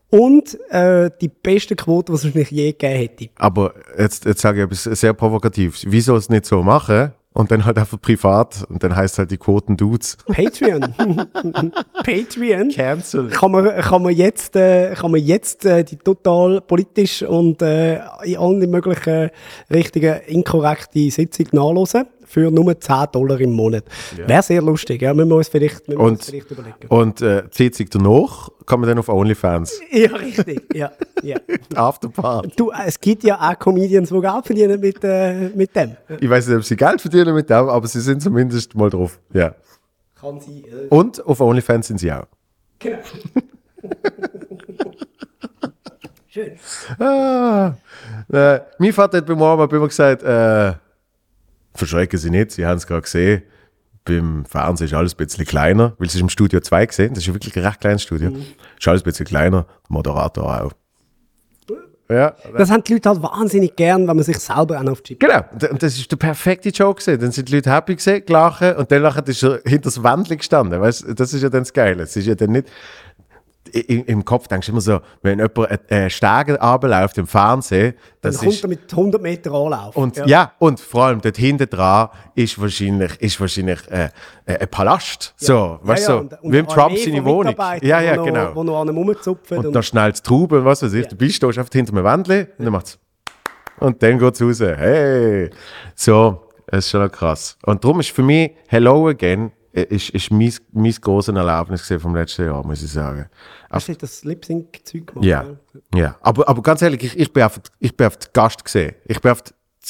und äh, die beste Quote, die es wahrscheinlich je gegeben hätte. Aber jetzt, jetzt sage ich etwas sehr Provokatives. Wieso es nicht so machen und dann halt einfach privat und dann heißt halt die Quoten Dudes. Patreon. Patreon. Cancel. Kann man, kann man jetzt, äh, kann man jetzt äh, die total politisch und äh, in allen möglichen Richtungen inkorrekte Sitzung nachlesen für nur 10 Dollar im Monat. Wäre sehr lustig, ja. Müssen wir uns vielleicht, müssen wir uns Und, vielleicht überlegen. und äh, die Sitzung danach kann man dann auf OnlyFans. Ja, richtig. Ja, ja. Afterpart. Du, es gibt ja auch Comedians, die Geld verdienen mit, äh, mit dem. Ich weiß nicht, ob sie Geld verdienen mit dem, aber sie sind zumindest mal drauf. Ja. Kann sein. Äh, Und auf OnlyFans sind sie auch. genau. Schön. Ah, äh, mein Vater hat beim Warm-up immer gesagt, äh, verschrecken Sie nicht, Sie haben es gerade gesehen, beim Fernsehen ist alles ein bisschen kleiner, weil es ist im Studio 2 gesehen, das ist ja wirklich ein recht kleines Studio, ist alles ein bisschen kleiner, der Moderator auch. Ja, Das haben die Leute halt wahnsinnig gern, wenn man sich selber auch auf die genau. Und das ist der perfekte Joke gesehen. Dann sind die Leute happy gesehen, gelachen und dann nachher ist er hinter das Wändchen gestanden. Weißt, das ist ja dann das Geile. Es ist ja dann nicht, i- im Kopf denkst du immer so, wenn jemand äh, Stege runterläuft im Fernsehen, Dann das kommt ist, er mit 100 Meter Anlauf. Und ja. und vor allem dort hinten dran ist wahrscheinlich, ist wahrscheinlich äh, äh, ein Palast. So, weißt du, Ja, ja, so, und- und wie im Trump seine Wohnung. Ja, ja, wo genau. Noch, wo noch an einem rumzupfen. und Und, da schnellt die Traube und was weiß ich. Du bist, einfach hinter einem Wändchen und dann macht's. Und dann geht's raus. Hey! So, das ist schon krass. Und darum ist für mich Hello Again ist, ist mein, mein grosses Erlebnis vom letzten Jahr, muss ich sagen. Hast du das Lip-Sync-Zeug gemacht? Ja, ja. Aber, aber ganz ehrlich, ich, ich, bin auf, ich bin auf den Gast gesehen. Ich bin auf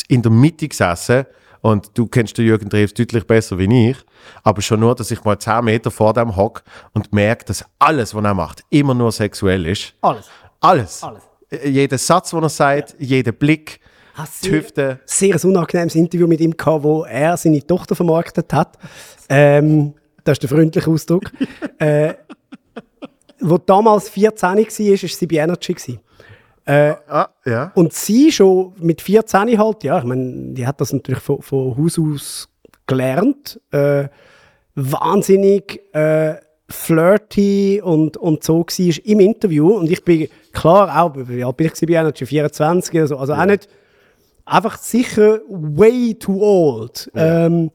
in der Mitte gesessen und du kennst den Jürgen Drews deutlich besser wie ich. Aber schon nur, dass ich mal 10 Meter vor dem hock und merke, dass alles, was er macht, immer nur sexuell ist. Alles. Alles. Alles. Äh, Jeder Satz, den er sagt, jeder Blick, Hast Hüfte. Sehr ein unangenehmes Interview mit ihm gehabt, wo er seine Tochter vermarktet hat. Ähm, das ist der freundliche Ausdruck. äh, wo damals 14 war, war sie bei Energy. Gewesen. Äh, Ah, ja. und sie schon mit 14 halt, ja, ich meine, die hat das natürlich von, von Haus aus gelernt. Äh, wahnsinnig äh, flirty und, und so war im Interview. Und ich bin klar, auch, wie alt bin ich, auch schon 24 oder so, also auch nicht, einfach sicher way too old. Ähm,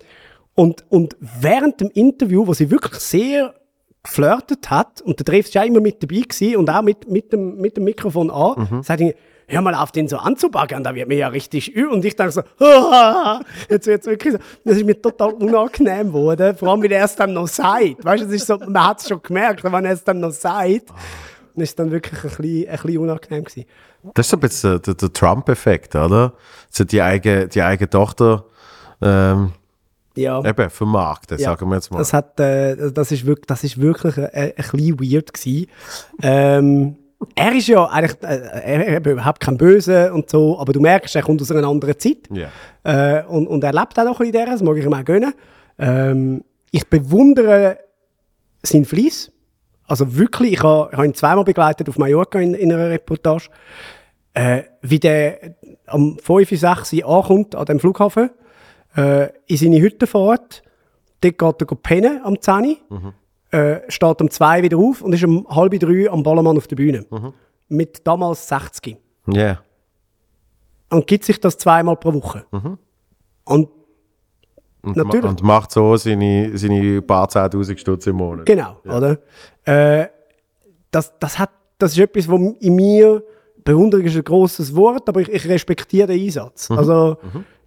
und, und während dem Interview, wo sie wirklich sehr geflirtet hat, und der Dreh war ja immer mit dabei gewesen, und auch mit, mit, dem, mit dem Mikrofon an, Mhm. sagt sie, hör mal auf, den so anzubaggern, da wird mir ja richtig ü. Und ich dachte so, jetzt wird's wirklich so. Das ist mir total unangenehm geworden, vor allem, weil er es dann noch sagt. Weißt du, es ist so, man hat es schon gemerkt, wenn er es dann noch sagt, dann ist dann wirklich ein bisschen, ein bisschen unangenehm gewesen. Das ist so ein bisschen der, der, Trump-Effekt, oder? So die eigene, die eigene Tochter ähm, Ja. eben vermarkten, Ja, sagen wir jetzt mal. Das, hat, äh, das, ist wirklich, das ist wirklich ein, ein bisschen weird gewesen. ähm, er ist ja eigentlich äh, er, er, überhaupt kein Böse und so, aber du merkst, er kommt aus einer anderen Zeit. Ja. Äh, und, und er lebt auch noch ein bisschen in der, das mag ich ihm auch gönnen. Ähm, ich bewundere seinen Fleiss. Also wirklich, ich habe ich ihn zweimal begleitet auf Mallorca in, in einer Reportage. Äh, wie der am 5, 6 Uhr ankommt an dem Flughafen, äh, in seine Hütte fährt, dort geht er pennen am 10 Uhr, äh, steht um 2 wieder auf und ist um halb drei am Ballermann auf der Bühne. Mit damals 60. Ja. Und gibt sich das zweimal pro Woche. Und Und, Natürlich. ma und macht so seine, seine paar 10'000 Stutz im Monat. Genau, oder? Äh, das, das, hat, das ist etwas, was in mir, Bewunderung ist ein grosses Wort, aber ich, ich respektiere den Einsatz. Also,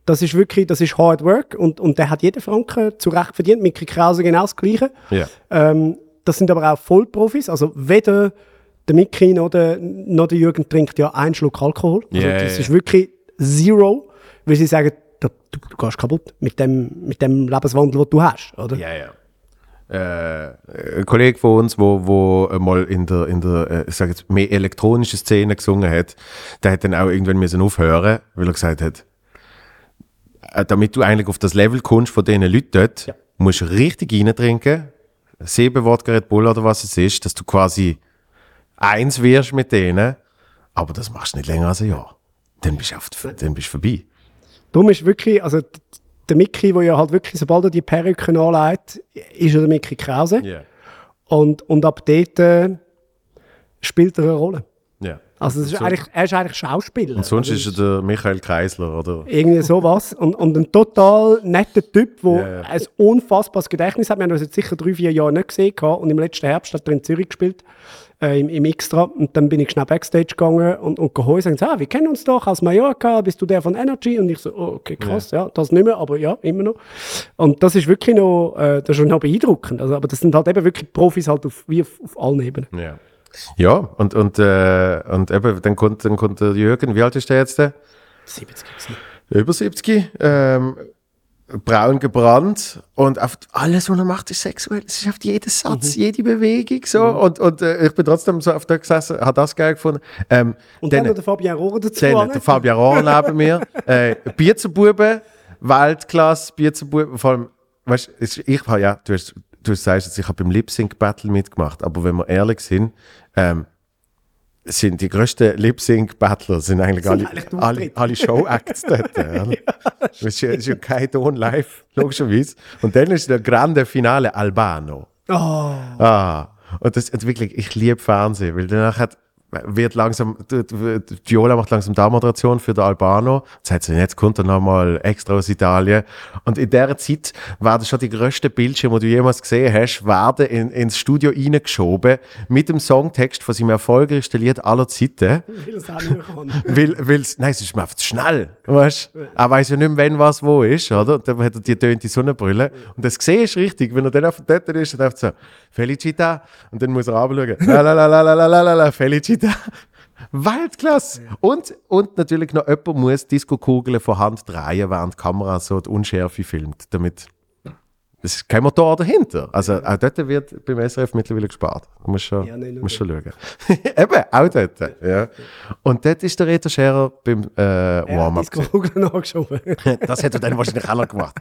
das ist wirklich, das ist Hard Work und, und der hat jeden Franken zu Recht verdient. Mickey Krause genau das Gleiche. Ja. Ähm, das sind aber auch Vollprofis, also weder der Mickey noch der, noch der Jürgen trinkt ja einen Schluck Alkohol. Also Ja, das ja. ist wirklich zero, weil sie sagen, du, du gehst kaputt mit dem, mit dem Lebenswandel, den du hast, oder? Ja, ja. Äh, ein Kollege von uns, wo, wo mal in der, in der äh, ich sag jetzt, mehr elektronische Szene gesungen hat, der hat dann auch irgendwann müssen aufhören, weil er gesagt hat, äh, damit du eigentlich auf das Level kommst von diesen Leuten dort, Ja. musst du richtig reintrinken, sieben Wodka Red Bull oder was es ist, dass du quasi eins wirst mit denen, aber das machst du nicht länger als ein Jahr. Dann bist du, auf, dann bist du vorbei. Darum ist wirklich, also der Mickey, der ja halt wirklich, sobald er die Perücke anlegt, ist er der Mickey Krause. Ja. Und, und ab dort äh, spielt er eine Rolle. Ja. Also ist So- eigentlich, er ist eigentlich Schauspieler. Und sonst Also ist er der Michael Kreisler, oder? irgendwie sowas. Und, und ein total netter Typ, der ja. ein unfassbares Gedächtnis hat. Wir haben uns jetzt sicher drei, vier Jahre nicht gesehen und im letzten Herbst hat er in Zürich gespielt, äh, im, im Extra. Und dann bin ich schnell Backstage gegangen und, und geholt und gesagt, ah, wir kennen uns doch aus Mallorca, bist du der von Energy? Und ich so, oh, okay, krass, ja. das nicht mehr, aber ja, immer noch. Und das ist wirklich noch, äh, das ist noch beeindruckend. Also, aber das sind halt eben wirklich Profis halt auf, wie auf, auf allen Ebenen. Ja. Ja, und, und, äh, und eben, dann kommt, dann kommt der Jürgen, wie alt ist der jetzt? 70 gewesen. Über 70, ähm, braun gebrannt und auf alles, was er macht, ist sexuell. Es ist auf jeden Satz, jede Bewegung so. Und, und äh, ich bin trotzdem so auf der gesessen, habe das geil gefunden. Ähm, Und dann, dann der Fabian Rohrer dazu. dann der Fabian Rohr neben mir. Äh, Bierzerbuben, Weltklasse, Bierzerbuben, vor allem, weißt du, ich habe ja, du hast, du sagst jetzt, ich habe beim Lip Sync Battle mitgemacht, aber wenn wir ehrlich sind, ähm, sind die grössten Lip Sync Battler sind eigentlich Sind alle, alle, alle Show Acts dort. ja. Das ist ja, ist ja kein Ton live, logischerweise. Und dann ist der grande Finale Albano. Oh. Ah, und das und wirklich, ich liebe Fernsehen, weil danach hat, wird langsam, Giola macht langsam da Moderation für den Albano. Das heißt, jetzt kommt er nochmal extra aus Italien. Und in dieser Zeit werden schon die grössten Bildschirme, die du jemals gesehen hast, werden in, ins Studio reingeschoben mit dem Songtext von seinem erfolgreichsten Lied aller Zeiten. Weil es auch nicht mehr weil, weil, Nein, es ist mir einfach zu schnell. Weißt? Er weiß ja nicht mehr, wann was wo ist, oder? Und dann hat er die tönte Sonnenbrille. Und das siehst du richtig, wenn er dann auf dort ist, dann einfach so, Felicita. Und dann muss er abschauen. La, la, la, la, la, la, la, la, Felicita. Felicita. Weltklasse! Und, und natürlich noch jemand muss Disco-Kugeln von Hand drehen, während die Kamera so die Unschärfe filmt, damit es ist kein Motor dahinter. Also auch dort wird beim SRF mittlerweile gespart. Du musst schon, Ja, nur musst schon schauen. Eben, auch dort. Ja. Und dort ist der Reto Scherer beim äh, Warm-up. Das hätte er dann wahrscheinlich auch noch gemacht.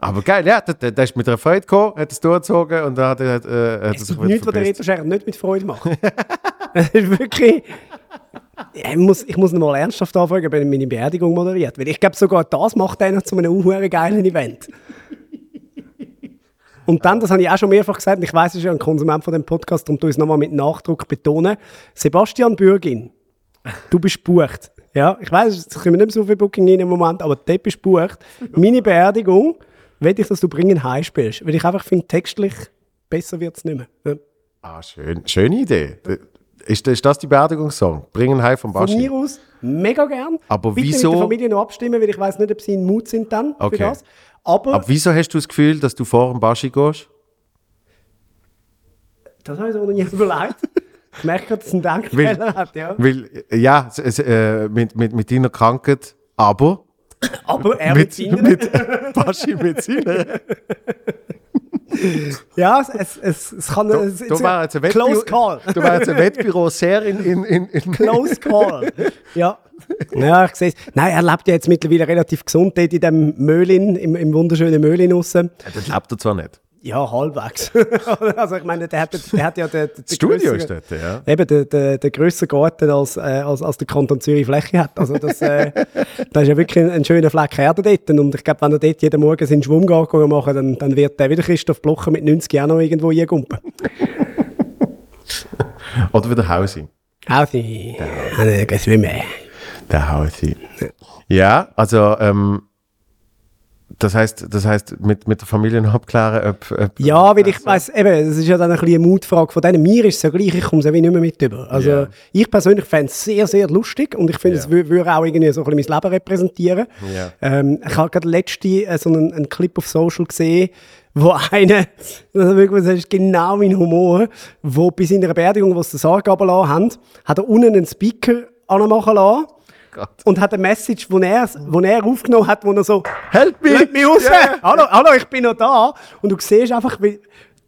Aber geil, ja, der, der, ist mit einer Freude gekommen, hat es durchgezogen und dann hat äh, hat er Es sich gibt nichts, was der. Reto Scherer nicht mit Freude macht. Wirklich... Ich, muss, ich muss mal ernsthaft anfragen, ob er meine Beerdigung moderiert. Weil ich glaube, sogar das macht er zu einem unhuren geilen Event. Und dann, das habe ich auch schon mehrfach gesagt, und ich weiß, es ist ja ein Konsument von dem Podcast, darum tue ich es nochmal mit Nachdruck betonen. Sebastian Bürgin, du bist bucht. Ja, ich weiß, es kommen nicht mehr so viel Booking in im Moment, aber dort bist bucht. Meine Beerdigung, will ich, dass du bringen heim spielst. Weil ich einfach finde, textlich besser wird es nicht mehr. Ja. Ah, schön, schöne Idee. Ist, ist das die Beerdigungssong? Bringen heim vom Von Baschi? mir aus mega gern. Aber Bitte wieso- mit der Familie noch abstimmen, weil ich weiß nicht, ob sie in Mut sind dann Okay. für das. Aber, Aber wieso hast du das Gefühl, dass du vor dem Baschi gehst? das habe ich so noch nie überlegt. Ich merke gerade, dass es einen Denkfehler hat, ja. Weil, ja, es, äh, mit, mit, mit deiner Krankheit, aber Aber er mit, mit, mit Baschi mit seiner. Ja, es, es, es, kann... war jetzt ein Close Wettbüro, call. war jetzt ein Wettbüro sehr in, in, in, in Close call. ja. Ja, ich sehe es. Nein, er lebt ja jetzt mittlerweile relativ gesund dort in dem Möhlin, im, im wunderschönen Möhlin aussen. Das lebt er zwar nicht. Ja, halbwegs. also ich meine, der hat, der hat ja den, den Das Studio ist dort, ja. Eben, der, der, der grössere Garten als, äh, als, als der Kanton Zürich Fläche hat. Also das, äh, das ist ja wirklich ein, ein schöner Fleck Erde dort. Und ich glaube, wenn er dort jeden Morgen seinen Schwung machen, dann, dann wird der wieder Christoph Blocher mit 90 Jahren noch irgendwo eingumpen. Oder wieder Hausi. Hausi, ja. geh schwimmen. Der Hausi. Ja, also, ähm, das heißt, das heißt mit, mit der Familie noch abklären, ob. ob Ja, weil ich weiss, eben, es ist ja dann ein bisschen eine Mutfrage von denen. Mir ist es ja gleich, ich komme es nicht mehr mit über. Also, Ja. ich persönlich fände es sehr, sehr lustig und ich finde, Ja. es wü- würde auch irgendwie so ein bisschen mein Leben repräsentieren. Ja. Ähm, ich habe gerade letzte äh, so einen, einen Clip auf Social gesehen, wo einer, das ist genau mein Humor, wo bei seiner Beerdigung, wo sie den Sarg haben, hat er unten einen Speaker anmachen lassen. Und hat eine Message, wo er, wo er aufgenommen hat, wo er so, Help me! Lass mich raus! Ja. Hallo, hallo, ich bin noch da. Und du siehst einfach, wie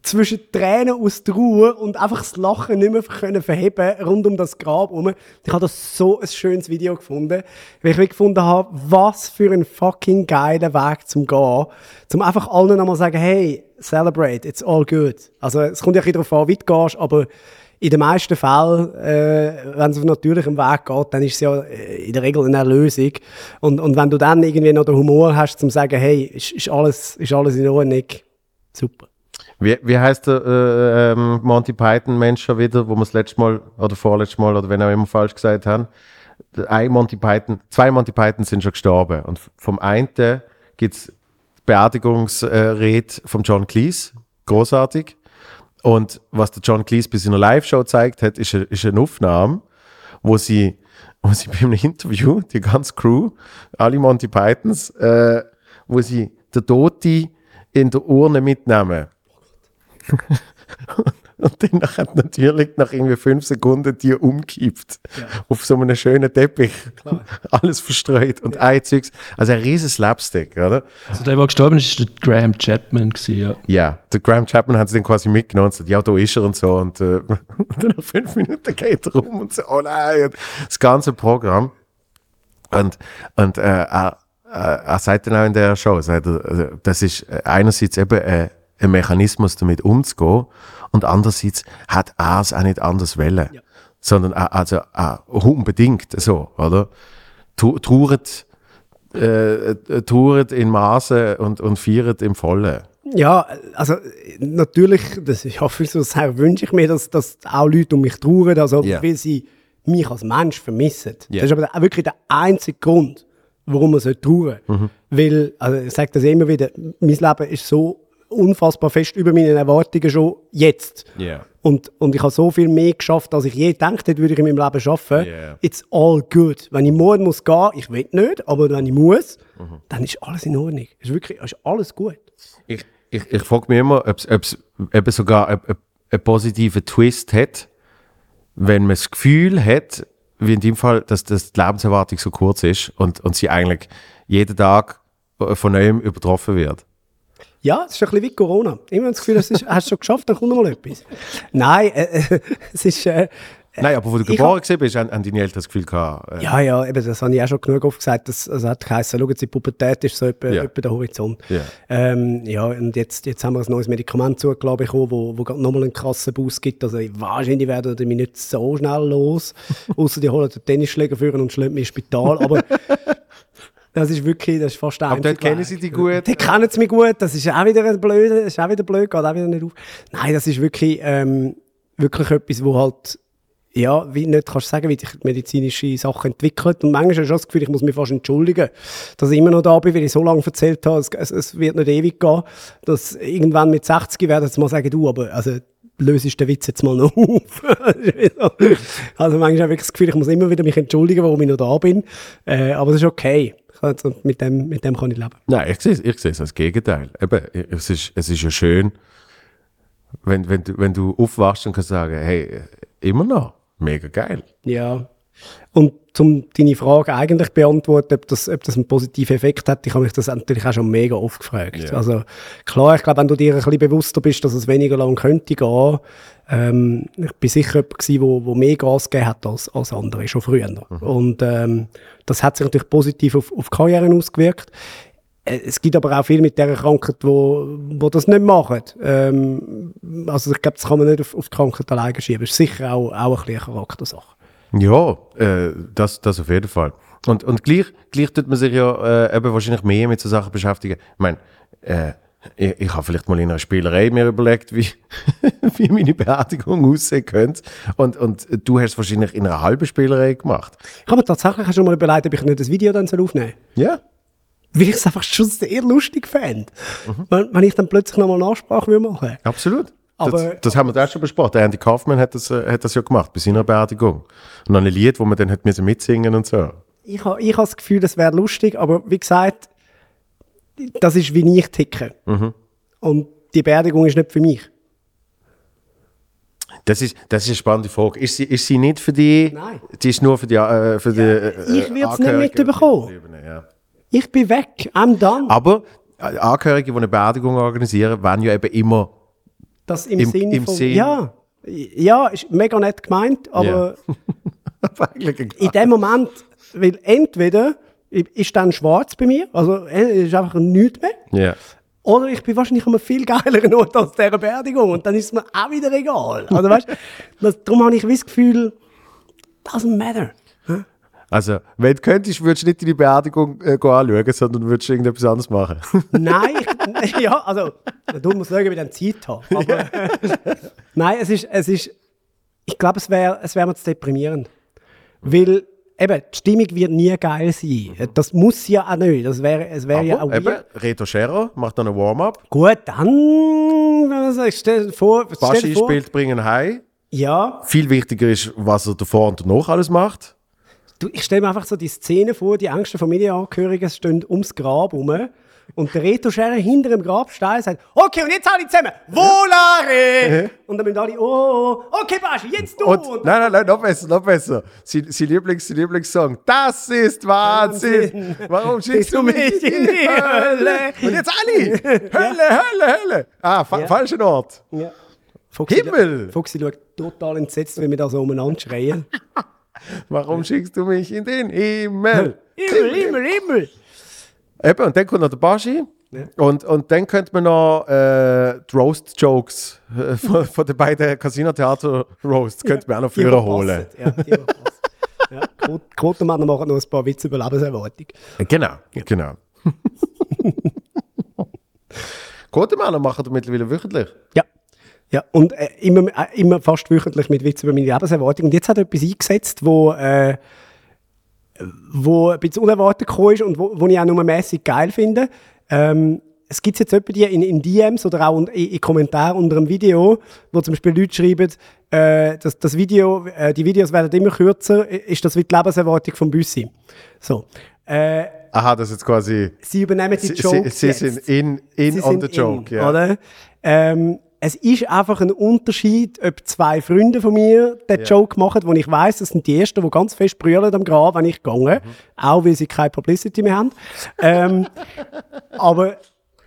zwischen Tränen aus der Ruhe und einfach das Lachen nicht mehr können verheben rund um das Grab herum. Ich habe das so ein schönes Video gefunden, weil ich gefunden habe, was für ein fucking geiler Weg zum Gehen. Zum einfach allen einmal sagen, hey, celebrate, it's all good. Also es kommt ja ein bisschen darauf an, wie du gehst, aber in den meisten Fällen, äh, wenn es auf natürlichem Weg geht, dann ist es ja äh, in der Regel eine Erlösung. Und, und wenn du dann irgendwie noch den Humor hast, zum sagen, hey, ist, ist, alles, ist alles in Ordnung, super. Wie, wie heißt der äh, ähm, Monty Python-Mensch schon wieder, wo wir das letzte Mal oder vorletzte Mal oder wenn auch immer falsch gesagt haben? Ein Monty Python, zwei Monty Python sind schon gestorben. Und vom einen gibt es Beerdigungsrede von John Cleese, großartig. Und was der John Cleese bei seiner Live-Show gezeigt hat, ist, ist eine Aufnahme, wo sie, wo sie bei einem Interview, die ganze Crew, alle Monty Pythons, äh, wo sie der Tote in der Urne mitnehmen. Und dann hat natürlich nach irgendwie fünf Sekunden die umkippt. Auf so einem schönen Teppich. Alles verstreut und ein Zeugs. Also ein riesen Slapstick, oder? Also der, der gestorben ist, ist der Graham Chapman. Gewesen, ja. Ja, der Graham Chapman hat es dann quasi mitgenommen und gesagt, ja, da ist er und so. Und, äh, und dann nach fünf Minuten geht er rum und so, oh nein, und das ganze Programm. Und, und äh, er, er, er sagt dann auch in der Show, sagt er, äh, das ist äh, einerseits eben äh, ein Mechanismus, damit umzugehen, und andererseits hat er es auch nicht anders wollen. Sondern er, also er, unbedingt so, oder? Trauert, äh, äh, trauert in Maße und, und feiert im Vollen. Ja, also äh, natürlich, das ist ja für so sehr wünsche ich mir, dass, dass auch Leute um mich trauern, also Ja. weil sie mich als Mensch vermissen. Ja. Das ist aber auch wirklich der einzige Grund, warum man so trauern Mhm. Weil, also ich sage das immer wieder, mein Leben ist so unfassbar fest über meine Erwartungen schon jetzt. Ja. Und, und ich habe so viel mehr geschafft, als ich je gedacht hätte, würde ich in meinem Leben schaffen. Yeah. It's all good. Wenn ich morgen muss gehen, ich will nicht, aber wenn ich muss, Mhm. dann ist alles in Ordnung. Ist wirklich, ist alles gut. Ich, ich, ich frage mich immer, ob es eben sogar einen, positiven Twist hat, wenn man das Gefühl hat, wie in dem Fall, dass, dass die Lebenserwartung so kurz ist und, und sie eigentlich jeden Tag von neuem übertroffen wird. Ja, es ist ein bisschen wie Corona. Immer das Gefühl, das ist, hast du schon geschafft, dann kommt noch mal etwas. Nein, äh, es ist, äh, Nein, aber wo du geboren gewesen bist, haben, haben deine Eltern das Gefühl gehabt, äh, Ja, ja, eben, das habe ich auch schon genug oft gesagt. Das, also hat geheißen, schauen Sie, Pubertät ist so etwa, Ja. etwa der Horizont. Ja. Ähm, ja, und jetzt, jetzt haben wir ein neues Medikament zugelassen bekommen, wo, wo nochmal einen krassen Boost gibt. Also wahrscheinlich werden die mich nicht so schnell los, außer die holen den Tennisschläger führen und schlägt mich ins Spital. Aber das ist wirklich, das ist fast der Aber dort kennen sie dich gut. Die kennen sie mich gut, das ist auch wieder ein blöd, das ist auch wieder blöd, geht auch wieder nicht auf. Nein, das ist wirklich, ähm, wirklich etwas, wo halt, ja, wie nicht kannst du sagen, wie sich medizinische Sachen entwickelt. Und manchmal hast du schon das Gefühl, ich muss mich fast entschuldigen, dass ich immer noch da bin, weil ich so lange erzählt habe, es, es, es wird nicht ewig gehen, dass irgendwann mit 60 werden sie mal sagen, du, aber, also, löse den Witz jetzt mal noch auf. also manchmal habe ich wirklich das Gefühl, ich muss immer wieder mich entschuldigen, warum ich noch da bin. Äh, aber es ist okay. Ich kann jetzt- Mit dem, mit dem kann ich leben. Nein, ich sehe es ich sehe es als Gegenteil. Eben, es, ist, es ist ja schön, wenn, wenn, du, wenn du aufwachst und kannst sagen, hey, immer noch, mega geil. Ja. Und um deine Frage eigentlich beantworten, ob das, ob das einen positiven Effekt hat, ich habe mich das natürlich auch schon mega oft gefragt. Ja. Also klar, ich glaube, wenn du dir ein bisschen bewusster bist, dass es weniger lang könnte gehen, ähm, ich bin sicher jemand gewesen, wo, wo mehr Gas gegeben hat als, als andere, schon früher. Und ähm, das hat sich natürlich positiv auf, auf Karrieren ausgewirkt. Äh, Es gibt aber auch viele mit dieser Krankheit, wo, wo das nicht machen. Ähm, also ich glaube, das kann man nicht auf, auf die Krankheit alleine schieben. Das ist sicher auch, auch ein bisschen eine Charaktersache. Ja, äh, das, das auf jeden Fall. Und, und gleich, gleich tut man sich ja äh, eben wahrscheinlich mehr mit so Sachen beschäftigen. Ich meine, äh, ich, ich habe vielleicht mal in einer Spielerei mir überlegt, wie, wie meine Beerdigung aussehen könnte. Und, und du hast es wahrscheinlich in einer halben Spielerei gemacht. Ich habe mir tatsächlich schon mal überlegt, ob ich nicht das Video dann soll aufnehmen soll. Ja? Weil ich es einfach schon sehr lustig fände. Wenn, wenn ich dann plötzlich nochmal eine Ansprache würde machen Absolut. Aber- das, das haben wir da schon besprochen. Der Andy Kaufmann hat das, äh, hat das ja gemacht, bei seiner Beerdigung. Und dann ein Lied, wo man dann hat mitsingen und so. Ich habe ich ha das Gefühl, das wäre lustig, aber wie gesagt, das ist, wie ich ticke. Und die Beerdigung ist nicht für mich. Das ist, das ist eine spannende Frage. Ist sie, ist sie nicht für die? Nein. Die ist nur für die, äh, für die äh, ich würd's nicht Angehörigen mitbekommen. Ja. Ich bin weg, I'm done. Aber äh, Angehörige, die eine Beerdigung organisieren, werden ja eben immer. Das im, im- Sinn im von, Sinn- ja, ja, ist mega nett gemeint, aber ein- in dem Moment, weil entweder ist dann schwarz bei mir, also äh, ist einfach nichts mehr, ja. Oder ich bin wahrscheinlich einem viel geileren Ort als dieser Beerdigung und dann ist es mir auch wieder egal. Also weißt, das, darum habe ich das Gefühl, doesn't matter. Also, wenn du könntest, würdest du nicht deine Beerdigung äh, anschauen, sondern würdest irgendetwas anderes machen. Nein, ich, ja, also, du musst sagen, wie ich dann Zeit habe. Aber, nein, es ist, es ist, ich glaube, es wäre es wär mir zu deprimierend. Weil, eben, die Stimmung wird nie geil sein. Das muss ja auch nicht. Das wäre, es wäre ja auch eben, weird. Reto Scherer macht dann ein Warm-up. Gut, dann, stell dir vor, stell dir vor spielt Bringen Heim. ja, Viel wichtiger ist, was er davor und danach alles macht. Du, ich stelle mir einfach so die Szene vor, die engsten Familienangehörigen stehen ums Grab rum und der Reto Scherer hinter dem Grabstein sagt, okay, und jetzt alle zusammen, Volare! und dann müssen alle, oh, oh, okay, Baschi, jetzt du! Und, Und nein, nein, nein, noch besser, noch besser. Sein, sein, Lieblings, sein Lieblingssong. Das ist Wahnsinn. Warum schickst du mich in die Hölle? Und jetzt alle. Hölle, Hölle, Hölle. Ah, fa Ja. falscher Ort. ja. Fuchsi, Himmel! Fuchsi schaut total entsetzt, wenn wir da so umeinander schreien. Warum schickst du mich in den Himmel? Himmel, Himmel, Himmel! Eben, und dann kommt noch der Baschi. Und, und dann könnte man noch äh, die Roast-Jokes äh, von, von den beiden Casino-Theater-Roasts könnte man auch noch Die, früher holen. Ja, die, ja, Quot- Quotenmänner machen noch ein paar Witze über Lebenserwartung. Genau, genau. Quotenmänner machen das mittlerweile wöchentlich. Ja. Ja, und äh, immer, äh, immer fast wöchentlich mit Witz über meine Lebenserwartung. Und jetzt hat er etwas eingesetzt, wo, äh, wo ein bisschen unerwartet gekommen ist und wo, wo ich auch nur mäßig geil finde. Ähm, es gibt jetzt etwa die in, in DMs oder auch in, in Kommentaren unter einem Video, wo zum Beispiel Leute schreiben, äh, dass das Video, äh, die Videos werden immer kürzer, ist das wie die Lebenserwartung von Büssi. So. Äh, Aha, das ist jetzt quasi. sie übernehmen die Sie, Jokes sie, sie sind in, in Sie on the joke. in, ja. Oder? Ähm, es ist einfach ein Unterschied, ob zwei Freunde von mir den Ja. Joke machen, wo ich weiß, das sind die ersten, die ganz fest brüllen am Grab, wenn ich gehe. Mhm. Auch weil sie keine Publicity mehr haben. ähm, aber,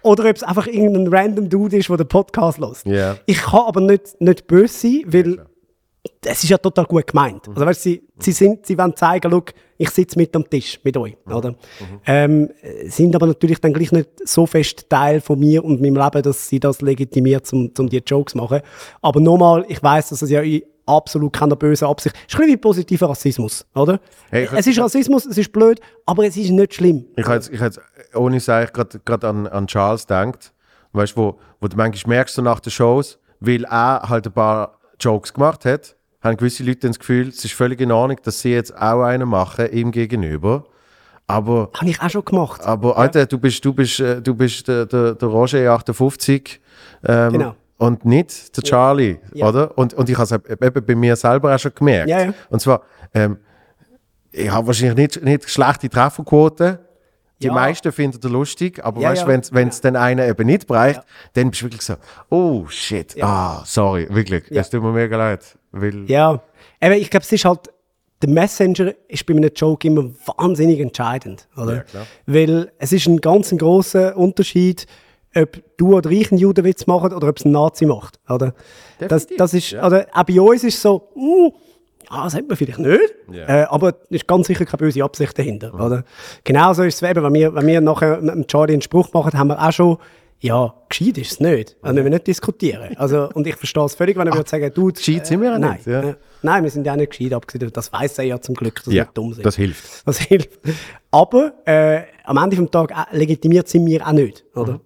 oder ob es einfach irgendein random Dude ist, der den Podcast hört. Ja. Ich kann aber nicht, nicht böse sein, weil es ist ja total gut gemeint. Also weißt, sie, sie, sind, sie wollen zeigen, schau, ich sitze mit am Tisch mit euch. Oder? Ähm, sind aber natürlich dann gleich nicht so fest Teil von mir und meinem Leben, dass sie das legitimiert, um, um die Jokes zu machen. Aber nochmal, ich weiß, dass es ja in absolut keine böse Absicht ist. Es ist ein bisschen wie positiver Rassismus, oder? Hey, es ist Rassismus, es ist blöd, aber es ist nicht schlimm. Ich habe jetzt, ich jetzt ohne Seich gerade an, an Charles gedacht. Weißt du, wo, wo du manchmal merkst, so nach den Shows, weil er halt ein paar Jokes gemacht hat, haben gewisse Leute dann das Gefühl, es ist völlig in Ordnung, dass sie jetzt auch einen machen, ihm gegenüber. Aber, Habe ich auch schon gemacht. aber Alter, du bist, du bist, äh, du bist der, der, der Roger 58 ähm, Genau. und nicht der Charlie, Ja. oder? Und, und ich habe es eben bei mir selber auch schon gemerkt. Ja, ja. Und zwar, ähm, ich habe wahrscheinlich nicht, nicht schlechte Trefferquoten. Die Ja. meisten finden es lustig, aber Ja, weißt, ja. wenn es wenn's dann einer eben nicht bereicht, dann bist du wirklich so, oh shit, ah, sorry, wirklich, Ja. es tut mir mega leid. Weil, Ja, eben, ich glaube, es ist halt, der Messenger ist bei einem Joke immer wahnsinnig entscheidend, oder? Ja, klar. Weil es ist ein ganz ein grosser Unterschied, ob du oder ich einen Judenwitz machen oder ob es ein Nazi macht, oder? Das, Definitiv, das ist, ja. oder auch bei uns ist es so, hm, ja, das hat man vielleicht nicht, Ja. äh, aber es ist ganz sicher keine böse Absicht dahinter, oder? Genauso ist es eben, wenn wir, wenn wir nachher mit dem Charlie einen Spruch machen, haben wir auch schon, ja, gescheit ist es nicht. Also müssen wir nicht diskutieren. Also, und ich verstehe es völlig, wenn er würde sagen, du... gescheit sind wir ja nein, nicht, ja. äh, nein, wir sind ja auch nicht gescheit, abgesehen davon, das weiss er ja zum Glück, dass ja, wir dumm sind. das hilft. Das hilft. Aber äh, am Ende des Tages äh, legitimiert sie mir auch nicht. Oder? Mhm.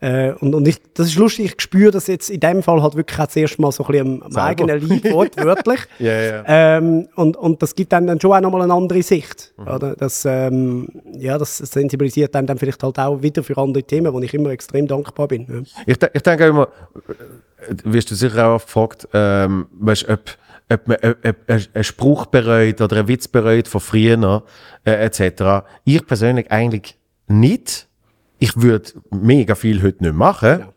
Äh, und und ich, das ist lustig, ich spüre das jetzt in dem Fall halt wirklich auch das erste Mal so ein bisschen am, am eigenen Leib, wortwörtlich. Ja, ja. Ähm, und, und das gibt einem dann schon auch nochmal eine andere Sicht. Mhm. Oder? Das, ähm, ja, das sensibilisiert einem dann vielleicht halt auch wieder für andere Themen, wo ich immer extrem dankbar bin. Ja. Ich, ich denke immer, äh, wirst du sicher auch oft gefragt, ähm, weißt, ob, ob man ob, ob ein, ein Spruch bereut oder ein Witz bereut von früher, äh, etc. Ich persönlich eigentlich nicht. Ich würde mega viel heute nicht machen. Ja.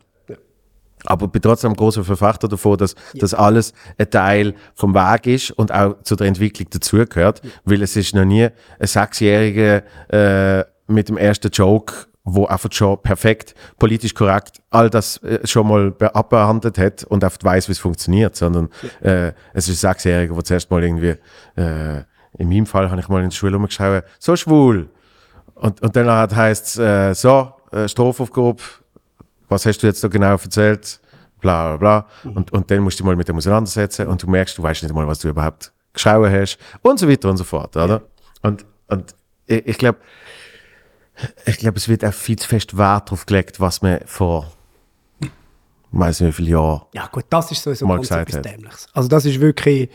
Aber bin trotzdem ein großer Verfechter davon, dass das alles ein Teil vom Weg ist und auch zu der Entwicklung dazugehört. Weil es ist noch nie ein Sechsjähriger äh, mit dem ersten Joke, wo einfach schon perfekt, politisch korrekt all das äh, schon mal be- abbehandelt hat und oft weiß, wie es funktioniert, sondern äh, es ist ein Sechsjähriger, der zuerst mal irgendwie, äh, in meinem Fall habe ich mal in der Schule umgeschaut, so schwul. Und, und dann hat heißt äh, so, äh, Strophaufgabe, was hast du jetzt da genau erzählt? Bla bla bla. Und, und dann musst du mal mit dem auseinandersetzen und du merkst, du weißt nicht mal, was du überhaupt geschaut hast und so weiter und so fort, oder? Und, und ich, ich glaube, ich glaube, es wird auch viel zu fest Wert darauf gelegt, was man vor, weiß nicht wie viele Jahren Ja gut, das ist sowieso ganz etwas hat. Dämliches. Also das ist wirklich...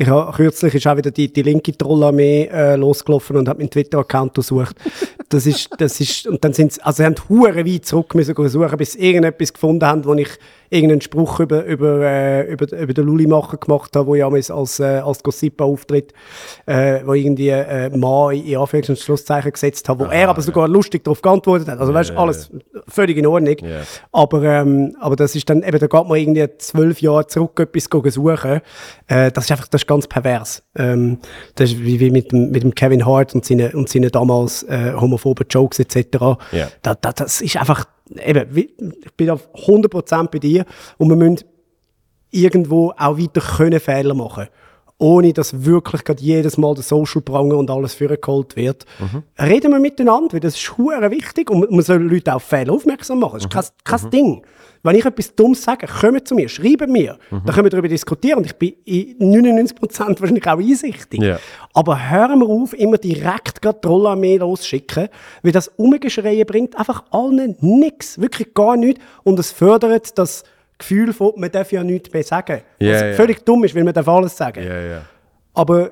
Ich habe kürzlich ist auch wieder die, die linke Trollarmee äh, losgelaufen und hat meinen Twitter-Account untersucht. Das ist, das ist, und dann sind sie, also sie haben hure weit zurück müssen suchen, bis sie irgendetwas gefunden haben, wo ich irgendeinen Spruch über, über, äh, über, über den Lulimacher gemacht habe, wo ja als, als, äh, als Gossipa auftritt, äh, wo irgendwie äh, Mann in Anführungs- und Schlusszeichen gesetzt hat, wo er aber sogar lustig darauf geantwortet hat. Also weißt du, alles völlig in Ordnung. Ja. Aber, ähm, aber das ist dann, eben, da geht man irgendwie zwölf Jahre zurück etwas suchen. Äh, das ist einfach, das ist ganz pervers. Ähm, das ist wie, wie mit, dem, mit dem Kevin Hart und seinen, und seinen damals äh, homophoben Jokes etc. Ja. Da, da, das ist einfach, eben, ich bin auf 100% bei dir und wir müssen irgendwo auch weiter können Fehler machen ohne dass wirklich gerade jedes Mal der Social Pranger und alles vorgeholt wird. Reden wir miteinander, weil das ist hure wichtig und man soll Leute auf Fehler aufmerksam machen. Das ist kein, kein Ding. Wenn ich etwas Dummes sage, kommt zu mir, schreibt mir, dann können wir darüber diskutieren und ich bin in 99% wahrscheinlich auch einsichtig. Ja. Aber hören wir auf, immer direkt gerade die Rollarmee losschicken, weil das Umgeschreie bringt einfach allen nichts, wirklich gar nichts und es fördert das Gefühl von, man darf ja nichts mehr sagen. Was ja. völlig dumm ist, weil man darf alles sagen. Ja. Aber,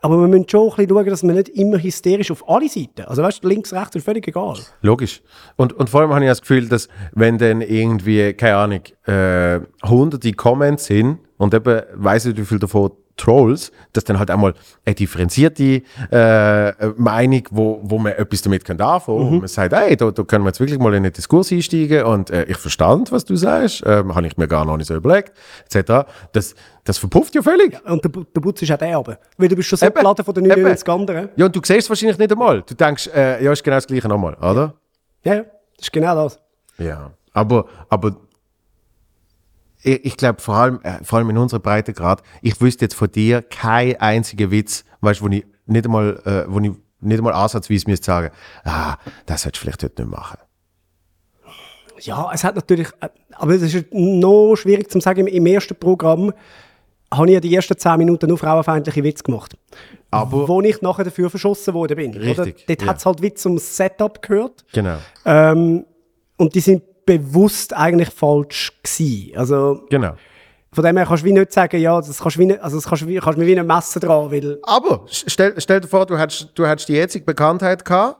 aber wir müssen schon ein bisschen schauen, dass man nicht immer hysterisch auf alle Seiten, also weißt du, links, rechts ist völlig egal. Logisch. Und, und vor allem habe ich das Gefühl, dass wenn dann irgendwie, keine Ahnung, äh, hunderte Comments sind und eben, weiß ich wie viel davon Trolls, dass dann halt einmal eine differenzierte äh, Meinung, wo, wo man etwas damit kann anfangen kann. Man sagt, hey, da, da können wir jetzt wirklich mal in einen Diskurs einsteigen und äh, ich verstand, was du sagst, ähm, habe ich mir gar noch nicht so überlegt, etc. Das, das verpufft ja völlig. Und der, der Putz ist auch der aber. Weil du bist schon so geladen von den eben. 99 anderen. Ja, und du siehst es wahrscheinlich nicht einmal. Du denkst, äh, ja, ist genau das Gleiche nochmal, oder? Ja, ja, das ist genau das. Ja, aber, aber ich, glaube vor allem, äh, vor allem in unserer Breitegrad, ich wüsste jetzt von dir kein einziger Witz, weißt du, wo ich nicht einmal, äh, wo ich nicht einmal ansatzweise müsste sagen, ah, das solltest du vielleicht heute nicht machen. Ja, es hat natürlich, äh, aber es ist noch schwierig zu sagen, im, ersten Programm habe ich ja die ersten 10 Minuten nur frauenfeindliche Witze gemacht. Aber- Wo ich nachher dafür verschossen worden bin. Richtig, Oder? Dort ja. hat es halt Witz ums Setup gehört. Genau. Ähm, und die sind bewusst eigentlich falsch gewesen. Also Genau. von dem her kannst du wie nicht sagen, ja, das kannst du wie nicht, also das kannst du wie, kannst du mir wie nicht messen dran, weil Aber stell, stell dir vor, du hättest, du hättest die jetzige Bekanntheit gehabt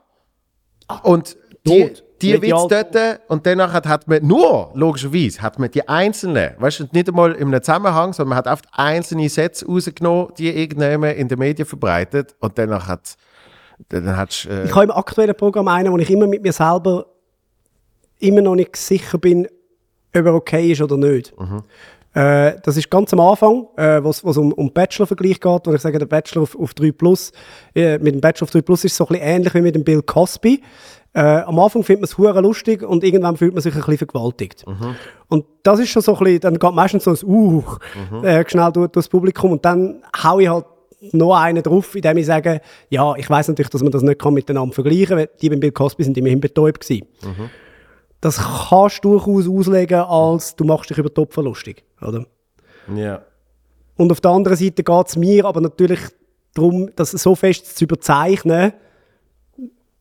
und die, tot. die Medial Witz dort und danach hat, hat man nur, logischerweise, hat man die einzelnen, weißt du, nicht einmal in einem Zusammenhang, sondern man hat oft einzelne Sätze rausgenommen, die irgendjemand in den Medien verbreitet und danach hat dann hat's, äh, Ich habe im aktuellen Programm einen, wo ich immer mit mir selber immer noch nicht sicher bin, ob er okay ist oder nicht. Äh, das ist ganz am Anfang, äh, wo es um, um Bachelor-Vergleich geht, wo ich sage, der Bachelor auf, auf 3 Plus, äh, mit dem Bachelor auf 3 Plus ist es so ein bisschen ähnlich wie mit dem Bill Cosby. Äh, am Anfang findet man es hure lustig und irgendwann fühlt man sich ein bisschen vergewaltigt. Und das ist schon so ein bisschen, dann geht meistens so ein Uh, äh, schnell durch, durchs Publikum und dann hau ich halt noch einen drauf, indem ich sage, ja, ich weiß natürlich, dass man das nicht kann miteinander vergleichen kann, weil die beim Bill Cosby sind immerhin betäubt gewesen. Das kannst du durchaus auslegen, als du machst dich über die Opfer lustig, oder? ja. Und auf der anderen Seite geht es mir aber natürlich darum, das so fest zu überzeichnen,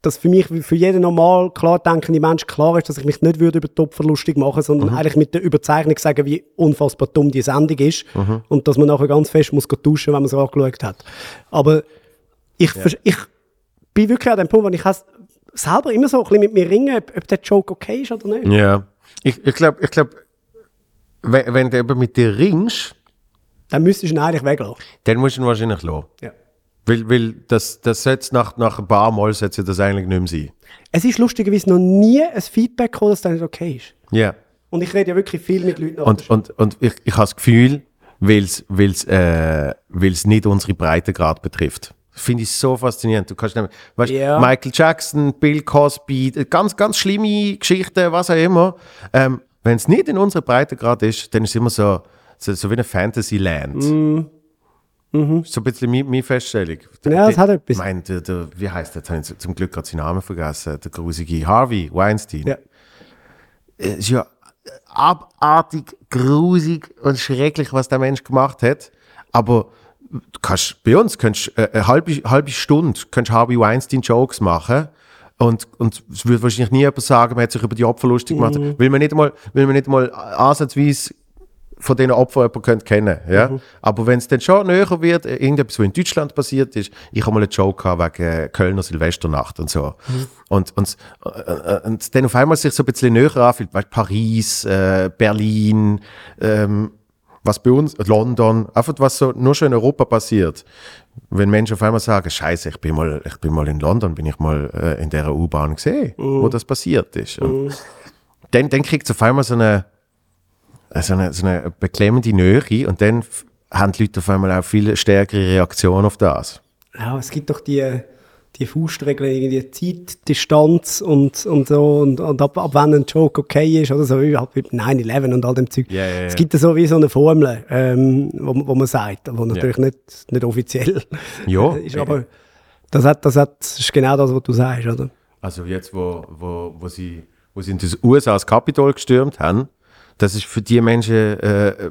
dass für mich, wie für jeden normal klar denkende Mensch klar ist, dass ich mich nicht würde über die Opfer lustig machen sondern eigentlich mit der Überzeichnung sagen, wie unfassbar dumm die Sendung ist und dass man nachher ganz fest muss duschen, wenn man es angeschaut hat. Aber ich, vers- ich bin wirklich an dem Punkt, wo ich selber immer so ein bisschen mit mir ringe, ob, ob der Joke okay ist oder nicht. Ja. Ich, ich glaube, ich glaub, wenn, wenn du eben mit dir ringst, Dann müsstest du ihn eigentlich weglassen. dann musst du ihn wahrscheinlich lassen. Ja. Weil, weil das, das sollte nach, nach ein paar Mal sollte das eigentlich nicht mehr sein. Es ist lustigerweise noch nie ein Feedback gekommen, dass das nicht okay ist. Ja. Und ich rede ja wirklich viel mit Leuten. Und, und, und ich, ich habe das Gefühl, weil es äh, weil's nicht unsere Breitengrad betrifft. Finde ich so faszinierend. Du kannst nämlich, weißt, Ja. Michael Jackson, Bill Cosby, ganz, ganz schlimme Geschichten, was auch immer. Ähm, Wenn es nicht in unserer Breitengrad ist, dann ist es immer so, so, so wie eine Fantasyland. So ein bisschen meine, meine Feststellung. Mhm. Ja, das hat etwas. Ich meine, der, der, wie heißt der? Jetzt habe ich zum Glück gerade seinen Namen vergessen. Der grusige Harvey Weinstein. Ja. Es ist ja abartig, grusig und schrecklich, was der Mensch gemacht hat. Aber kannst, bei uns kannst du äh, eine halbe, halbe Stunde kannst Harvey Weinstein Jokes machen. Und, und es würde wahrscheinlich nie jemand sagen, man hat sich über die Opfer lustig gemacht, weil man nicht einmal, weil man nicht einmal ansatzweise von diesen Opfern jemanden kennen ja? Aber wenn es dann schon näher wird, äh, irgendetwas, was in Deutschland passiert ist, ich habe mal einen Joke gehabt wegen äh, Kölner Silvesternacht und so. Und, und, äh, und dann auf einmal sich so ein bisschen näher anfühlt, weißt, Paris, äh, Berlin, ähm, was bei uns, London, einfach was so nur schon in Europa passiert. Wenn Menschen auf einmal sagen, Scheiße, ich bin mal, ich bin mal in London, bin ich mal äh, in der U-Bahn gesehen, wo das passiert ist. Und dann, dann kriegt es auf einmal so eine, so eine, so eine beklemmende Nähe und dann haben die Leute auf einmal auch viel stärkere Reaktion auf das. Ja, es gibt doch die, die Faustregeln, irgendwie Zeit, Distanz und, und so und, und ab, ab wann ein Joke okay ist oder so, wie halt mit 9-11 und all dem Zeug. Ja, ja, ja. Es gibt da so wie so eine Formel, ähm, wo, wo man sagt, aber natürlich nicht, nicht offiziell Ja. ist, aber das, hat, das, hat, das ist genau das, was du sagst, oder? Also jetzt, wo, wo, wo, sie, wo sie in den USA das Kapitol gestürmt haben, das ist für die Menschen, äh,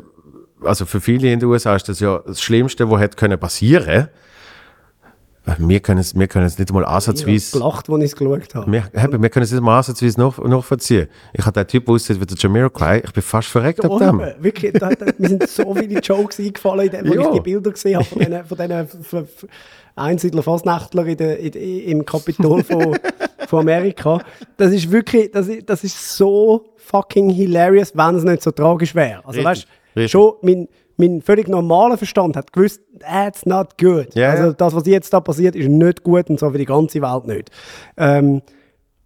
also für viele in den USA ist das ja das Schlimmste, was hätte können passieren. Äh, Wir können es, wir können es nicht mal Ich habe ansatzweise, gelacht, als ich es geschaut habe. wir, eben, können es nicht mal ansatzweise noch, nachvollziehen. Ich habe den Typ aussieht wie der Jamiroquai, ich bin fast verreckt ab dem. wirklich, da, da, mir sind so viele Jokes eingefallen, in dem, wo Ja. ich die Bilder gesehen habe von diesen, von Einsiedler Fastnächtler in der, in, im Kapitol von, von Amerika. Das ist wirklich, das ist, das ist so fucking hilarious, wenn es nicht so tragisch wäre. Also Richtig, weißt richtig. schon mein, mein völlig normaler Verstand hat gewusst, that's not good. Ja, also das, was jetzt da passiert, ist nicht gut und so für die ganze Welt nicht. Ähm,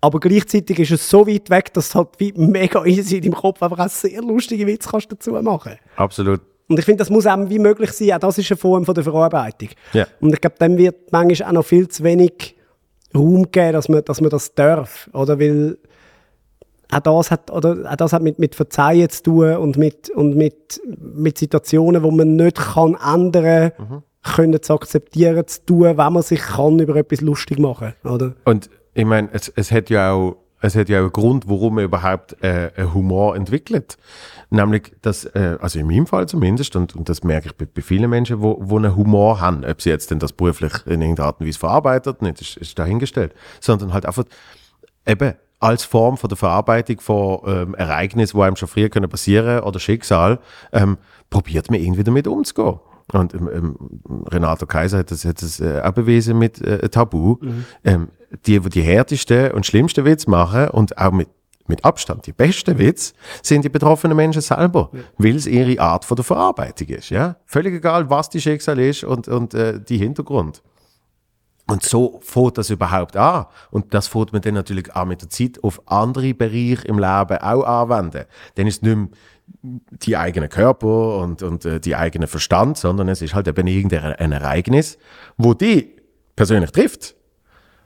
aber gleichzeitig ist es so weit weg, dass es halt wie mega easy in deinem Kopf einfach auch sehr lustige Witze kannst dazu machen. Absolut. Und ich finde, das muss einem wie möglich sein. Auch das ist eine Form von der Verarbeitung. Ja. Und ich glaube, dem wird manchmal auch noch viel zu wenig Raum geben, dass man, dass man das darf. Oder? Weil auch das hat, oder, auch das hat mit, mit Verzeihen zu tun und mit, und mit, mit Situationen, wo man nicht kann ändern Mhm. können zu akzeptieren, zu tun, wenn man sich kann über etwas lustig machen, oder? Und ich meine, es, es hat ja auch es hat ja auch einen Grund, warum man überhaupt äh, einen Humor entwickelt. Nämlich, dass, äh, also in meinem Fall zumindest, und, und das merke ich bei, bei vielen Menschen, wo, wo einen Humor haben, ob sie jetzt denn das beruflich in irgendeiner Art und Weise verarbeitet, nicht, ist, ist dahingestellt, sondern halt einfach eben als Form von der Verarbeitung von ähm, Ereignissen, die einem schon früher können passieren oder Schicksal, ähm, probiert man irgendwie damit umzugehen. Und ähm, ähm, Renato Kaiser hat das, hat das äh, auch bewiesen mit äh, Tabu. Ähm, die, die die härtesten und schlimmsten Witz machen und auch mit, mit Abstand die besten Witz, sind die betroffenen Menschen selber, weil es ihre Art von der Verarbeitung ist. Ja? Völlig egal, was die Schicksal ist und, und äh, die Hintergrund. Und so fängt das überhaupt an. Und das fängt man dann natürlich auch mit der Zeit auf andere Bereiche im Leben auch anwenden. Dann ist es nicht mehr die eigene Körper und, und äh, die eigene Verstand, sondern es ist halt eben irgendein ein Ereignis, wo die persönlich trifft.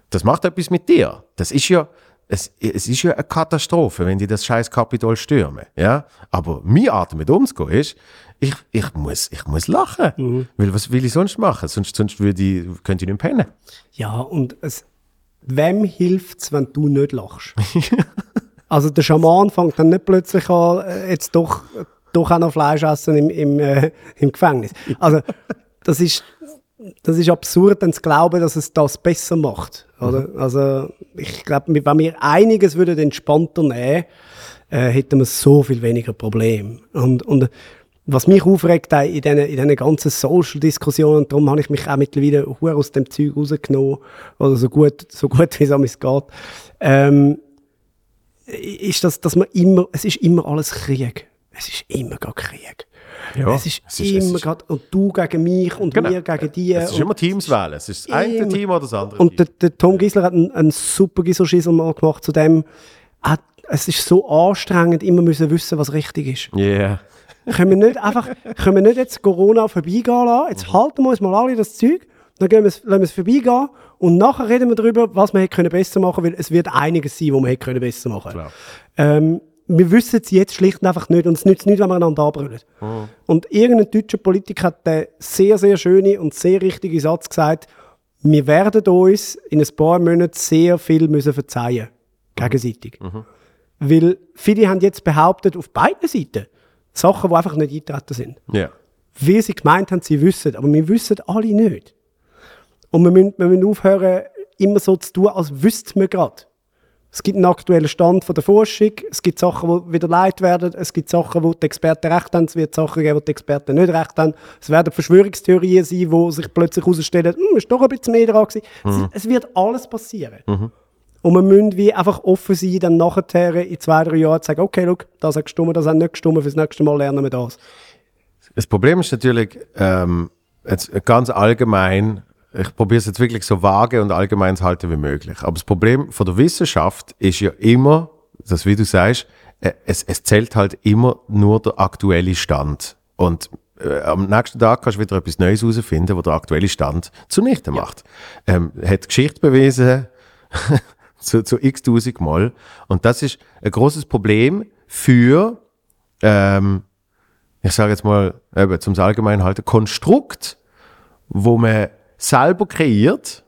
Das macht etwas mit dir. Das ist ja, es, es ist ja eine Katastrophe, wenn die das scheiß Kapitol stürmen. Ja? Aber meine Art damit umzugehen ist, ich, ich, muss, ich muss lachen. Weil was will ich sonst machen? Sonst, sonst würde ich, könnte ich nicht pennen. Ja, und es, wem hilft es, wenn du nicht lachst? also der Schaman fängt dann nicht plötzlich an, äh, jetzt doch, doch auch noch Fleisch essen im, im, äh, im Gefängnis. Also das ist, das ist absurd, dann zu glauben, dass es das besser macht. Oder? Also ich glaube, wenn wir einiges würden entspannter nehmen, äh, hätten wir so viel weniger Probleme. Und, und was mich aufregt auch in diesen, in diesen ganzen Social-Diskussionen, darum habe ich mich auch mittlerweile hure aus dem Zeug rausgenommen, oder so gut, so gut wie es am geht, ähm, ist das, dass man immer, es ist immer alles Krieg. Es ist immer gar Krieg. Ja, es ist es ist- immer gerade, und du gegen mich und Genau. wir gegen die. Es ist immer Teams wählen. Es ist das eine. Team oder das andere und der, der Tom Gisler hat einen, einen super Giselschissel mal gemacht zu dem, es ist so anstrengend, immer müssen wissen, was richtig ist. Yeah. Können wir nicht einfach, können wir nicht jetzt Corona vorbeigehen lassen? Jetzt halten wir uns mal alle das Zeug, dann gehen wir es, lassen wir es vorbeigehen und nachher reden wir darüber, was wir hätte können besser machen weil es wird einiges sein, was wir hätte können besser machen Klar. ähm, Wir wissen es jetzt schlicht und einfach nicht und es nützt nicht, wenn wir einander anbrüllen. Und irgendein deutscher Politiker hat den sehr, sehr schönen und sehr richtigen Satz gesagt, wir werden uns in ein paar Monaten sehr viel müssen verzeihen gegenseitig. Weil viele haben jetzt behauptet, auf beiden Seiten, Sachen, die einfach nicht eingetreten sind. Ja. Wie sie gemeint haben, sie wissen, aber wir wissen alle nicht. Und wir müssen, wir müssen aufhören, immer so zu tun, als wüssten wir gerade. Es gibt einen aktuellen Stand von der Forschung, es gibt Sachen, die wieder leid werden, es gibt Sachen, wo die Experten recht haben, es wird Sachen geben, wo die Experten nicht recht haben. Es werden Verschwörungstheorien sein, wo sich plötzlich herausstellen, hm, ist doch ein bisschen mehr dran gewesen. Es, es wird alles passieren. Und wir müssen wie einfach offen sein, dann nachher in zwei, drei Jahren zu sagen, okay, schau, das hat gestimmt, das hat nicht gestimmt, fürs nächste Mal lernen wir das. Das Problem ist natürlich, ähm, jetzt ganz allgemein, ich probiere es jetzt wirklich so vage und allgemein zu halten wie möglich. Aber das Problem von der Wissenschaft ist ja immer, das wie du sagst, äh, es, es zählt halt immer nur der aktuelle Stand. Und äh, am nächsten Tag kannst du wieder etwas Neues herausfinden, wo der aktuelle Stand zunichte macht. Ähm, hat die Geschichte bewiesen, zu, zu x tausend Mal. Und das ist ein großes Problem für, ähm, ich sage jetzt mal, eben, zum Allgemeinen halt, ein Konstrukt, wo man selber kreiert,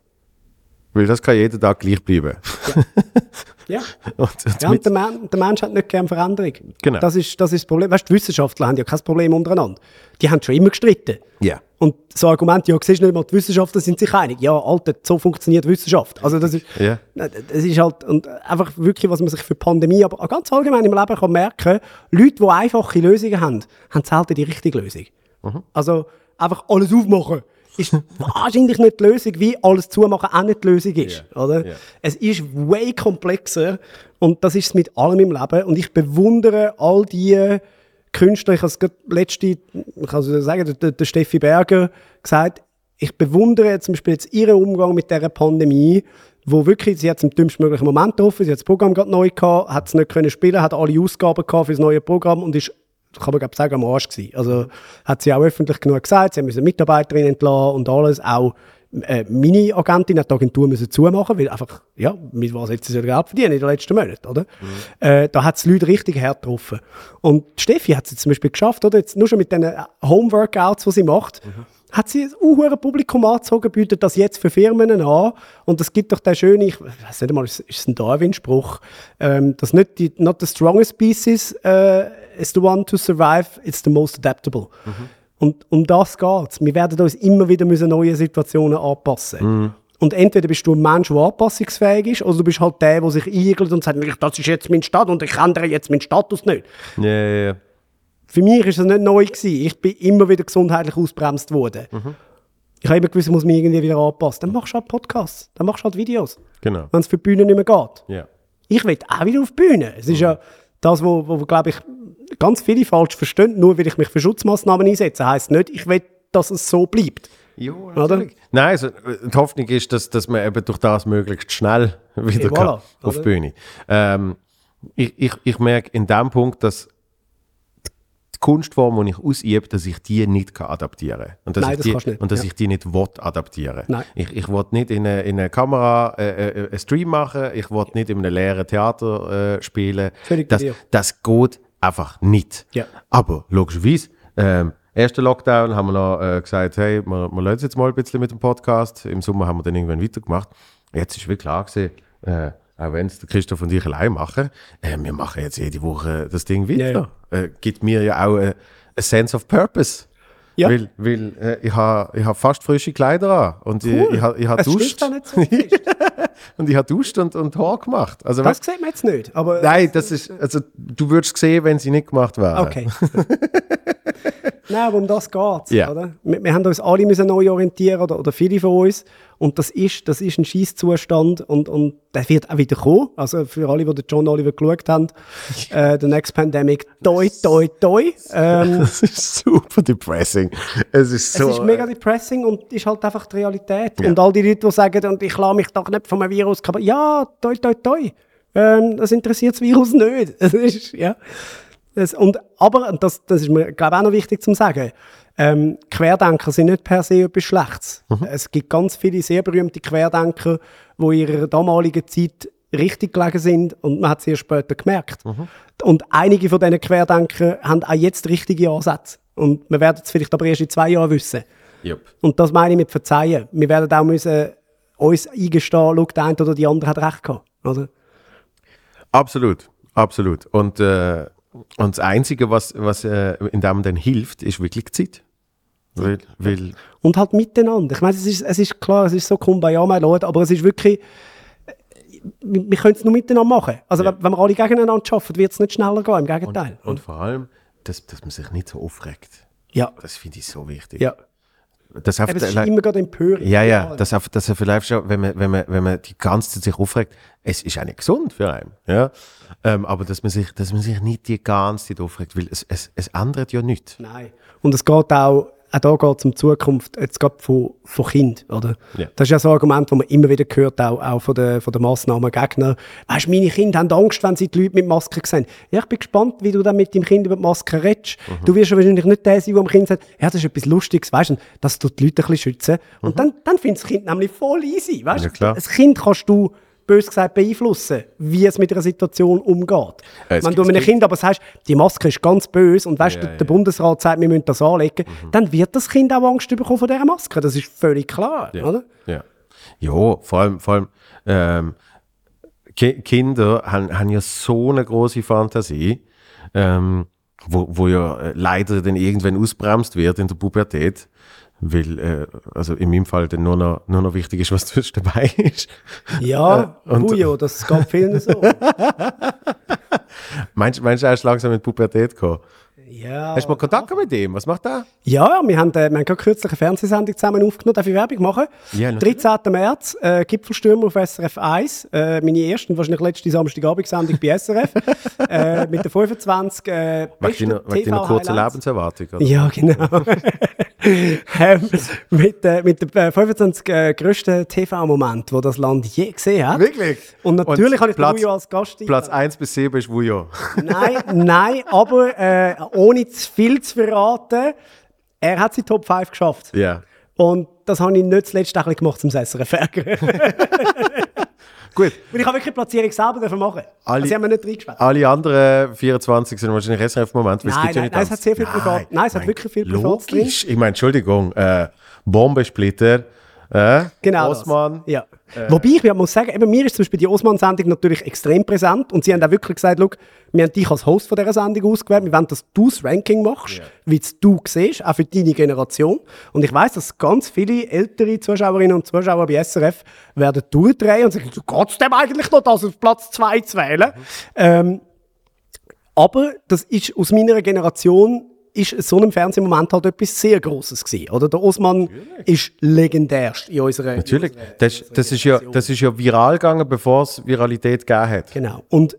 weil das kann jeden Tag gleich bleiben. Ja. Und, und Ja, und der, Men der Mensch hat nicht gerne Veränderung. Genau. Das ist, das ist das Problem. Weißt du, die Wissenschaftler haben ja kein Problem untereinander. Die haben schon immer gestritten. ja. Und das Argument, ja, siehst du nicht mal, die Wissenschaftler sind sich einig. Ja, Alter, so funktioniert Wissenschaft. Also das ist, Ja. das ist halt, und einfach wirklich, was man sich für Pandemie, aber auch ganz allgemein im Leben kann merken, Leute, die einfache Lösungen haben, haben selten die richtige Lösung. Mhm. Also einfach alles aufmachen ist wahrscheinlich nicht die Lösung, wie alles zumachen auch nicht die Lösung ist. Oder? Ja. Es ist way komplexer und das ist es mit allem im Leben. Und ich bewundere all die Künstler, ich habe es letzte, ich kann es sagen, der, der, der Steffi Berger gesagt, ich bewundere zum Beispiel jetzt ihren Umgang mit dieser Pandemie, wo wirklich, sie hat es im dümmsten möglichen Moment getroffen, sie hat das Programm gerade neu gehabt, hat es nicht können spielen, hat alle Ausgaben gehabt für das neue Programm und ist, kann man glaube sagen, am Arsch gewesen. Also hat sie auch öffentlich genug gesagt, sie haben müssen Mitarbeiterinnen entlassen und alles, auch äh, meine Agentin hat die Agentur müssen zumachen, weil einfach, ja, mit was hätte sie Geld verdienen in den letzten Monaten, oder? Äh, da hat es Leute richtig hart getroffen. Und Steffi hat es zum Beispiel geschafft, oder? Jetzt nur schon mit den Homeworkouts, die sie macht, hat sie ein unhuere Publikum angezogen, bietet das jetzt für Firmen an. Und es gibt doch den schönen, ich weiß nicht mal, ist ist es ein Darwin-Spruch, ähm, dass nicht die, not the strongest species äh, is the one to survive, it's the most adaptable. Und um das geht Wir werden uns immer wieder müssen neue Situationen anpassen Und entweder bist du ein Mensch, der anpassungsfähig ist, oder du bist halt der, der sich eigelt und sagt, das ist jetzt mein Stadt und ich ändere jetzt meinen Status nicht. Ja, ja, ja. Für mich ist es nicht neu gewesen. Ich bin immer wieder gesundheitlich ausbremst worden. Ich habe immer gewusst, ich muss mich irgendwie wieder anpassen. Dann machst du halt Podcasts, dann machst du halt Videos, Genau. wenn es für die Bühne nicht mehr geht. Ja. Ich will auch wieder auf die Bühne. Es ist ja das, wo, wo glaube ich, ganz viele falsch verstehen. Nur weil ich mich für Schutzmaßnahmen einsetze, heisst nicht, ich will, dass es so bleibt. Ja, Oder? Nein, also, äh, die Hoffnung ist, dass, dass man eben durch das möglichst schnell wieder voilà, kann, auf die Bühne. Ähm, ich, ich, ich merke in dem Punkt, dass die Kunstform, die ich ausübe, dass ich die nicht kann adaptieren kann. Und dass, Nein, ich, das die, nicht, und dass ja. ich die nicht will adaptieren Nein. Ich, ich will nicht in eine, in eine Kamera äh, äh, einen Stream machen, ich will nicht in einem leeren Theater äh, spielen. Völlig das, das geht einfach nicht. Ja. Aber logischerweise, ähm, erster Lockdown haben wir noch äh, gesagt, hey, wir, wir lassen jetzt mal ein bisschen mit dem Podcast. Im Sommer haben wir dann irgendwann weitergemacht. Jetzt ist wirklich klar gewesen, äh, auch wenn es Christoph und ich allein machen, äh, wir machen jetzt jede Woche das Ding weiter. Äh, gibt mir ja auch äh, a sense of purpose. Ja. Weil, weil äh, ich habe ich ha fast frische Kleider an und ich, ich habe ich ha duscht so und ich habe duscht und, und Haar gemacht. Also, Das sieht man jetzt nicht. Aber Nein, das ist, also du würdest sehen, wenn sie nicht gemacht wäre. Okay. Nein, aber um das geht es. Oder? Wir, wir haben uns alle müssen neu orientieren, oder, oder viele von uns. Und das ist, das ist ein Scheißzustand und, und der wird auch wieder kommen. Also für alle, die den John Oliver geschaut haben, äh, The Next Pandemic, toi, toi, toi. Ähm, Das ist super depressing. Es ist so. es ist mega depressing und ist halt einfach die Realität. Ja. Und all die Leute, die sagen, und ich lasse mich doch nicht vom Virus kaputt. Ja, toi, toi, toi. Ähm, das interessiert das Virus nicht. Es ist, ja. Das, und, aber, das, das ist mir, glaube ich, auch noch wichtig zu sagen, ähm, Querdenker sind nicht per se etwas Schlechtes. Es gibt ganz viele sehr berühmte Querdenker, die in ihrer damaligen Zeit richtig gelegen sind und man hat es erst später gemerkt. Und einige von diesen Querdenkern haben auch jetzt richtige Ansätze. Und wir werden es vielleicht aber erst in zwei Jahren wissen. Jupp. Und das meine ich mit Verzeihen. Wir werden auch müssen uns eingestehen, schau, der eine oder die andere hat recht gehabt. Oder? Absolut, absolut. Und, äh, und das Einzige, was, was äh, in dem dann hilft, ist wirklich die Zeit. Weil, weil Und halt miteinander. Ich meine, es ist, es ist klar, es ist so Kumbaya, mein Lord, aber es ist wirklich, äh, wir, wir können es nur miteinander machen. Also Ja. wenn, wir alle gegeneinander arbeiten, wird es nicht schneller gehen, im Gegenteil. und vor allem, dass, dass man sich nicht so aufregt. ja, Das finde ich so wichtig. ja. Das Aber es ist immer gerade Empörung. Ja, ja, dass, er- dass er vielleicht schon, wenn man, wenn, man, wenn man die ganze Zeit sich aufregt, es ist auch nicht gesund für einen. Ja? Ähm, aber dass man, sich, dass man sich nicht die ganze Zeit aufregt, weil es, es, es ändert ja nichts. Nein. Und es geht auch, auch da geht es um die Zukunft, jetzt gerade von, von Kind, oder? Ja. Das ist ja so ein Argument, das man immer wieder hört, auch, auch von den, von den Massnahmengegnern. Weißt, meine Kinder haben Angst, wenn sie die Leute mit Maske sehen. Ja, ich bin gespannt, wie du dann mit deinem Kind über die Maske redest. Du wirst ja wahrscheinlich nicht der sein, der dem Kind sagt, ja, das ist etwas Lustiges, weißt du, das tut die Leute ein bisschen schützen. Und dann, dann findet das Kind nämlich voll easy, weißt Ja, du? klar. Das Kind kannst du, bös gesagt, beeinflussen, wie es mit einer Situation umgeht. Ja, es wenn du einem Kind aber sagst, die Maske ist ganz böse und weißt, Ja, der, ja. Bundesrat sagt, wir müssen das anlegen, dann wird das Kind auch Angst bekommen von dieser Maske. Das ist völlig klar, oder? Ja. Ja, vor allem, vor allem ähm, Ki Kinder haben, haben ja so eine große Fantasie, ähm, wo, wo ja äh, leider dann irgendwann ausbremst wird in der Pubertät. Weil, äh, also in meinem Fall dann nur noch, nur noch wichtig ist, was zwischen dabei ist. Ja, Äh, und- Hujo, das geht vielen so. Meinst, meinst du, er ist langsam in die Pubertät gekommen? ja. Hast du mal Kontakt mit dem? Was macht er? Ja, wir haben, äh, wir haben gerade kürzlich eine Fernsehsendung zusammen aufgenommen. Darf ich Werbung machen? Ja, natürlich. 13. März, äh, Gipfelstürmer auf SRF 1. Äh, meine erste und wahrscheinlich letzte Samstagabendsendung bei SRF. äh, mit den 25 äh, besten TV-Highlights. Lebenserwartung? Oder? Ja, genau. Ähm, mit, äh, mit den äh, 25 äh, grössten TV-Momenten, die das Land je gesehen hat. Wirklich? Und natürlich habe ich Platz, Ujo als Gast Platz 1 bis 7 ist Wujo. Nein, nein, aber äh, ohne zu viel zu verraten, er hat sie Top 5 geschafft. Ja. Und das habe ich nicht zuletzt auch ein bisschen gemacht, um das SRF ärgern. Gut, Weil ich habe wirklich die Platzierung selber machen. Alle- Also sie haben mir nicht reingesperrt. alle anderen 24 sind wahrscheinlich SRF-Moment, weil es Nein, gibt ja nein, nicht nein, es hat sehr viel Privat- nein, es hat wirklich viel drin. Logisch. Ich meine, Entschuldigung, äh, Bombensplitter, äh, Genau. Osman. Das. Ja. Wobei ich muss sagen, eben, mir ist zum Beispiel die Osman-Sendung natürlich extrem präsent und sie haben auch wirklich gesagt, «Schau, wir haben dich als Host von dieser Sendung ausgewählt, wir wollen, dass du das Ranking machst, wie es du siehst, auch für deine Generation. Und ich weiß, dass ganz viele ältere Zuschauerinnen und Zuschauer bei SRF werden durchdrehen und sagen, «Du geht's dem eigentlich noch, das auf Platz 2 zu wählen?» ähm, Aber das ist aus meiner Generation ist so einem Fernsehmoment halt etwas sehr Grosses gewesen, oder? Der Osman ist legendärst in unserer Natürlich, in unserer- das, das, ist ja, das ist ja viral gegangen, bevor es Viralität gegeben hat. Genau. Und,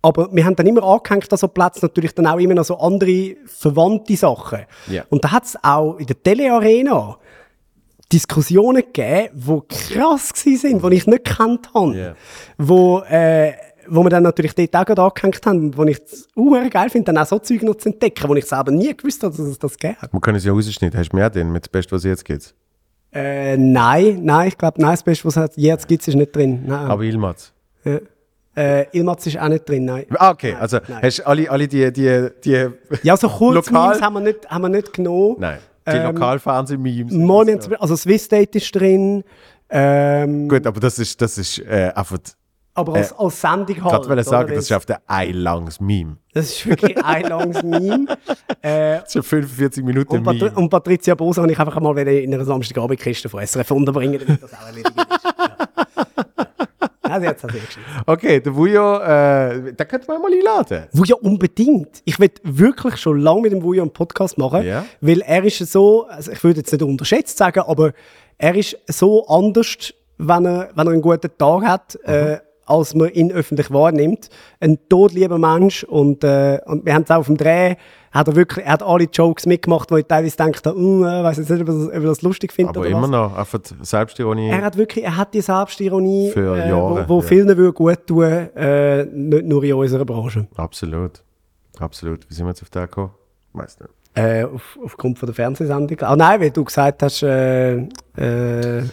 aber wir haben dann immer angehängt an so Plätzen natürlich dann auch immer noch so andere verwandte Sachen. Ja. Und da hat es auch in der Telearena Diskussionen gegeben, die krass sind, die ich nicht gekannt habe. Ja. Wo, äh, wo wir dann natürlich dort auch gerade angehängt haben, wo ich es uh, geil finde, dann auch so Zeug noch zu entdecken, wo ich selber nie gewusst habe, dass es das gegeben hat. Man kann es ja rausschneiden. Hast du mehr denn mit das Beste, was jetzt gibt? Äh, nein, nein, ich glaube, nein, das Beste, was es jetzt gibt, ist nicht drin. Nein. Aber Ilmaz. Ja. Äh, Ilmaz ist auch nicht drin, nein. Ah, okay. Also nein. hast du alle, alle die, die, die, Ja, so kurz Lokal- haben wir nicht, haben wir nicht genommen. nein, die Ähm, Lokalfernseh-Memes. Also Swiss Date ist drin. Ähm, Gut, aber das ist, das ist äh, einfach, aber als, als Sendung ich halt. wollte sagen, oder? das ist auf der ein langes Meme. das ist wirklich ein langes Meme. Äh, Das ist ein 45 Minuten und, Meme. und Patricia Boser habe ich einfach mal in einer Samstagabendkiste von SRF unterbringen, damit das auch erledigt ist. Ja. Ja, sie hat es. Okay, der Vujo, äh, da könnte man mal einladen. Wuja unbedingt. Ich will wirklich schon lange mit dem Wuja einen Podcast machen, Ja. weil er ist so, also ich würde jetzt nicht unterschätzt sagen, aber er ist so anders, wenn er, wenn er einen guten Tag hat, äh, als man ihn öffentlich wahrnimmt. Ein todlieber Mensch und, äh, und wir haben es auch auf dem Dreh, hat er wirklich, er hat alle Jokes mitgemacht, wo ich teilweise denke, uh, äh, weiß jetzt nicht, ob er das, lustig findet Aber immer was. noch, einfach Selbstironie. Er hat wirklich, er hat die Selbstironie, Für äh, Jahre, wo, wo ja. vielen würde gut tun, äh, nicht nur in unserer Branche. Absolut. Absolut. Wie sind wir jetzt auf den gekommen? Weiß nicht. Äh, auf, aufgrund von der Fernsehsendung. Ah nein, weil du gesagt hast, äh, äh,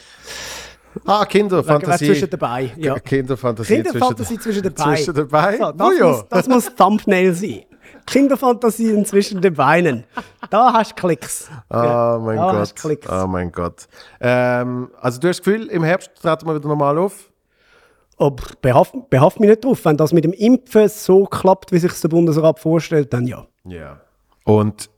Ah, Kinderfantasie. zwischen dabei. Ja. Kinderfantasie. Kinderfantasie zwischen dabei. Zwischen dabei? So, das, Wujo. muss, das muss Thumbnail sein. Kinderfantasien zwischen den Beinen. Da hast du Klicks. Oh mein da Gott. hast du Klicks. Oh mein Gott. Ähm, also du hast das Gefühl, im Herbst treten wir wieder normal auf? Aber behaft, behaft mich nicht drauf. Wenn das mit dem Impfen so klappt, wie sich der Bundesrat vorstellt, dann ja. Ja. Und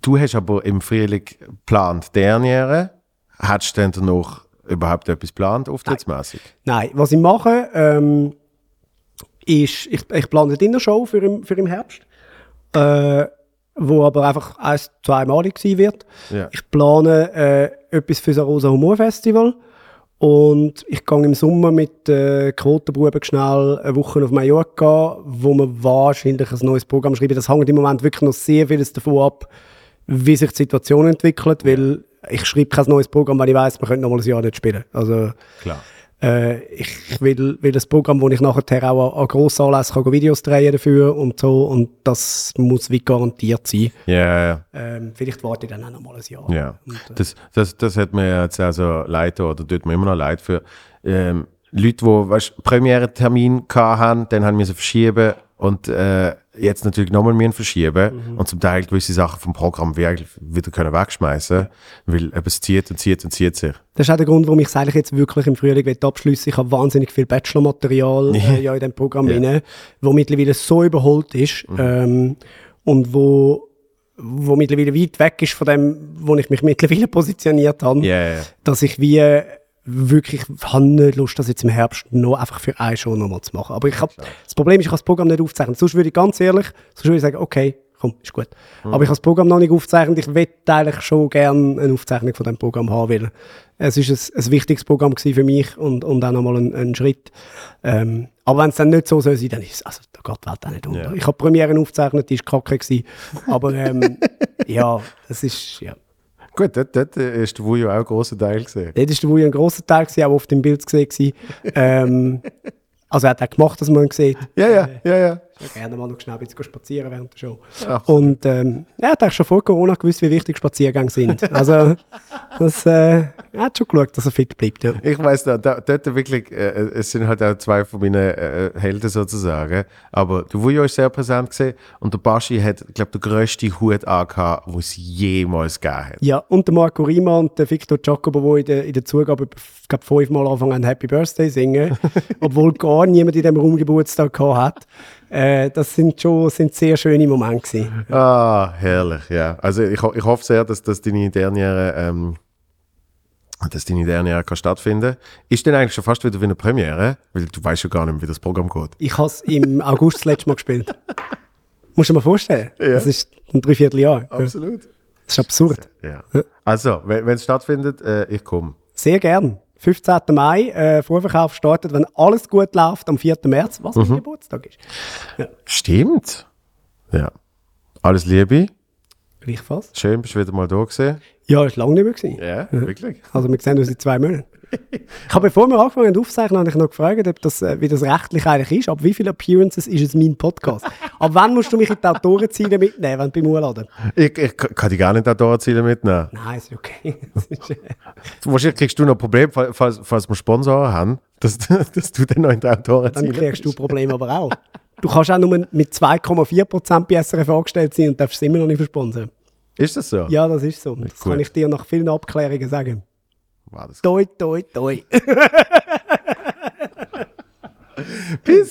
du hast aber im Frühling geplant, Derniere. Hättest du denn noch überhaupt etwas geplant, auftrittsmäßig? Nein, was ich mache, ähm, ist, ich, ich plane eine Dinnershow für im, für im Herbst, äh, wo aber einfach ein, zweimalig sein wird. Ja. Ich plane äh, etwas für das Rosa Humor Festival und ich gehe im Sommer mit äh, Quotenbuben schnell eine Woche auf Mallorca, wo wir wahrscheinlich ein neues Programm schreiben. Das hängt im Moment wirklich noch sehr vieles davon ab, wie sich die Situation entwickelt, weil ich schreibe kein neues Programm, weil ich weiß, wir können noch mal ein Jahr nicht spielen. Also Klar. äh, ich will, will das Programm, wo ich nachher auch an, an grossen Anlässen kann Videos drehen dafür und so und das muss wie garantiert sein. Ja, ja. Ähm, vielleicht warte ich dann auch noch mal ein Jahr. Ja, Und, äh, das, das, das hat mir jetzt also leid oder tut mir immer noch leid für ähm, Leute, die weißt, Premiere-Termin hatten, dann haben wir sie verschieben und äh, jetzt natürlich nochmal müssen verschieben Mhm. und zum Teil gewisse Sachen vom Programm wieder können wegschmeißen, weil es zieht und zieht und zieht sich. Das ist auch der Grund, warum ich es eigentlich jetzt wirklich im Frühling will abschliessen Ich habe wahnsinnig viel Bachelormaterial äh, ja in dem Programm Ja. Mhm. rein, wo mittlerweile so überholt ist ähm, und wo, wo mittlerweile weit weg ist von dem, wo ich mich mittlerweile positioniert habe. Ja. dass ich wie wirklich habe nicht Lust, das jetzt im Herbst noch einfach für eine Show nochmal zu machen. Aber ich hab, das Problem ist, ich kann das Programm nicht aufzeichnen. Sonst würde ich ganz ehrlich, sonst würde ich sagen, okay, komm, ist gut. Aber ich habe das Programm noch nicht aufgezeichnet. Ich möchte eigentlich schon gerne eine Aufzeichnung von dem Programm haben, weil es ist ein, ein wichtiges Programm gewesen für mich und, und auch nochmal ein, ein Schritt. Ähm, aber wenn es dann nicht so soll sein, dann ist es, also da geht die Welt auch nicht unter. Ja. Ich habe Premiere aufgezeichnet, die war kacke. Gewesen. Aber ähm, ja, es ist, ja. Gut, dort, dort äh, ist der Wujo auch ein grosser Teil gesehen. Dort war der Wuja ein grosser Teil, gewesen, auch auf dem Bild zu sehen. gewesen. ähm, also er hat auch gemacht, dass man ihn sieht. Ja, ja, ja, ja. Ich gerne mal noch schnell ein bisschen spazieren während der Show. Ach. Und ähm, er hat eigentlich schon vor Corona gewusst, wie wichtig Spaziergänge sind. Also, das, äh, er hat schon geschaut, dass er fit bleibt. Ja. Ich weiß da, da, dort wirklich, äh, es sind halt auch zwei von meinen äh, Helden sozusagen. Aber der Vujo ist sehr präsent gesehen und der Baschi hat, glaube den grössten Hut angehabt, den es jemals gegeben hat. Ja, und der Marco Rima und der Victor Giacomo, die in der, in der Zugabe ich glaube, fünfmal anfangen Happy Birthday singen, obwohl gar niemand in diesem Raum Geburtstag gehabt hat. Äh, das sind schon sind sehr schöne Momente gewesen. Ah, herrlich, ja. Also ich, ich hoffe sehr, dass, dass deine Derniere, ähm, dass deine Derniere kann stattfinden. Ist denn eigentlich schon fast wieder wie eine Premiere? Weil du weißt ja gar nicht mehr, wie das Programm geht. Ich habe es im August das letzte Mal gespielt. Musst du dir mal vorstellen. Ja. Das ist ein Dreivierteljahr. Absolut. Das ist absurd. Ja. Also, wenn es stattfindet, äh, ich komme. Sehr gern. 15. Mai, äh, Vorverkauf startet, wenn alles gut läuft, am 4. März, was mein Geburtstag ist. Ja, Stimmt. Ja. Alles Liebe. gleichfalls. Schön, bist du wieder mal da gewesen. Ja, ist lange nicht mehr gewesen. Ja, wirklich. Also wir sehen uns in zwei Monaten. Ich habe, bevor wir angefangen haben aufzeichnen, habe ich noch gefragt, ob das, äh, wie das rechtlich eigentlich ist. Ab wie viele Appearances ist es mein Podcast? Ab wann musst du mich in die Autorenziele mitnehmen, wenn du beim Urladen? Ich, ich kann dich gar nicht da Ziele mitnehmen. Nein, ist okay. Äh, Wahrscheinlich kriegst du noch ein Problem, fall- falls, falls wir Sponsoren haben, dass, dass du dann noch in dann Autorenziele kriegst du Probleme aber auch. Du kannst auch nur mit 2,4% bei SRF angestellt sein und darfst es immer noch nicht versponsern. Ist das so? Ja, das ist so. Das Gut. kann ich dir nach vielen Abklärungen sagen. war das. Doi, doi, doi. Peace.